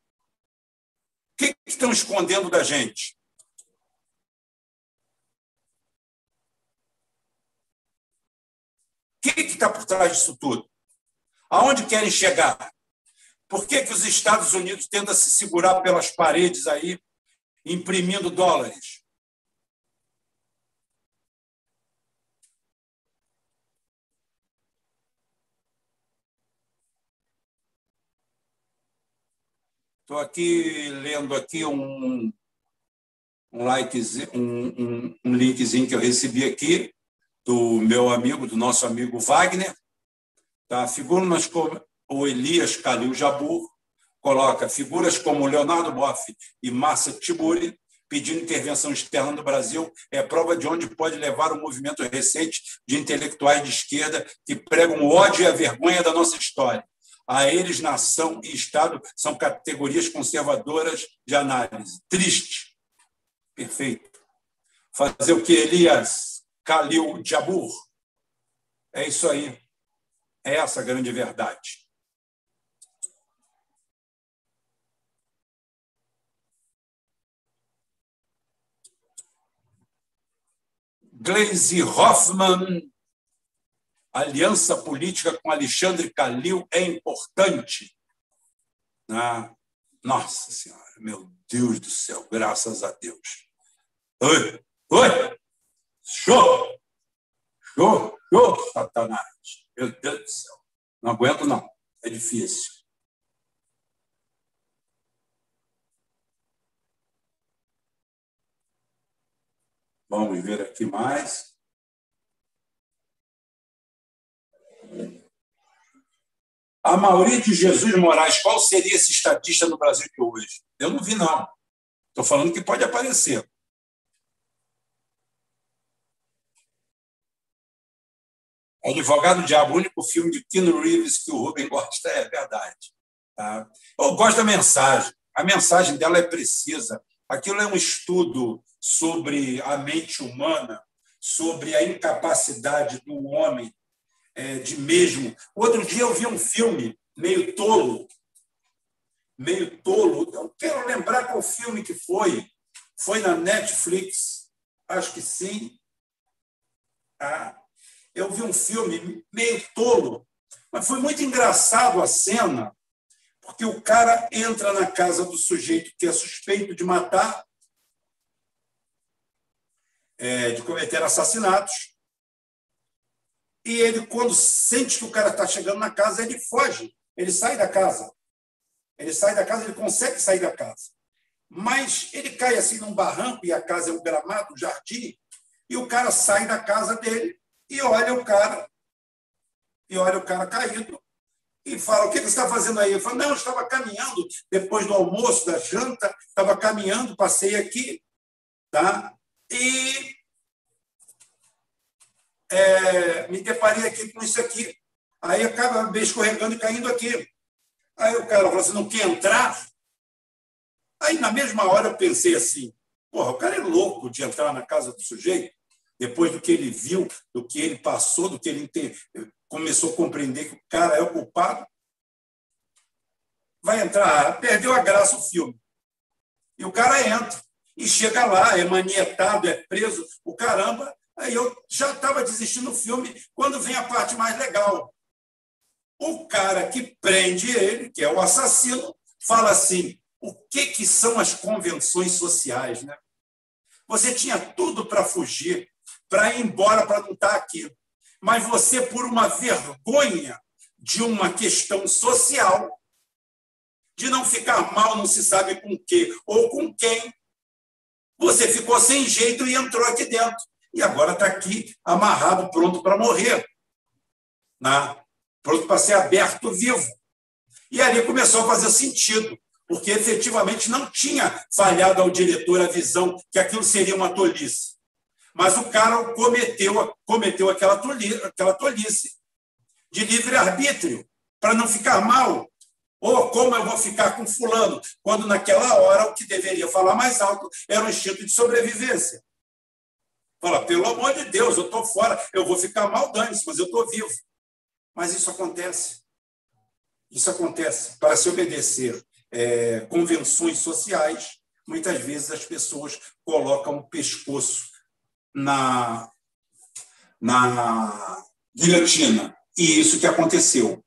O que estão escondendo da gente? O que está por trás disso tudo? Aonde querem chegar? Por que, que os Estados Unidos tentam se segurar pelas paredes aí, imprimindo dólares? Estou aqui lendo aqui um, um, like, um, um, um linkzinho que eu recebi aqui do meu amigo, do nosso amigo Wagner. Tá? Figuras como o Elias Calil Jabur coloca figuras como Leonardo Boff e Márcia Tiburi pedindo intervenção externa no Brasil é prova de onde pode levar o movimento recente de intelectuais de esquerda que pregam o ódio e a vergonha da nossa história a eles, nação e Estado são categorias conservadoras de análise. Triste. Perfeito. Fazer o que Elias Khalil Jabur? É isso aí. É essa a grande verdade. Glaze Hoffman aliança política com Alexandre Calil é importante. Ah, nossa Senhora, meu Deus do céu, graças a Deus. Oi, oi, show, show, show, Satanás. Meu Deus do céu. Não aguento, não. É difícil. Vamos ver aqui mais. A Mauri de Jesus Moraes, qual seria esse estatista no Brasil de hoje? Eu não vi, não. Estou falando que pode aparecer. Advogado Diabo, o único filme de Keanu Reeves que o Rubem gosta, é verdade. Tá? Eu gosto da mensagem. A mensagem dela é precisa. Aquilo é um estudo sobre a mente humana, sobre a incapacidade do homem é, de mesmo. Outro dia eu vi um filme meio tolo, meio tolo. Eu quero lembrar qual filme que foi. Foi na Netflix, acho que sim. Ah, eu vi um filme meio tolo, mas foi muito engraçado a cena, porque o cara entra na casa do sujeito que é suspeito de matar, é, de cometer assassinatos, e ele, quando sente que o cara está chegando na casa, ele foge, ele sai da casa. Ele sai da casa, ele consegue sair da casa. Mas ele cai assim num barranco, e a casa é um gramado, um jardim, e o cara sai da casa dele e olha o cara, e olha o cara caído, e fala: O que você está fazendo aí? Ele fala: Não, eu estava caminhando depois do almoço, da janta, estava caminhando, passei aqui, tá? E é, me deparei aqui com isso aqui. Aí acaba escorregando e caindo aqui. Aí o cara falou assim, não quer entrar? Aí, na mesma hora, eu pensei assim, porra, o cara é louco de entrar na casa do sujeito, depois do que ele viu, do que ele passou, do que ele começou a compreender que o cara é o culpado. Vai entrar, perdeu a graça o filme. E o cara entra. E chega lá, é manietado, é preso, o caramba, Aí eu já estava desistindo do filme quando vem a parte mais legal. O cara que prende ele, que é o assassino, fala assim: o que, que são as convenções sociais? Né? Você tinha tudo para fugir, para ir embora, para não estar tá aqui. Mas você, por uma vergonha de uma questão social, de não ficar mal, não se sabe com que ou com quem, você ficou sem jeito e entrou aqui dentro e agora está aqui amarrado, pronto para morrer, né? pronto para ser aberto vivo. E ali começou a fazer sentido, porque efetivamente não tinha falhado ao diretor a visão que aquilo seria uma tolice. Mas o cara cometeu, cometeu aquela, tolice, aquela tolice de livre-arbítrio, para não ficar mal. Ou como eu vou ficar com fulano, quando naquela hora o que deveria falar mais alto era o instinto de sobrevivência. Fala, pelo amor de Deus, eu estou fora, eu vou ficar mal, dane-se, mas eu estou vivo. Mas isso acontece. Isso acontece. Para se obedecer é, convenções sociais, muitas vezes as pessoas colocam o pescoço na, na guilhotina. E isso que aconteceu.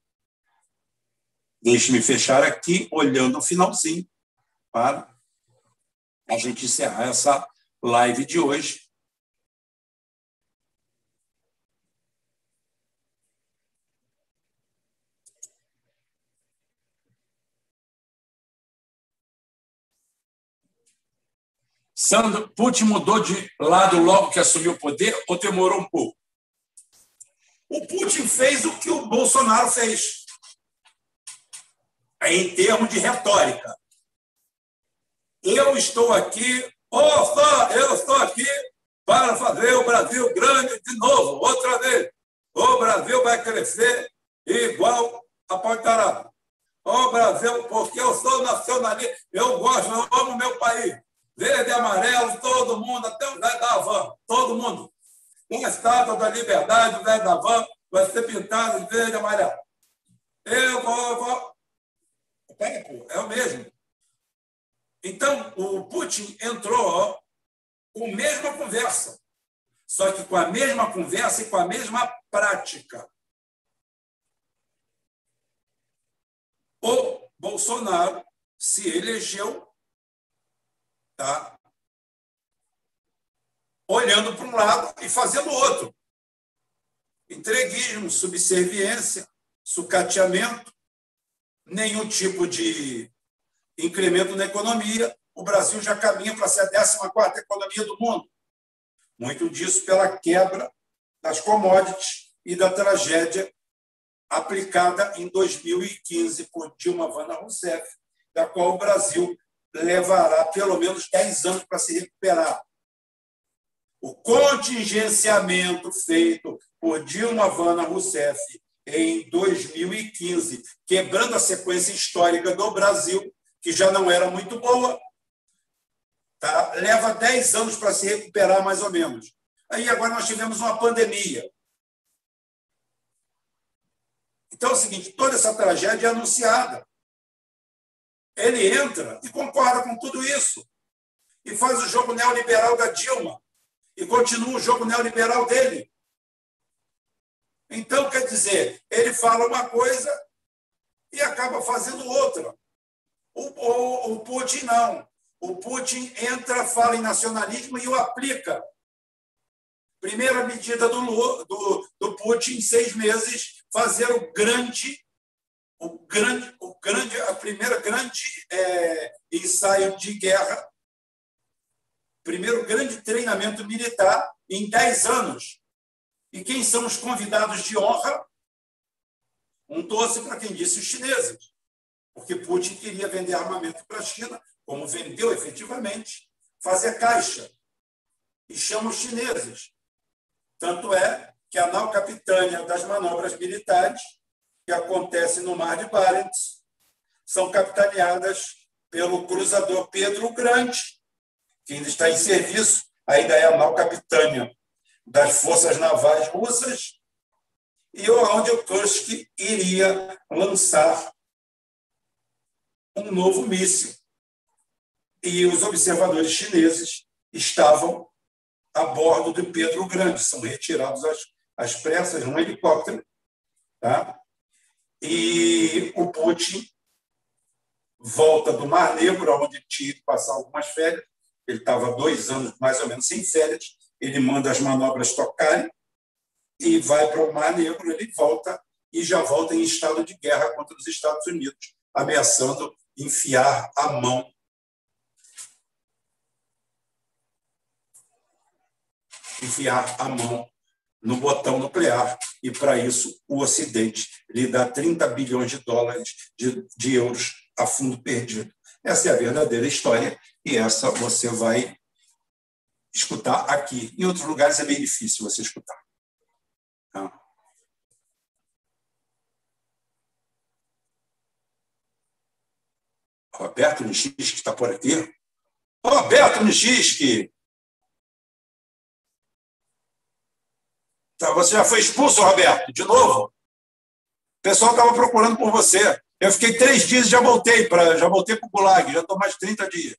Deixe-me fechar aqui, olhando o finalzinho, para a gente encerrar essa live de hoje. Sandro, Putin mudou de lado logo que assumiu o poder ou demorou um pouco? O Putin fez o que o Bolsonaro fez, em termos de retórica. Eu estou aqui, oh, eu estou aqui para fazer o Brasil grande de novo, outra vez. O Brasil vai crescer igual a Pontarada. O Brasil, porque eu sou nacionalista, eu gosto, eu amo meu país verde amarelo, todo mundo, até o Zé da Van, todo mundo. Uma estátua da liberdade, o Zé da Van, vai ser pintado de verde e amarelo. Eu vou. vou... É o mesmo. Então, o Putin entrou com a mesma conversa, só que com a mesma conversa e com a mesma prática. O Bolsonaro se elegeu tá? olhando para um lado e fazendo outro. Entreguismo, subserviência, sucateamento, nenhum tipo de incremento na economia. O Brasil já caminha para ser a 14 economia do mundo. Muito disso pela quebra das commodities e da tragédia aplicada em 2015 por Dilma Vana Rousseff, da qual o Brasil levará pelo menos 10 anos para se recuperar. O contingenciamento feito por Dilma Vana Rousseff em 2015, quebrando a sequência histórica do Brasil, que já não era muito boa, tá? leva 10 anos para se recuperar, mais ou menos. Aí agora nós tivemos uma pandemia. Então é o seguinte: toda essa tragédia é anunciada ele entra e concorda com tudo isso. E faz o jogo neoliberal da Dilma. E continua o jogo neoliberal dele. Então, quer dizer, ele fala uma coisa e acaba fazendo outra. O, o, o Putin não. O Putin entra, fala em nacionalismo e o aplica. Primeira medida do, do, do Putin, em seis meses, fazer o grande o grande, o grande, a primeira grande é, ensaio de guerra, primeiro grande treinamento militar em 10 anos. E quem são os convidados de honra? Um doce para quem disse os chineses, porque Putin queria vender armamento para a China, como vendeu efetivamente, fazer caixa, e chama os chineses. Tanto é que a nau capitânia das manobras militares que acontecem no Mar de Barents são capitaneadas pelo cruzador Pedro Grande, que ainda está em serviço, ainda é a nau capitânia das forças navais russas, e onde o Kursk iria lançar um novo míssil. E os observadores chineses estavam a bordo do Pedro Grande, são retirados às, pressas num helicóptero, tá? E o Putin volta do Mar Negro, onde tinha que passar algumas férias. Ele estava dois anos, mais ou menos, sem férias. Ele manda as manobras tocarem e vai para o Mar Negro. Ele volta e já volta em estado de guerra contra os Estados Unidos, ameaçando enfiar a mão enfiar a mão no botão nuclear, e para isso o Ocidente lhe dá 30 bilhões de dólares de, de euros a fundo perdido. Essa é a verdadeira história, e essa você vai escutar aqui. Em outros lugares é bem difícil você escutar. Tá? Roberto Nishiski está por aqui. Roberto Nishiski! Tá, você já foi expulso, Roberto, de novo? O pessoal estava procurando por você. Eu fiquei três dias e já voltei para já voltei para o Gulag, já estou mais de 30 dias.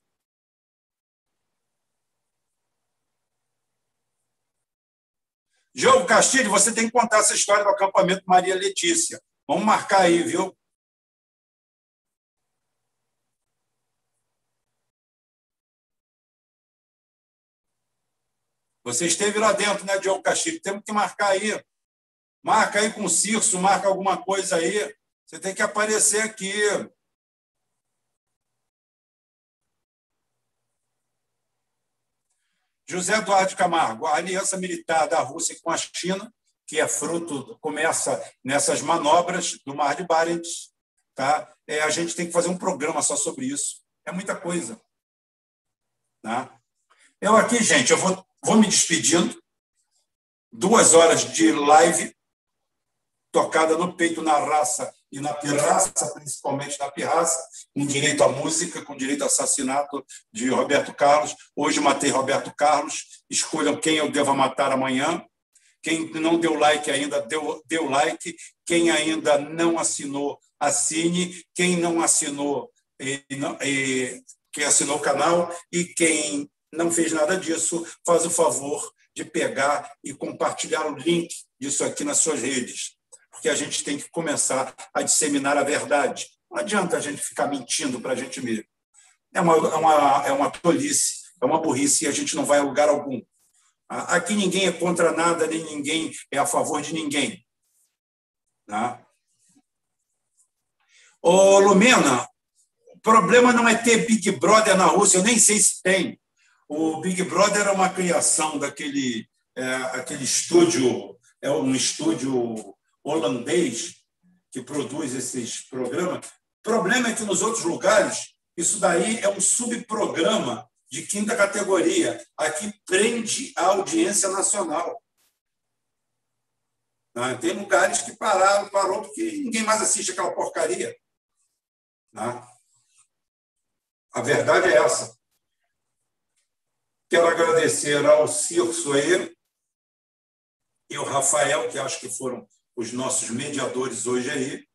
Diogo Castilho, você tem que contar essa história do acampamento Maria Letícia. Vamos marcar aí, viu? Você esteve lá dentro, né, Diogo Castilho? Temos que marcar aí. Marca aí com o Cirso, marca alguma coisa aí. Você tem que aparecer aqui. José Eduardo Camargo, a aliança militar da Rússia com a China, que é fruto, começa nessas manobras do Mar de Barents, tá? É, a gente tem que fazer um programa só sobre isso. É muita coisa. Tá? Eu aqui, gente, eu vou, vou me despedindo. Duas horas de live tocada no peito, na raça e na pirraça, principalmente na pirraça, com direito à música, com direito ao assassinato de Roberto Carlos. Hoje matei Roberto Carlos. Escolham quem eu devo matar amanhã. Quem não deu like ainda, deu, deu like. Quem ainda não assinou, assine. Quem não assinou, e, e, quem assinou o canal. E quem não fez nada disso, faz o favor de pegar e compartilhar o link disso aqui nas suas redes porque a gente tem que começar a disseminar a verdade. Não adianta a gente ficar mentindo para a gente mesmo. É uma, é, uma, é uma tolice, é uma burrice e a gente não vai a lugar algum. Aqui ninguém é contra nada, nem ninguém é a favor de ninguém. Tá? Ô, Lumena, o problema não é ter Big Brother na Rússia, eu nem sei se tem. O Big Brother é uma criação daquele é, aquele estúdio, é um estúdio holandês que produz esses programas. O problema é que nos outros lugares, isso daí é um subprograma de quinta categoria. Aqui prende a audiência nacional. Tá? Tem lugares que pararam, parou porque ninguém mais assiste aquela porcaria. Tá? A verdade é essa. Quero agradecer ao Circo aí e ao Rafael, que acho que foram os nossos mediadores hoje aí.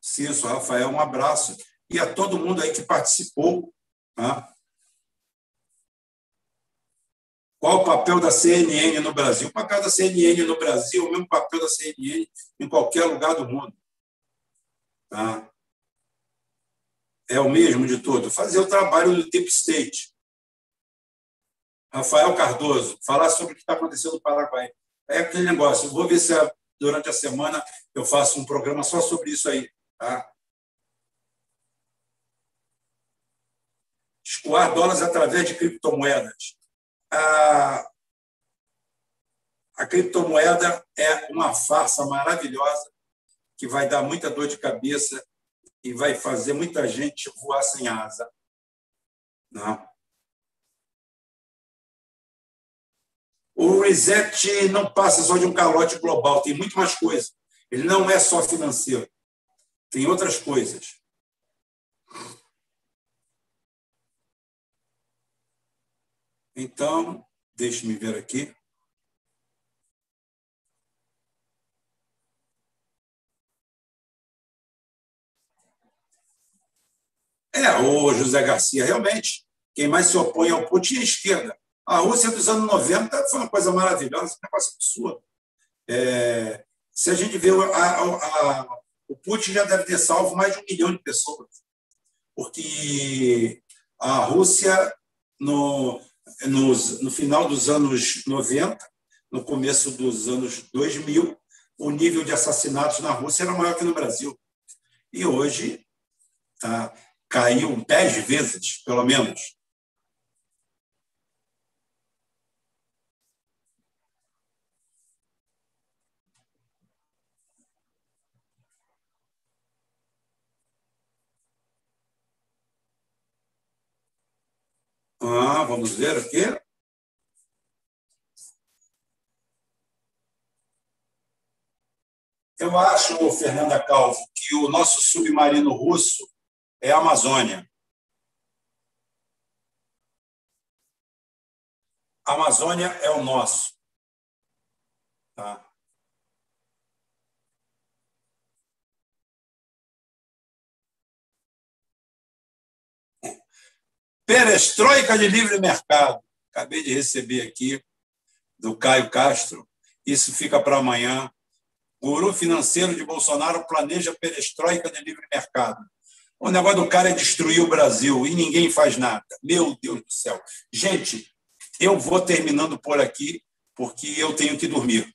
Cício, Rafael, um abraço. E a todo mundo aí que participou. Tá? Qual o papel da CNN no Brasil? O papel da CNN no Brasil o mesmo papel da CNN em qualquer lugar do mundo. Tá? É o mesmo de todo. Fazer o trabalho do Deep State. Rafael Cardoso, falar sobre o que está acontecendo no Paraguai. É aquele negócio. Vou ver se a durante a semana eu faço um programa só sobre isso aí. Tá? Escoar dólares através de criptomoedas. A, a criptomoeda é uma farsa maravilhosa que vai dar muita dor de cabeça e vai fazer muita gente voar sem asa. Não. O reset não passa só de um calote global, tem muito mais coisa. Ele não é só financeiro, tem outras coisas. Então, deixe-me ver aqui. É, o José Garcia, realmente, quem mais se opõe ao Putin é a esquerda. A Rússia dos anos 90 foi uma coisa maravilhosa, um negócio absurdo. É, se a gente vê, a, a, a, o Putin já deve ter salvo mais de um milhão de pessoas, porque a Rússia, no, no, final dos anos 90, no começo dos anos 2000, o nível de assassinatos na Rússia era maior que no Brasil. E hoje tá, caiu dez vezes, pelo menos. Ah, vamos ver aqui. Eu acho, Fernanda Calvo, que o nosso submarino russo é a Amazônia. A Amazônia é o nosso. Tá? Perestroika de livre mercado. Acabei de receber aqui do Caio Castro. Isso fica para amanhã. Guru financeiro de Bolsonaro planeja perestroika de livre mercado. O negócio do cara é destruir o Brasil e ninguém faz nada. Meu Deus do céu. Gente, eu vou terminando por aqui. porque eu tenho que dormir.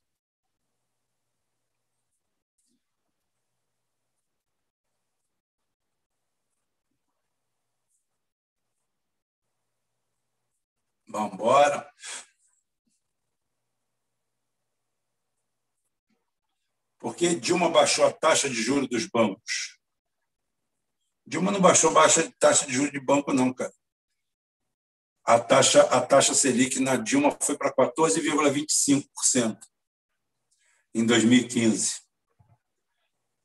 Vamos embora. Por que Dilma baixou a taxa de juros dos bancos? Dilma não baixou a taxa de juros de banco, não, cara. A taxa, a taxa Selic na Dilma foi para 14,25% em 2015.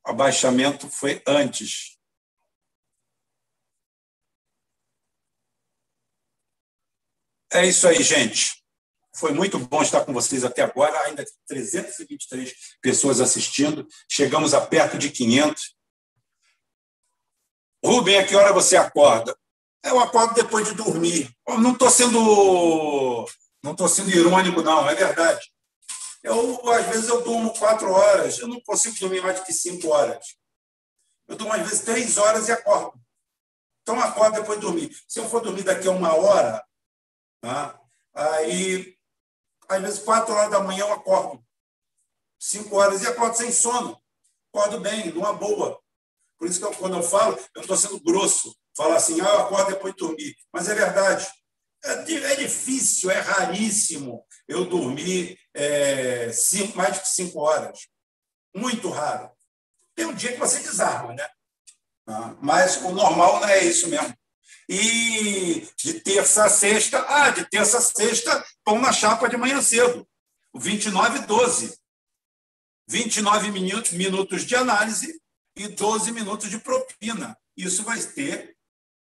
O abaixamento foi antes. É isso aí, gente. Foi muito bom estar com vocês até agora. Ainda tem 323 pessoas assistindo. Chegamos a perto de 500. Rubem, a que hora você acorda? Eu acordo depois de dormir. Não estou sendo, não estou sendo irônico, não. É verdade. Eu às vezes eu durmo quatro horas. Eu não consigo dormir mais do que cinco horas. Eu durmo às vezes três horas e acordo. Então acordo depois de dormir. Se eu for dormir daqui a uma hora, tá? aí às vezes, quatro horas da manhã eu acordo. Cinco horas e acordo sem sono. Acordo bem, numa boa. Por isso que eu, quando eu falo, eu estou sendo grosso. Falar assim, ah, eu acordo depois de dormir. Mas é verdade. É, é difícil, é raríssimo eu dormir é, cinco, mais de cinco horas. Muito raro. Tem um dia que você desarma, né? Ah, mas o normal não é isso mesmo. E de terça a sexta, ah, de terça a sexta, pão na chapa de manhã cedo. 29 e 12. 29 minutos, minutos de análise e 12 minutos de propina. Isso vai ter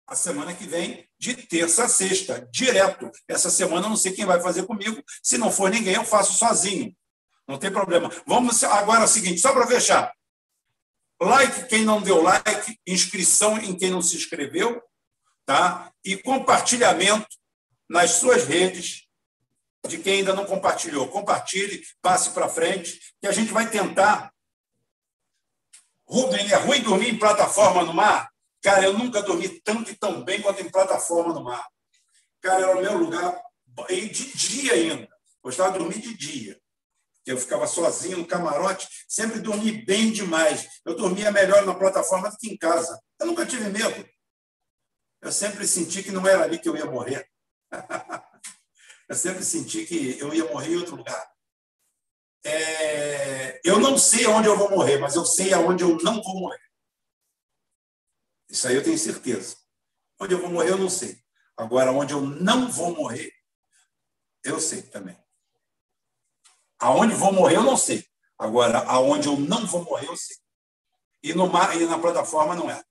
a semana que vem, de terça a sexta, direto. Essa semana eu não sei quem vai fazer comigo. Se não for ninguém, eu faço sozinho. Não tem problema. Vamos agora é o seguinte, só para fechar. Like quem não deu like, inscrição em quem não se inscreveu, tá? e compartilhamento nas suas redes de quem ainda não compartilhou. Compartilhe, passe para frente, que a gente vai tentar. Rubem, é ruim dormir em plataforma no mar? Cara, eu nunca dormi tanto e tão bem quanto em plataforma no mar. Cara, era o meu lugar, de dia ainda. Gostava de dormir de dia. Eu ficava sozinho no camarote, sempre dormi bem demais. Eu dormia melhor na plataforma do que em casa. Eu nunca tive medo. Eu sempre senti que não era ali que eu ia morrer. eu sempre senti que eu ia morrer em outro lugar. É... eu não sei onde eu vou morrer, mas eu sei aonde eu não vou morrer. Isso aí eu tenho certeza. Onde eu vou morrer, eu não sei. Agora, onde eu não vou morrer, eu sei também. Aonde vou morrer, eu não sei. Agora, aonde eu não vou morrer, eu sei. E, no e na plataforma não é.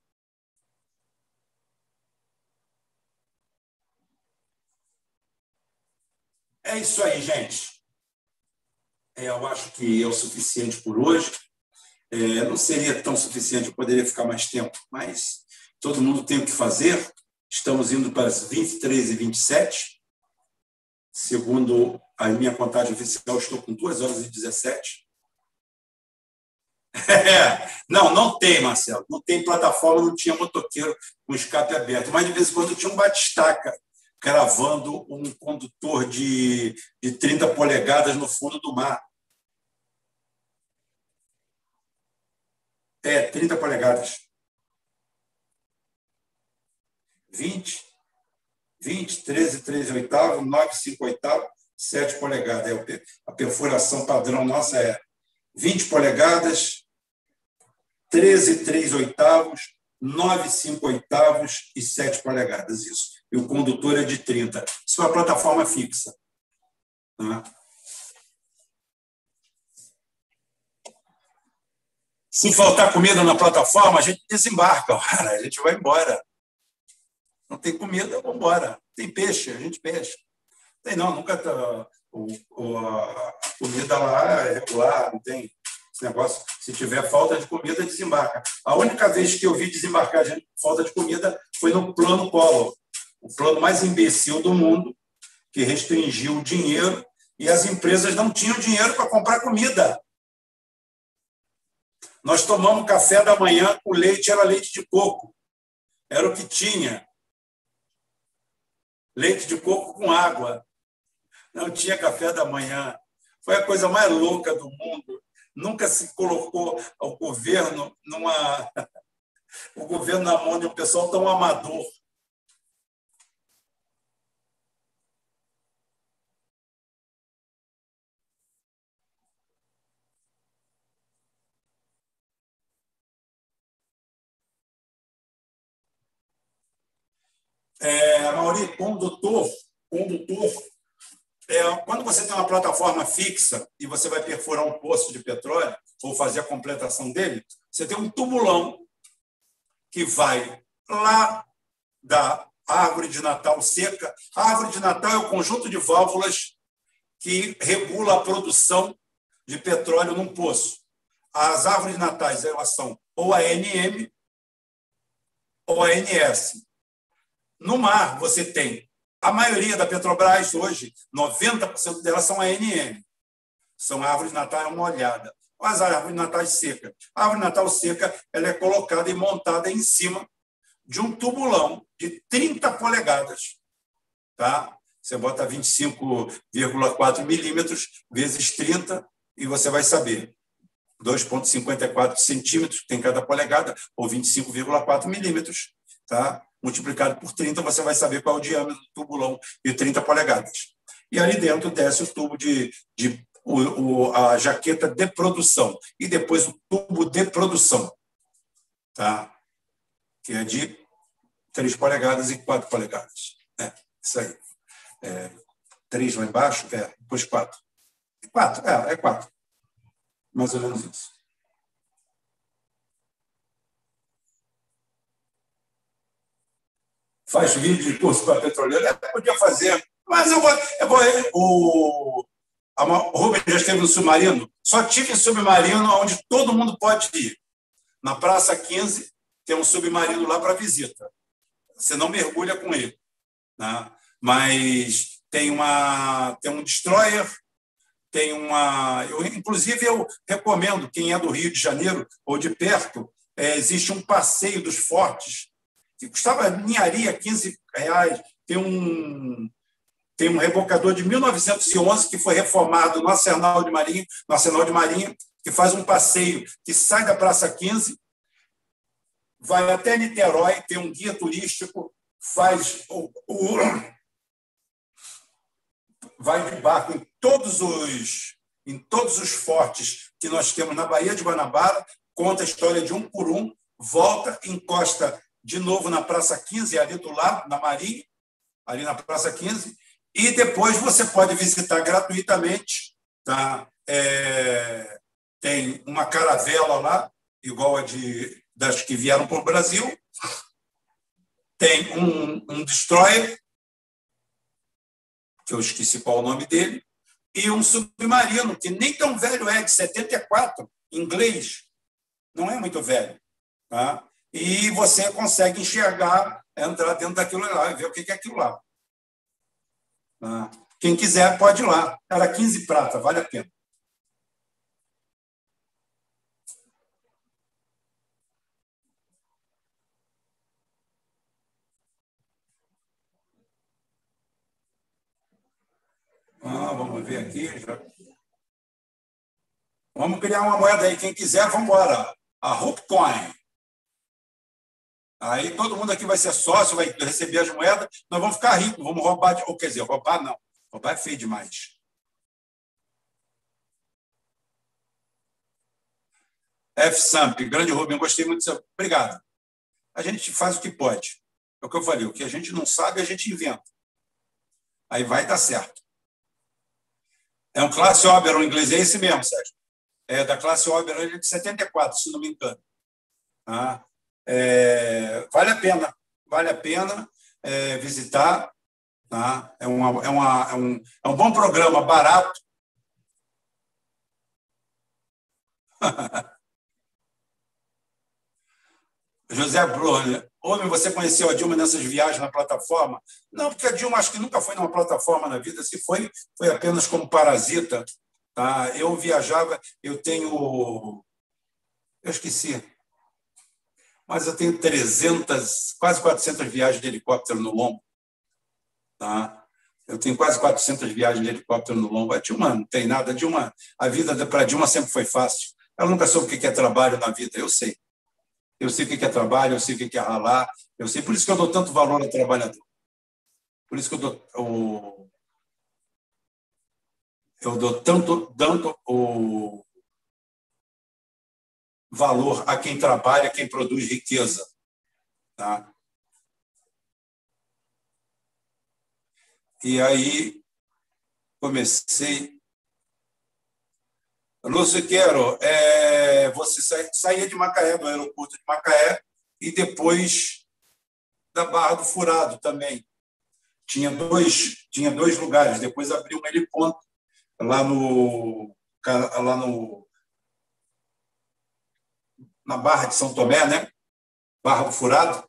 É isso aí, gente. É, eu acho que é o suficiente por hoje. É, não seria tão suficiente, eu poderia ficar mais tempo, mas todo mundo tem o que fazer. Estamos indo para as 23 e 27. Segundo a minha contagem oficial, estou com 2 horas e 17. É, não, não tem, Marcelo. Não tem plataforma, não tinha motoqueiro com escape aberto. Mas de vez em quando tinha um batistaca cravando um condutor de, de 30 polegadas no fundo do mar. É, 30 polegadas. 20, 20, 13, 13 oitavo, 9, 5 oitavo, 7 polegadas. É a perfuração padrão nossa é 20 polegadas, 13, 3 oitavos, 9, 5 oitavos e 7 polegadas. Isso e o condutor é de 30. Isso é uma plataforma fixa. Tá? Se faltar comida na plataforma, a gente desembarca, cara, a gente vai embora. Não tem comida, vamos embora. Tem peixe, a gente peixe. Tem não, nunca tá, o, o, a comida lá é regular, não tem esse negócio. Se tiver falta de comida, desembarca. A única vez que eu vi desembarcar gente falta de comida foi no plano Collor o plano mais imbecil do mundo, que restringiu o dinheiro e as empresas não tinham dinheiro para comprar comida. Nós tomamos café da manhã, o leite era leite de coco. Era o que tinha. Leite de coco com água. Não tinha café da manhã. Foi a coisa mais louca do mundo. Nunca se colocou o governo numa o governo na mão de um pessoal tão amador. É, Mauri, condutor, condutor é, quando você tem uma plataforma fixa e você vai perfurar um poço de petróleo ou fazer a completação dele, você tem um tubulão que vai lá da árvore de Natal seca. A árvore de Natal é o conjunto de válvulas que regula a produção de petróleo num poço. As árvores natais elas são ou a NM ou a NS. No mar, você tem a maioria da Petrobras hoje, 90% delas são ANM. São árvores natais molhadas. As árvores natais secas. A árvore natal seca ela é colocada e montada em cima de um tubulão de 30 polegadas. Tá? Você bota 25,4 milímetros vezes 30 e você vai saber. 2,54 centímetros tem cada polegada, ou 25,4 milímetros. Tá? Multiplicado por 30, você vai saber qual é o diâmetro do tubulão de 30 polegadas. E ali dentro desce o tubo de, de o, o, a jaqueta de produção e depois o tubo de produção, tá? que é de 3 polegadas e 4 polegadas. É, isso aí. É, 3 lá embaixo, é, depois 4. 4, é, é 4. Mais ou menos isso. Faz vídeo de curso para petroleiro, eu podia fazer, mas eu vou. Eu vou o, o Rubens já esteve no submarino, só tive submarino onde todo mundo pode ir. Na Praça 15 tem um submarino lá para visita. Você não mergulha com ele. Né? Mas tem, uma, tem um destroyer, tem uma. Eu, inclusive, eu recomendo, quem é do Rio de Janeiro ou de perto, é, existe um passeio dos fortes que custava ninharia 15 reais. Tem um, tem um rebocador de 1911 que foi reformado no Arsenal de Marinha, no Arsenal de Marinha, que faz um passeio que sai da Praça 15, vai até Niterói, tem um guia turístico, faz o, o vai de barco em todos os em todos os fortes que nós temos na Baía de Guanabara, conta a história de um por um, volta, encosta de novo na Praça 15, ali do lado, na Marinha, ali na Praça 15, e depois você pode visitar gratuitamente. Tá? É, tem uma caravela lá, igual a de, das que vieram para o Brasil, tem um, um destroyer, que eu esqueci qual o nome dele, e um submarino, que nem tão velho é, de 74, inglês, não é muito velho. Tá? E você consegue enxergar, entrar dentro daquilo lá e ver o que é aquilo lá. Tá? Quem quiser pode ir lá. Era 15 prata, vale a pena. Ah, vamos ver aqui. Vamos criar uma moeda aí. Quem quiser, vamos embora. A Hoopcoin. Aí todo mundo aqui vai ser sócio, vai receber as moedas, nós vamos ficar ricos, vamos roubar, de... ou quer dizer, roubar não, roubar é feio demais. F-Samp, grande Rubem, gostei muito disso. Obrigado. A gente faz o que pode. É o que eu falei, o que a gente não sabe, a gente inventa. Aí vai dar certo. É um classe Oberon inglês, é esse mesmo, Sérgio. É da classe Oberon, ele é de 74, se não me engano. Ah, é, vale a pena, vale a pena é, visitar. Tá? É, uma, é, uma, é, um, é um bom programa, barato. José Brunner, homem, você conheceu a Dilma nessas viagens na plataforma? Não, porque a Dilma acho que nunca foi numa plataforma na vida. Se foi, foi apenas como parasita. Tá? Eu viajava, eu tenho. Eu esqueci mas eu tenho 300, quase 400 viagens de helicóptero no lombo. Tá? Eu tenho quase 400 viagens de helicóptero no lombo. A Dilma não tem nada. A Dilma, a vida para Dilma sempre foi fácil. Ela nunca soube o que é trabalho na vida. Eu sei. Eu sei o que é trabalho, eu sei o que é ralar. Eu sei. Por isso que eu dou tanto valor ao trabalhador. Por isso que eu dou, eu dou tanto, tanto o valor a quem trabalha, quem produz riqueza. Tá? E aí comecei. Lúcio Quero, é, você saía de Macaé, do aeroporto de Macaé, e depois da Barra do Furado também. Tinha dois, tinha dois lugares. Depois abriu um heliponto lá no, lá no na Barra de São Tomé, né? Barra do Furado,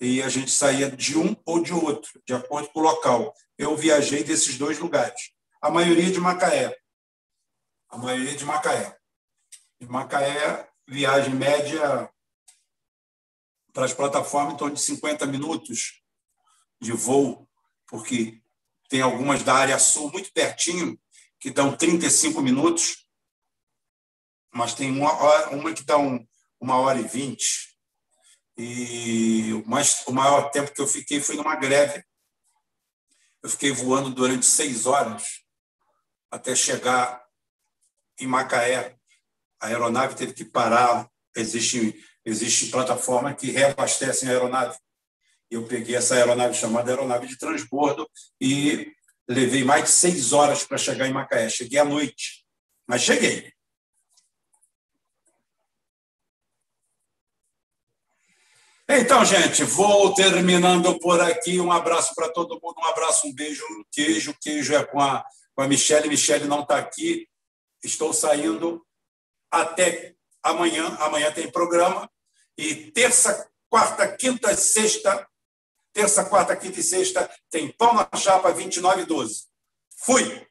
e a gente saía de um ou de outro, de acordo com o local. Eu viajei desses dois lugares. A maioria de Macaé. A maioria de Macaé. De Macaé, viagem média para as plataformas em torno de 50 minutos de voo, porque tem algumas da área sul muito pertinho, que dão 35 minutos, mas tem uma, uma que dá um, uma hora e vinte. E o, mais, o maior tempo que eu fiquei foi numa greve. Eu fiquei voando durante seis horas até chegar em Macaé. A aeronave teve que parar. Existe, existe plataforma que reabastecem a aeronave. Eu peguei essa aeronave chamada aeronave de transbordo e levei mais de seis horas para chegar em Macaé. Cheguei à noite, mas cheguei. Então, gente, vou terminando por aqui. Um abraço para todo mundo, um abraço, um beijo, um queijo. Queijo é com a, com a Michelle. Michelle não está aqui. Estou saindo até amanhã. Amanhã tem programa. E terça, quarta, quinta, sexta. Terça, quarta, quinta e sexta tem pão na chapa 29 e 12. Fui!